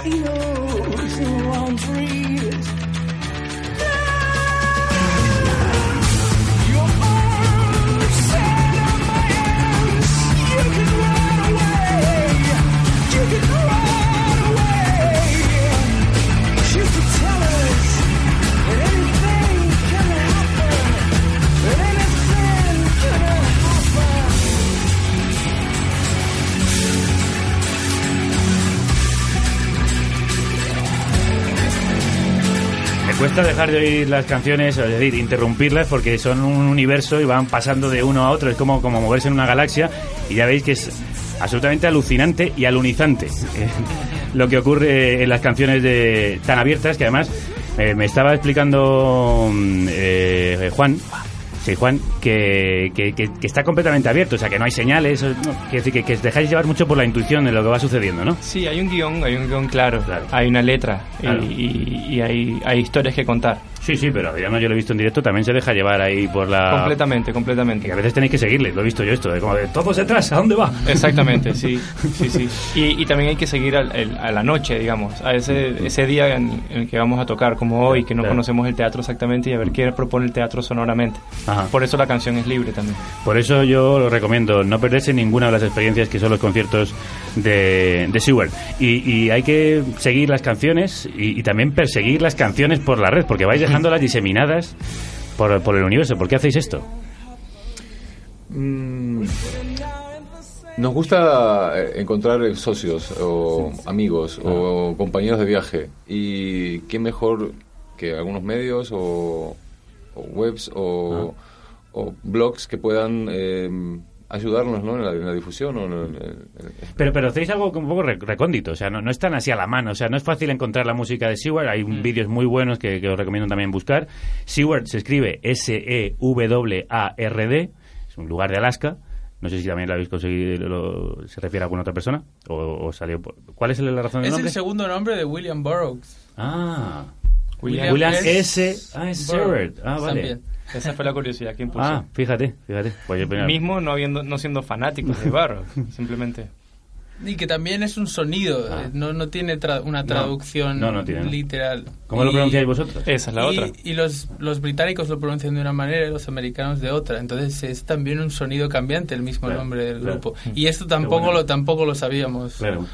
rápido. Cuesta dejar de oír las canciones, es decir, interrumpirlas porque son un universo y van pasando de uno a otro. Es como, como moverse en una galaxia y ya veis que es absolutamente alucinante y alunizante eh, lo que ocurre en las canciones de, tan abiertas que además eh, me estaba explicando mm, eh, Juan. Juan, que, que, que- que está completamente abierto, o sea, que no hay señales, no, decir que, os dejáis llevar mucho por la intuición de lo que va sucediendo, ¿no? Sí, hay un guion, hay un guion claro, hay una letra y- y, y hay, hay historias que contar. Sí, sí, pero Adriano yo lo he visto en directo, también se deja llevar ahí por la... Completamente, completamente. Y a veces tenéis que seguirle, lo he visto yo esto, de como de todos detrás, ¿a dónde va? Exactamente, sí, sí, sí. Y, y también hay que seguir al- el- a la noche, digamos, a ese, ese día en, en el que vamos a tocar, como hoy, que no Claro. conocemos el teatro exactamente y a ver qué propone el teatro sonoramente. Ajá. Por eso la canción es libre también. Por eso yo lo recomiendo, no perderse ninguna de las experiencias que son los conciertos de, de Seward. Y, y hay que seguir las canciones y, y también perseguir las canciones por la red, porque vais dejándolas diseminadas por, por el universo. ¿Por qué hacéis esto? Mm, Nos gusta eh, encontrar socios o amigos o compañeros de viaje. Y qué mejor que algunos medios o, o webs o, o blogs que puedan eh, ayudarnos ¿no? en, la, en la difusión. o en- en- en- Pero, pero hacéis algo un poco re- recóndito, o sea, no, no es tan así a la mano, o sea, no es fácil encontrar la música de Seward, hay Mm. vídeos muy buenos que, que os recomiendo también buscar. Seward se escribe S-E-W-A-R-D, es un lugar de Alaska, no sé si también lo habéis conseguido, lo- se refiere a alguna otra persona, o, o salió por- ¿Cuál es la razón del Es nombre? el segundo nombre de William Burroughs. Ah, William William, S. S. Ah, es Seward, ah, vale. También. Esa fue la curiosidad que impulsó. Ah, fíjate, fíjate. Pues yo- Mismo no, habiendo, no siendo fanáticos de Barrow, simplemente. Y que también es un sonido, eh, no, no tiene tra- una Ah. No. traducción No, no tiene, literal. ¿Cómo lo Y- pronunciáis vosotros? Esa es la y, otra. Y los, los británicos lo pronuncian de una manera y los americanos de otra. Entonces es también un sonido cambiante el mismo Claro, nombre del claro. grupo. Y esto tampoco, bueno. lo, tampoco lo sabíamos. Claro.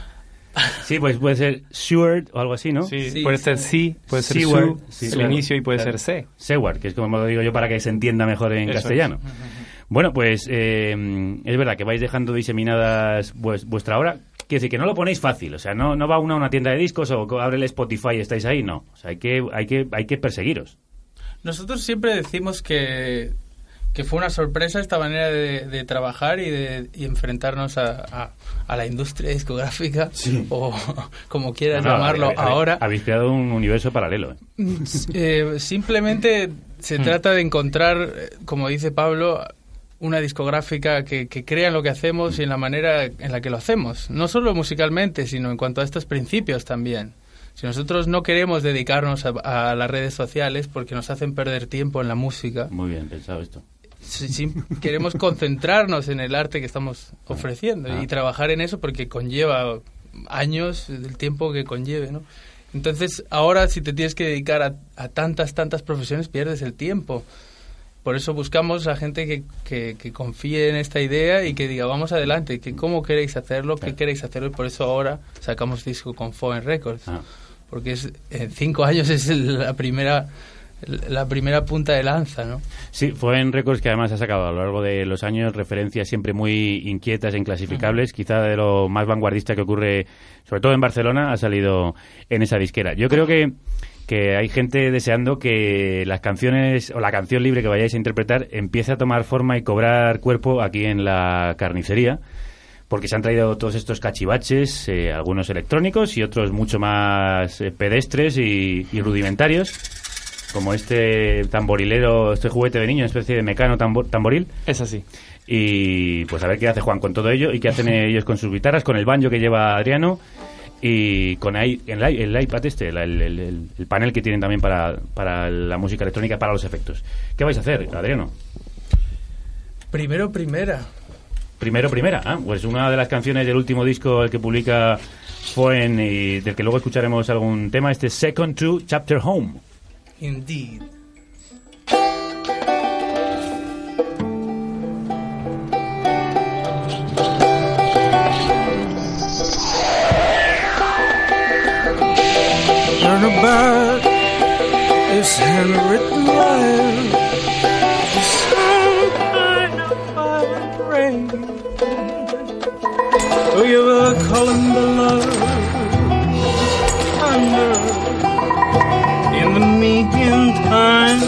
Sí, pues puede ser Seward o algo así, ¿no? Sí, puede ser sí, puede ser Seward, su, el inicio y puede Claro. ser C. Seward, que es como lo digo yo para que se entienda mejor en Eso es. castellano. Bueno, pues eh, es verdad que vais dejando diseminadas vues- vuestra obra. Quiere decir que no lo ponéis fácil, o sea, no, no va uno a una tienda de discos o abre el Spotify y estáis ahí, no. O sea, hay que, hay que, hay que perseguiros. Nosotros siempre decimos que, que fue una sorpresa esta manera de, de trabajar y de y enfrentarnos a, a- a la industria discográfica o como quieras No, no, llamarlo habéis- ahora. Habéis creado un universo paralelo. ¿eh? Eh, simplemente se Hmm. trata de encontrar, eh, como dice Pablo, una discográfica que, que crea en lo que hacemos y en la manera en la que lo hacemos. No solo musicalmente, sino en cuanto a estos principios también. Si nosotros no queremos dedicarnos a, a las redes sociales porque nos hacen perder tiempo en la música, Muy bien pensado esto. Si- queremos concentrarnos en el arte que estamos ofreciendo Ah. y trabajar en eso porque conlleva años del tiempo que conlleve, ¿no? Entonces, ahora si te tienes que dedicar a, a tantas, tantas profesiones, pierdes el tiempo. Por eso buscamos a gente que, que, que confíe en esta idea y que diga, vamos adelante, que cómo queréis hacerlo, qué queréis hacerlo, y por eso ahora sacamos disco con Foen Records. Ah. Porque es, en cinco años es la primera la primera punta de lanza, ¿no? Sí, fue en Records que además ha sacado a lo largo de los años referencias siempre muy inquietas e inclasificables. Quizá de lo más vanguardista que ocurre, sobre todo en Barcelona, ha salido en esa disquera. Yo creo que, que hay gente deseando que las canciones o la canción libre que vayáis a interpretar empiece a tomar forma y cobrar cuerpo aquí en la carnicería. Porque se han traído todos estos cachivaches, eh, algunos electrónicos y otros mucho más eh, pedestres y, y rudimentarios como este tamborilero, este juguete de niño, una especie de mecano tambor- tamboril. Es así. Y pues a ver qué hace Juan con todo ello y qué hacen ellos con sus guitarras, con el banjo que lleva Adriano y con ahí- el, el iPad este, el, el- el- el panel que tienen también para, para la música electrónica, para los efectos. ¿Qué vais a hacer, Adriano? Primero, primera. Primero, primera. Ah, pues una de las canciones del último disco el que publica Foen y del que luego escucharemos algún tema, este Second to Chapter Home. Indeed. About this handwritten line. Oh, you were calling the love in time.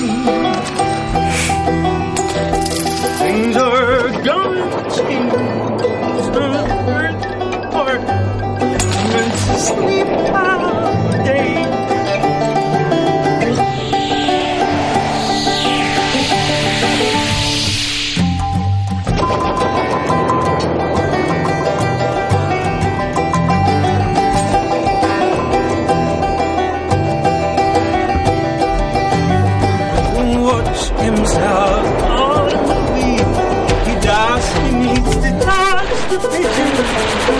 Things are gonna change. It's not worth it. Sleep. Thank you.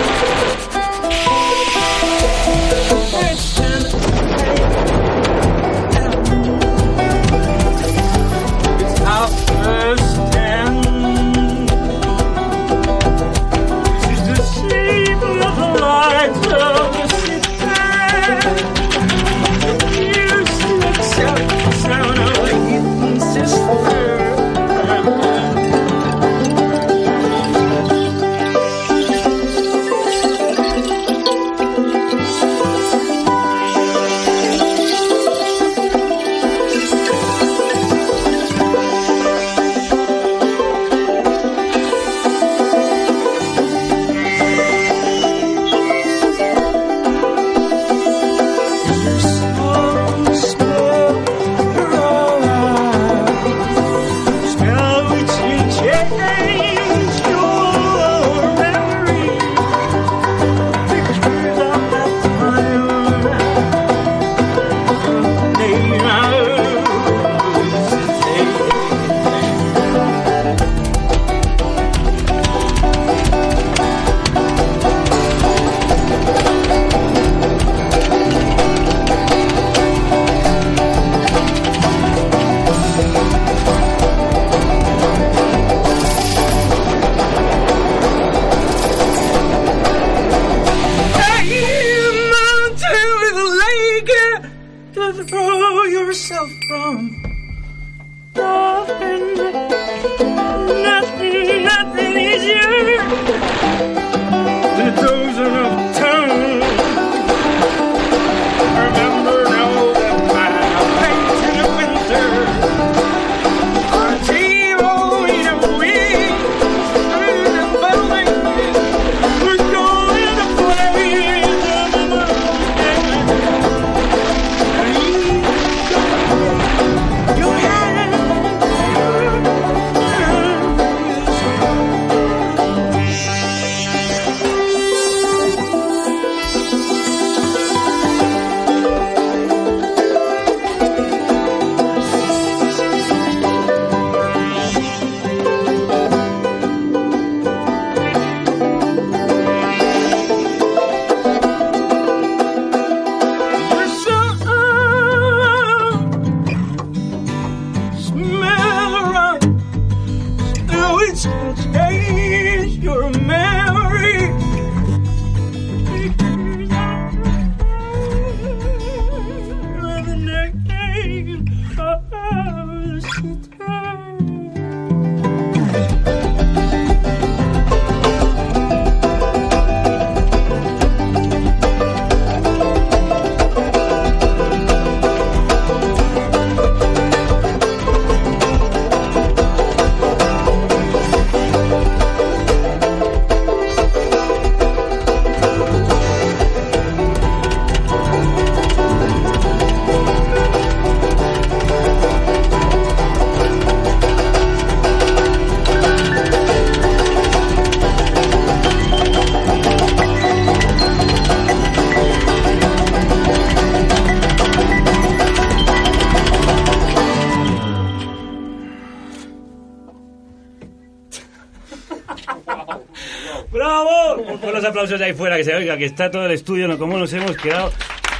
Oiga, que está todo el estudio, ¿no? ¿Cómo nos hemos quedado?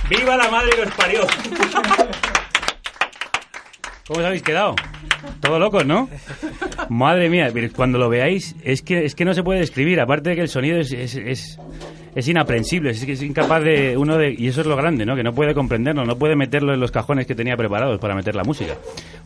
¡Viva la madre que os parió! ¿Cómo os habéis quedado? Todo locos, ¿no? Madre mía, cuando lo veáis, es que, es que no se puede describir. Aparte de que el sonido es, es, es, es inaprensible, es incapaz de uno de... Y eso es lo grande, ¿no? Que no puede comprenderlo, no puede meterlo en los cajones que tenía preparados para meter la música.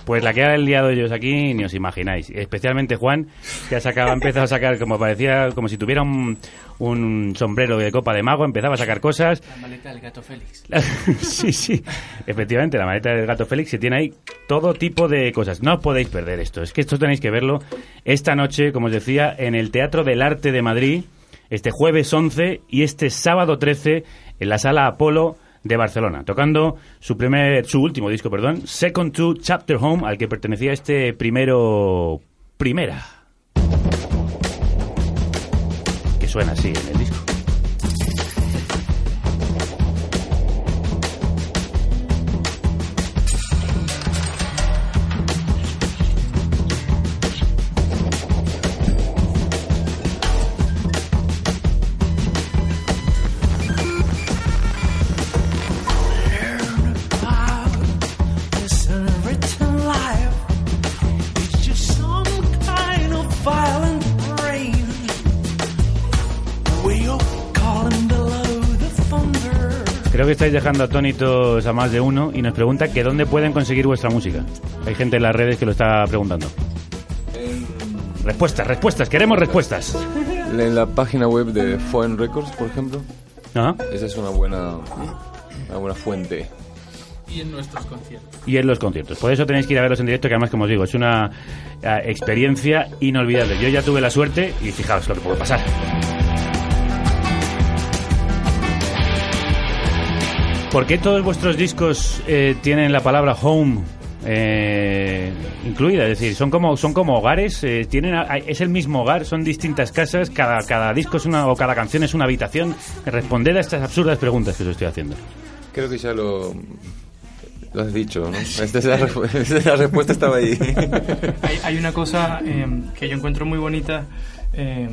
Pues la que ha liado ellos aquí, ni os imagináis. Especialmente Juan, que ha, sacado, ha empezado a sacar, como parecía, como si tuviera un, un sombrero de copa de mago, empezaba a sacar cosas. La maleta del gato Félix. sí, sí. Efectivamente, la maleta del gato Félix que tiene ahí todo tipo de cosas. No os podéis perder esto. Es que esto tenéis que verlo esta noche, como os decía, en el Teatro del Arte de Madrid, este jueves 11 y este sábado 13 en la Sala Apolo de Barcelona, tocando su primer, su último disco, perdón, Second to Chapter Home, al que pertenecía este primero primera. Suena así estáis dejando atónitos a más de uno y nos pregunta que dónde pueden conseguir vuestra música. Hay gente en las redes que lo está preguntando. Respuestas, respuestas, queremos respuestas. En la página web de Foreign Records, por ejemplo. Ajá. Esa es una buena, una buena fuente. Y en nuestros conciertos. Y en los conciertos. Por eso tenéis que ir a verlos en directo, que además, como os digo, es una eh, experiencia inolvidable. Yo ya tuve la suerte y fijaos lo que puede pasar. ¿Por qué todos vuestros discos eh, tienen la palabra home eh, incluida? Es decir, son como son como hogares, eh, tienen es el mismo hogar, son distintas casas, cada cada disco es una o cada canción es una habitación. Responded a estas absurdas preguntas que os estoy haciendo. Creo que ya lo, lo has dicho, ¿no? Esta es la, respu- esta es la respuesta estaba ahí. hay, hay una cosa eh, que yo encuentro muy bonita. eh,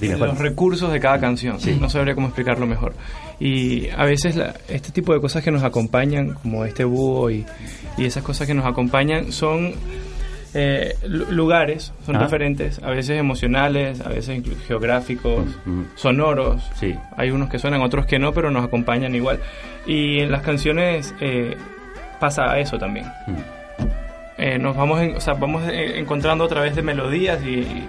Dime, los recursos de cada canción. No sabría cómo explicarlo mejor. Y a veces la- este tipo de cosas que nos acompañan, como este búho y, y esas cosas que nos acompañan, son eh, lu- lugares, son Ah. referentes, a veces emocionales, a veces geográficos, sonoros. Sí. Hay unos que suenan, otros que no, pero nos acompañan igual. Y en las canciones eh, pasa eso también. Eh, nos vamos, en- o sea, vamos eh, encontrando a través de melodías y, y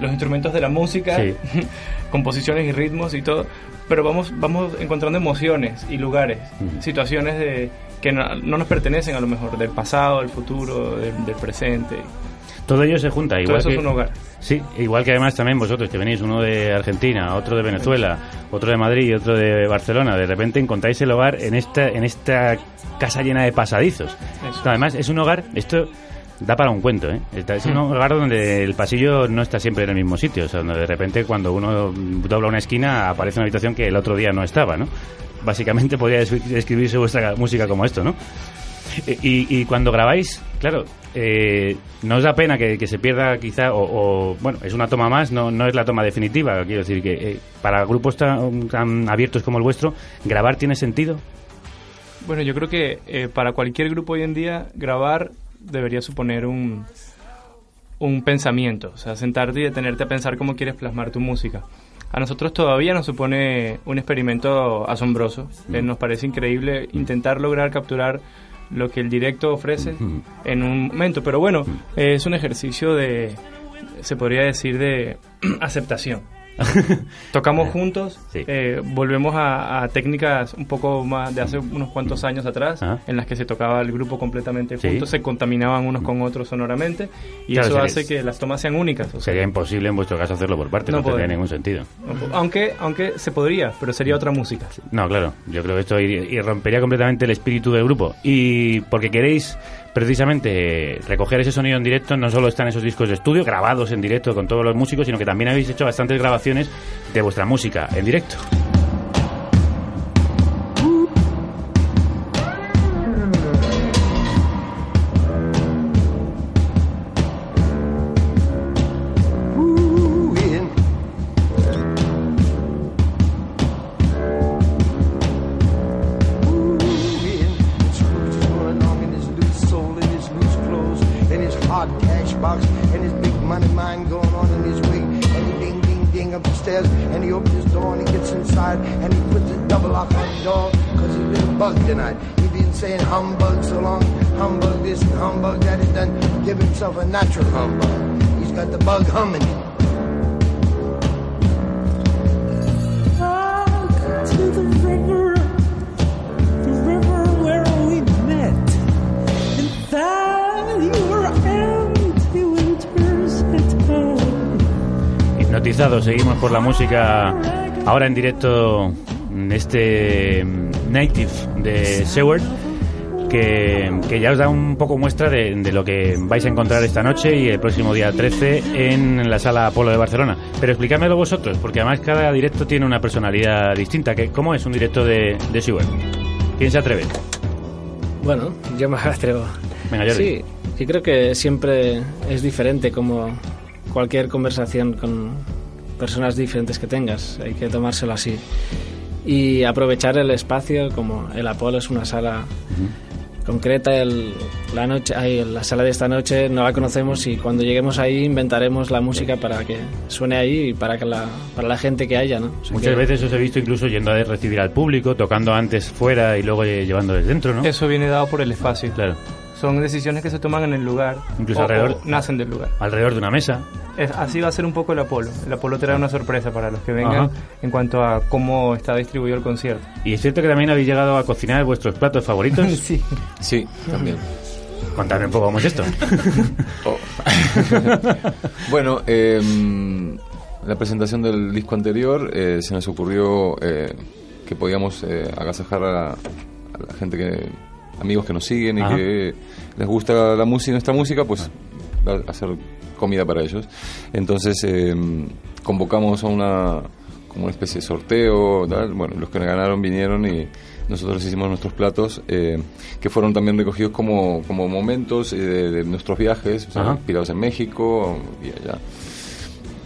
los instrumentos de la música, Sí. composiciones y ritmos y todo, pero vamos, vamos encontrando emociones y lugares, Ujú. situaciones de, que no, no nos pertenecen a lo mejor, del pasado, del futuro, del, del presente. Todo ello se junta, igual eso que es un hogar. Sí, igual que además también vosotros que venís uno de Argentina, otro de Venezuela, otro de Madrid y otro de Barcelona, de repente encontráis el hogar en esta en esta casa llena de pasadizos. Esto, además es un hogar, esto da para un cuento, ¿eh? Es un Hmm. hogar donde el pasillo no está siempre en el mismo sitio, o sea, donde de repente cuando uno dobla una esquina aparece una habitación que el otro día no estaba, ¿no? Básicamente podría descri- describirse vuestra música como esto, ¿no? Y, y cuando grabáis, claro, eh, ¿no os da pena que, que se pierda quizá, o, o, bueno, es una toma más, no, no es la toma definitiva? Quiero decir que eh, para grupos tan, tan abiertos como el vuestro, ¿grabar tiene sentido? Bueno, yo creo que eh, para cualquier grupo hoy en día grabar debería suponer un, un pensamiento, o sea, sentarte y detenerte a pensar cómo quieres plasmar tu música. A nosotros todavía nos supone un experimento asombroso. Eh, nos parece increíble intentar lograr capturar lo que el directo ofrece en un momento. Pero bueno, eh, es un ejercicio de, se podría decir, de aceptación. Tocamos juntos, eh, volvemos a, a técnicas un poco más de hace unos cuantos años atrás, en las que se tocaba el grupo completamente Sí. juntos, se contaminaban unos con otros sonoramente, y Claro, eso hace que las tomas sean únicas. o sea, Sería imposible en vuestro caso hacerlo por parte, no, No tendría ningún sentido. no aunque, aunque se podría, pero sería otra música. No, claro, yo creo que esto ir- ir- rompería completamente el espíritu del grupo. Y porque queréis precisamente recoger ese sonido en directo, no solo están esos discos de estudio grabados en directo con todos los músicos, sino que también habéis hecho bastantes grabaciones de vuestra música en directo. He inside, and he puts a double lock on the door, cause he's been bugged tonight. He been saying humbug so long, humbug this and humbug that, he done give himself a natural humbug. He's got the bug humming. to the river, the river where we met. And there your empty winters had come. Hipnotizados, seguimos por la música ahora en directo este Native de Seward que, que ya os da un poco muestra de, de lo que vais a encontrar esta noche y el próximo día 13 en la sala Apolo de Barcelona. Pero explícamelo vosotros, porque además cada directo tiene una personalidad distinta. que ¿Cómo es un directo de, de Seward? ¿Quién se atreve? Bueno, yo me atrevo. Venga, Jordi. Sí, yo creo que siempre es diferente como cualquier conversación con personas diferentes que tengas. Hay que tomárselo así. Y aprovechar el espacio, como el Apolo es una sala concreta, el- la, noche, ay, la sala de esta noche no la conocemos y cuando lleguemos ahí inventaremos la música para que suene ahí y para, que la, para la gente que haya. ¿no? O sea Muchas que- veces os he visto incluso yendo a recibir al público, tocando antes fuera y luego eh, llevándoles dentro, ¿no? Eso viene dado por el espacio. Claro. Son decisiones que se toman en el lugar. Incluso o- alrededor- o nacen del lugar. Alrededor de una mesa. Es- así va a ser un poco el Apolo. El Apolo trae una sorpresa para los que vengan Ajá. en cuanto a cómo está distribuido el concierto. ¿Y es cierto que también habéis llegado a cocinar vuestros platos favoritos? sí. Sí, también. Contadme un poco cómo es esto. Oh. bueno, eh, la presentación del disco anterior eh, se nos ocurrió eh, que podíamos eh, agasajar a, a la gente que amigos que nos siguen y que les gusta la música nuestra música pues dar- hacer comida para ellos. Entonces eh, convocamos a una como una especie de sorteo tal. bueno los que ganaron vinieron y nosotros hicimos nuestros platos eh, que fueron también recogidos como, como momentos eh, de, de nuestros viajes o sea, inspirados en México y allá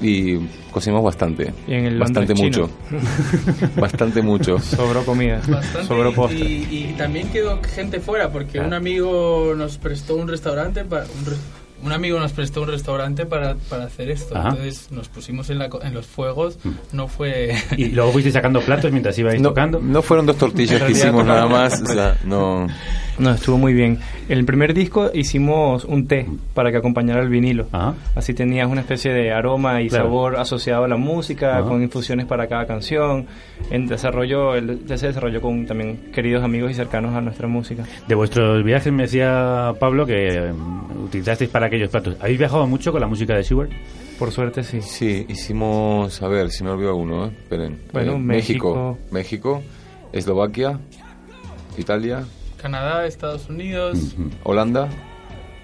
y cocinamos bastante Y en el bastante Londres mucho bastante mucho Sobró comida. Bastante, Sobró postre. y, y también quedó gente fuera porque un amigo nos prestó un restaurante para un, res- un amigo nos prestó un restaurante para, para hacer esto Ajá. entonces nos pusimos en, la, en los fuegos no fue Y luego fuiste sacando platos mientras ibais no, tocando. no fueron dos tortillas que hicimos nada más o sea, no No, estuvo muy bien. En el primer disco hicimos un té para que acompañara el vinilo. Así tenías una especie de aroma y Claro. sabor asociado a la música, Ajá. con infusiones para cada canción. En desarrollo, el té se desarrolló con también queridos amigos y cercanos a nuestra música. De vuestros viajes me decía Pablo que utilizasteis para aquellos platos. ¿Habéis viajado mucho con la música de Seward? Por suerte sí. Sí, hicimos, a ver, si me olvido uno, ¿eh? esperen. Bueno, Eh, México, México, Eslovaquia, Italia, Canadá Estados Unidos Holanda.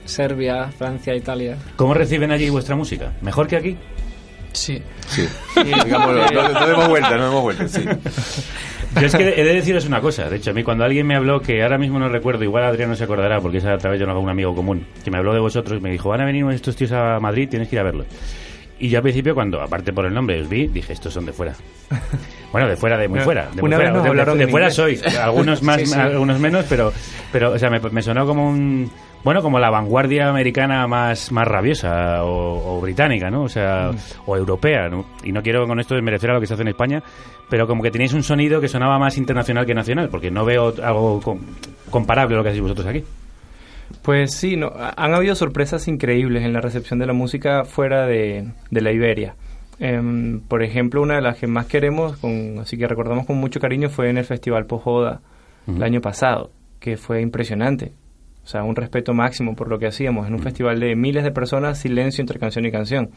Serbia, Francia, Italia. ¿Cómo reciben allí vuestra música? ¿Mejor que aquí? Sí. Sí. Digámoslo, no, no demos vuelta, no demos vuelta, sí. Yo es que he de deciros una cosa. De hecho, a mí cuando alguien me habló, que ahora mismo no recuerdo, igual Adrián no se acordará porque es a través de un amigo común, que me habló de vosotros, me dijo, van a venir estos tíos a Madrid, tienes que ir a verlos. Y yo al principio, cuando, aparte por el nombre, os vi, dije, estos son de fuera. Bueno, de fuera, de muy fuera. De, muy fuera. De- fuera sois. Algunos más, Sí, sí. algunos menos, pero, pero o sea, me, me sonó como un... Bueno, como la vanguardia americana más, más rabiosa o, o británica, ¿no? O sea, o europea, ¿no? Y no quiero con esto desmerecer a lo que se hace en España, pero como que tenéis un sonido que sonaba más internacional que nacional, porque no veo algo com- comparable a lo que hacéis vosotros aquí. Pues sí, no, ha- han habido sorpresas increíbles en la recepción de la música fuera de, de la Iberia. Em, por ejemplo, una de las que más queremos, con, así que recordamos con mucho cariño, fue en el Festival Pojoda el año pasado, que fue impresionante. O sea, un respeto máximo por lo que hacíamos. En un festival de miles de personas, silencio entre canción y canción.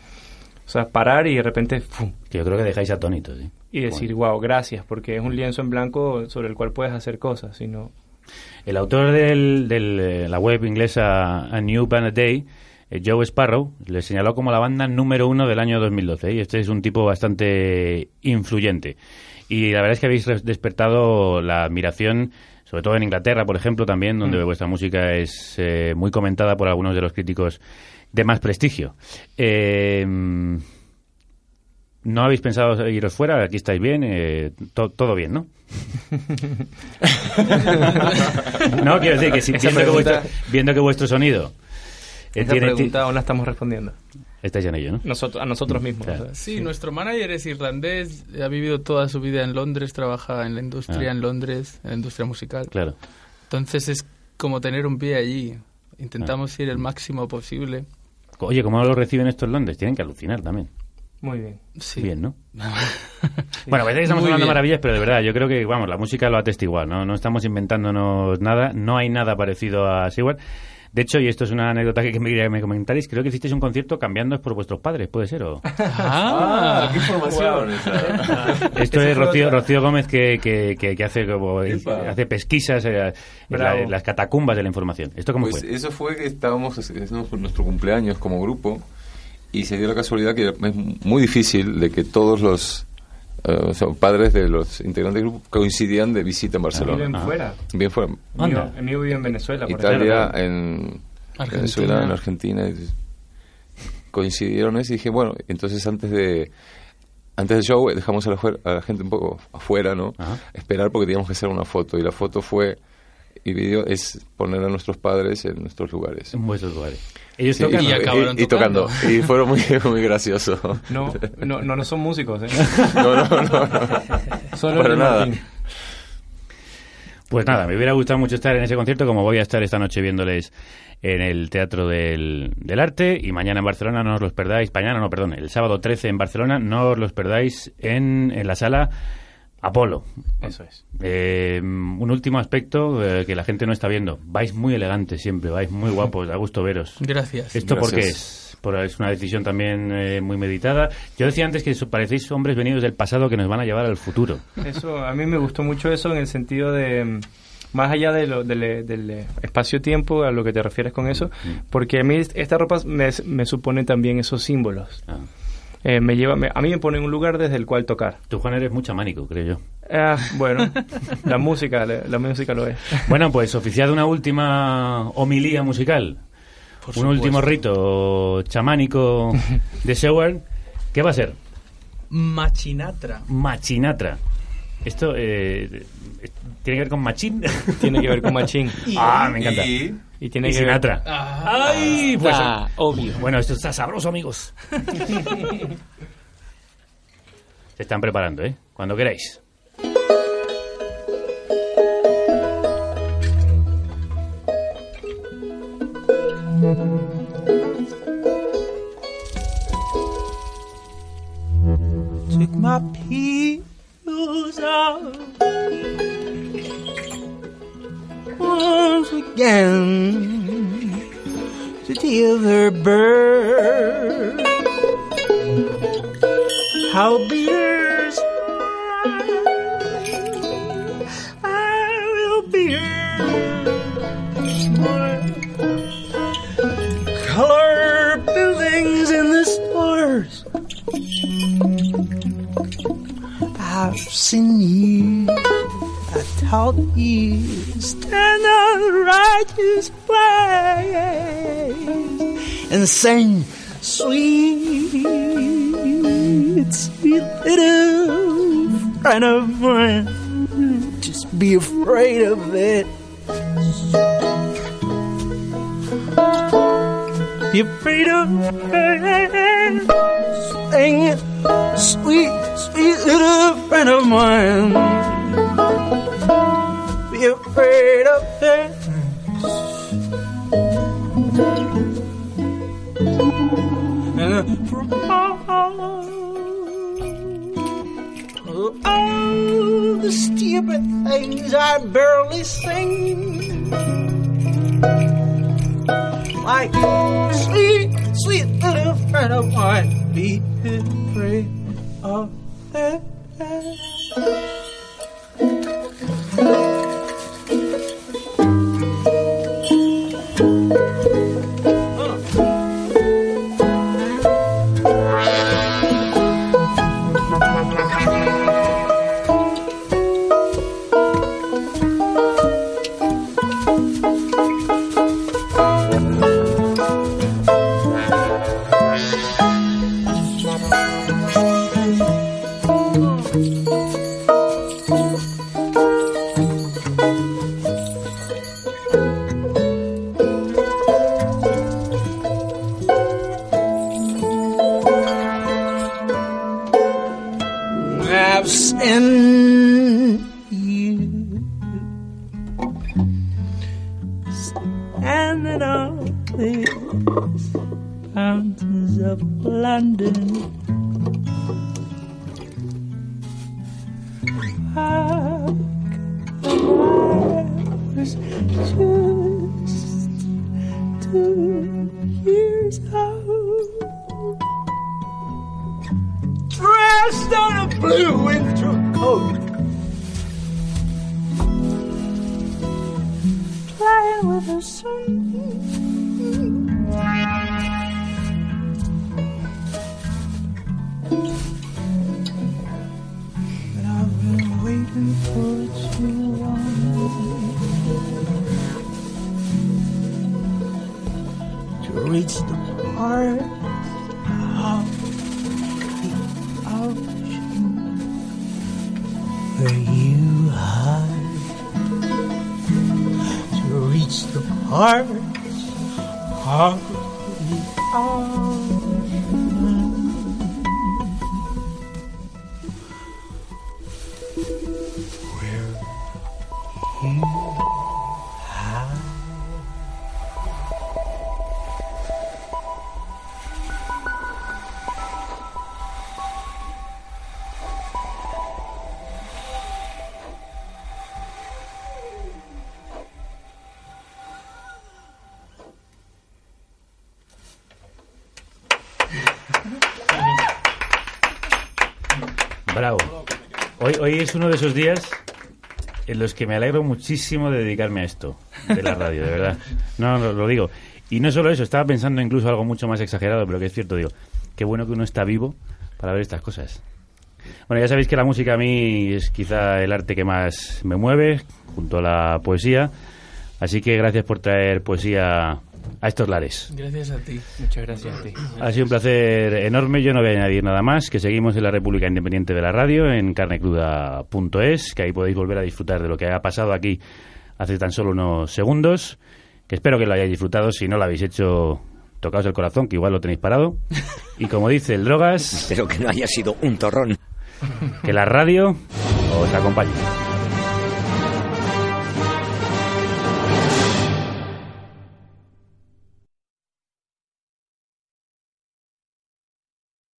O sea, parar y de repente ¡fum! Que yo creo que dejáis atónitos, ¿sí? y decir, wow, gracias, porque es un lienzo en blanco sobre el cual puedes hacer cosas. Y no, El autor de la web inglesa A New Band a Day, eh, Joe Sparrow, le señaló como la banda número uno del año 2012. Y este es un tipo bastante influyente. Y la verdad es que habéis despertado la admiración, sobre todo en Inglaterra, por ejemplo, también, donde Mm. vuestra música es eh, muy comentada por algunos de los críticos de más prestigio. Eh, ¿No habéis pensado iros fuera? Aquí estáis bien, eh, to- todo bien, ¿no? no, quiero decir que si, viendo, que vuestro, viendo que vuestro sonido eh, esa tiene- pregunta aún la estamos respondiendo. Estáis en ello, ¿no? Nosotros, a nosotros mismos. Claro. o sea, Sí, nuestro manager es irlandés, ha vivido toda su vida en Londres, trabaja en la industria Ah. en Londres, en la industria musical. Claro. Entonces es como tener un pie allí. Intentamos ir el máximo posible. Oye, ¿cómo lo reciben estos Londres? Tienen que alucinar también. Muy bien. Sí. Bien, ¿no? Bueno, parece que estamos Muy hablando bien. maravillas, pero de verdad, yo creo que, vamos, la música lo atestigua, ¿no? No estamos inventándonos nada, no hay nada parecido a Seward. De hecho, y esto es una anécdota que me, que me comentaréis, creo que hicisteis un concierto cambiándoos por vuestros padres, ¿puede ser? O... Ah, qué información esa. Esto es Rocío. Rocío Gómez que, que, que, que hace, como, hace pesquisas eh, en, la- Bravo. en las catacumbas de la información. ¿Esto cómo Pues fue? eso fue que estábamos haciendo nuestro cumpleaños como grupo y se dio la casualidad que es muy difícil de que todos los eh, o sea, padres de los integrantes del grupo coincidían de visita en Barcelona. viven fuera. Bien fuera. El mío vive en Venezuela. por Italia, ejemplo. en Argentina. Venezuela, en Argentina. y Coincidieron eso y dije, bueno, entonces antes de antes del show dejamos a la, a la gente un poco afuera, ¿no? Esperar porque teníamos que hacer una foto y la foto fue y video es poner a nuestros padres en nuestros lugares. En vuestros lugares. Ellos Sí, tocan. y, y- y tocando. Y fueron muy, muy graciosos. No, no, no, no son músicos, ¿eh? No, no, no, no. Solo Para nada. Martín. Pues nada, me hubiera gustado mucho estar en ese concierto, como voy a estar esta noche viéndoles en el Teatro del, del Arte y mañana en Barcelona, no os los perdáis. Mañana, no, perdón, el sábado 13 en Barcelona, no os los perdáis en, en la sala Apolo. Eso es. Eh, un último aspecto eh, que la gente no está viendo. Vais muy elegantes siempre, vais muy guapos, da gusto veros. Gracias. ¿Esto por qué Gracias. es? por- es una decisión también eh, muy meditada. Yo decía antes que so- parecéis hombres venidos del pasado que nos van a llevar al futuro. Eso, a mí me gustó mucho eso en el sentido de, mm, más allá de lo- del, del, espacio-tiempo, a lo que te refieres con eso, porque a mí est- esta ropa me, me supone también esos símbolos. Eh, me lleva, me- a mí me pone en un lugar desde el cual tocar. Tú, Juan, eres muy chamánico, creo yo. Ah, bueno, la música, la, la música lo es. Bueno, pues oficiada una última homilía musical, un supuesto. último rito chamánico de Seward, ¿qué va a ser? Machinatra. Machinatra. Esto eh, tiene que ver con machín. Tiene que ver con machín. ah, me encanta. Y- y tiene Y que ver- Sinatra. Ah, Ay, pues está obvio. Bueno, esto está sabroso, amigos. Se están preparando, ¿eh? Cuando queráis. Took my pills out once again to deal her bird. How beers I will be color buildings in the stars. I've seen you, Taught you stand on righteous way and sing sweet, sweet little friend of mine. Just be afraid of it. Be afraid of it. Sing it, sweet, sweet little friend of mine. Be afraid of things. And for all, oh, all the stupid things I barely sing. Like sweet, sweet little friend of mine, be afraid of that. Hoy, es uno de esos días en los que me alegro muchísimo de dedicarme a esto, de la radio, de verdad. No, no, lo digo. Y no solo eso, estaba pensando incluso algo mucho más exagerado, pero que es cierto, digo, qué bueno que uno está vivo para ver estas cosas. Bueno, ya sabéis que la música a mí es quizá el arte que más me mueve, junto a la poesía. Así que gracias por traer poesía a estos lares. Gracias a ti. Muchas gracias a ti. Ha sido un placer enorme. Yo no voy a añadir nada más. Que seguimos en la República Independiente de la Radio, en carnecruda.es, que ahí podéis volver a disfrutar de lo que ha pasado aquí hace tan solo unos segundos. Que espero que lo hayáis disfrutado. Si no lo habéis hecho, tocaos el corazón, que igual lo tenéis parado. Y como dice el Drogas. Espero que no haya sido un torrón. Que la radio os acompañe.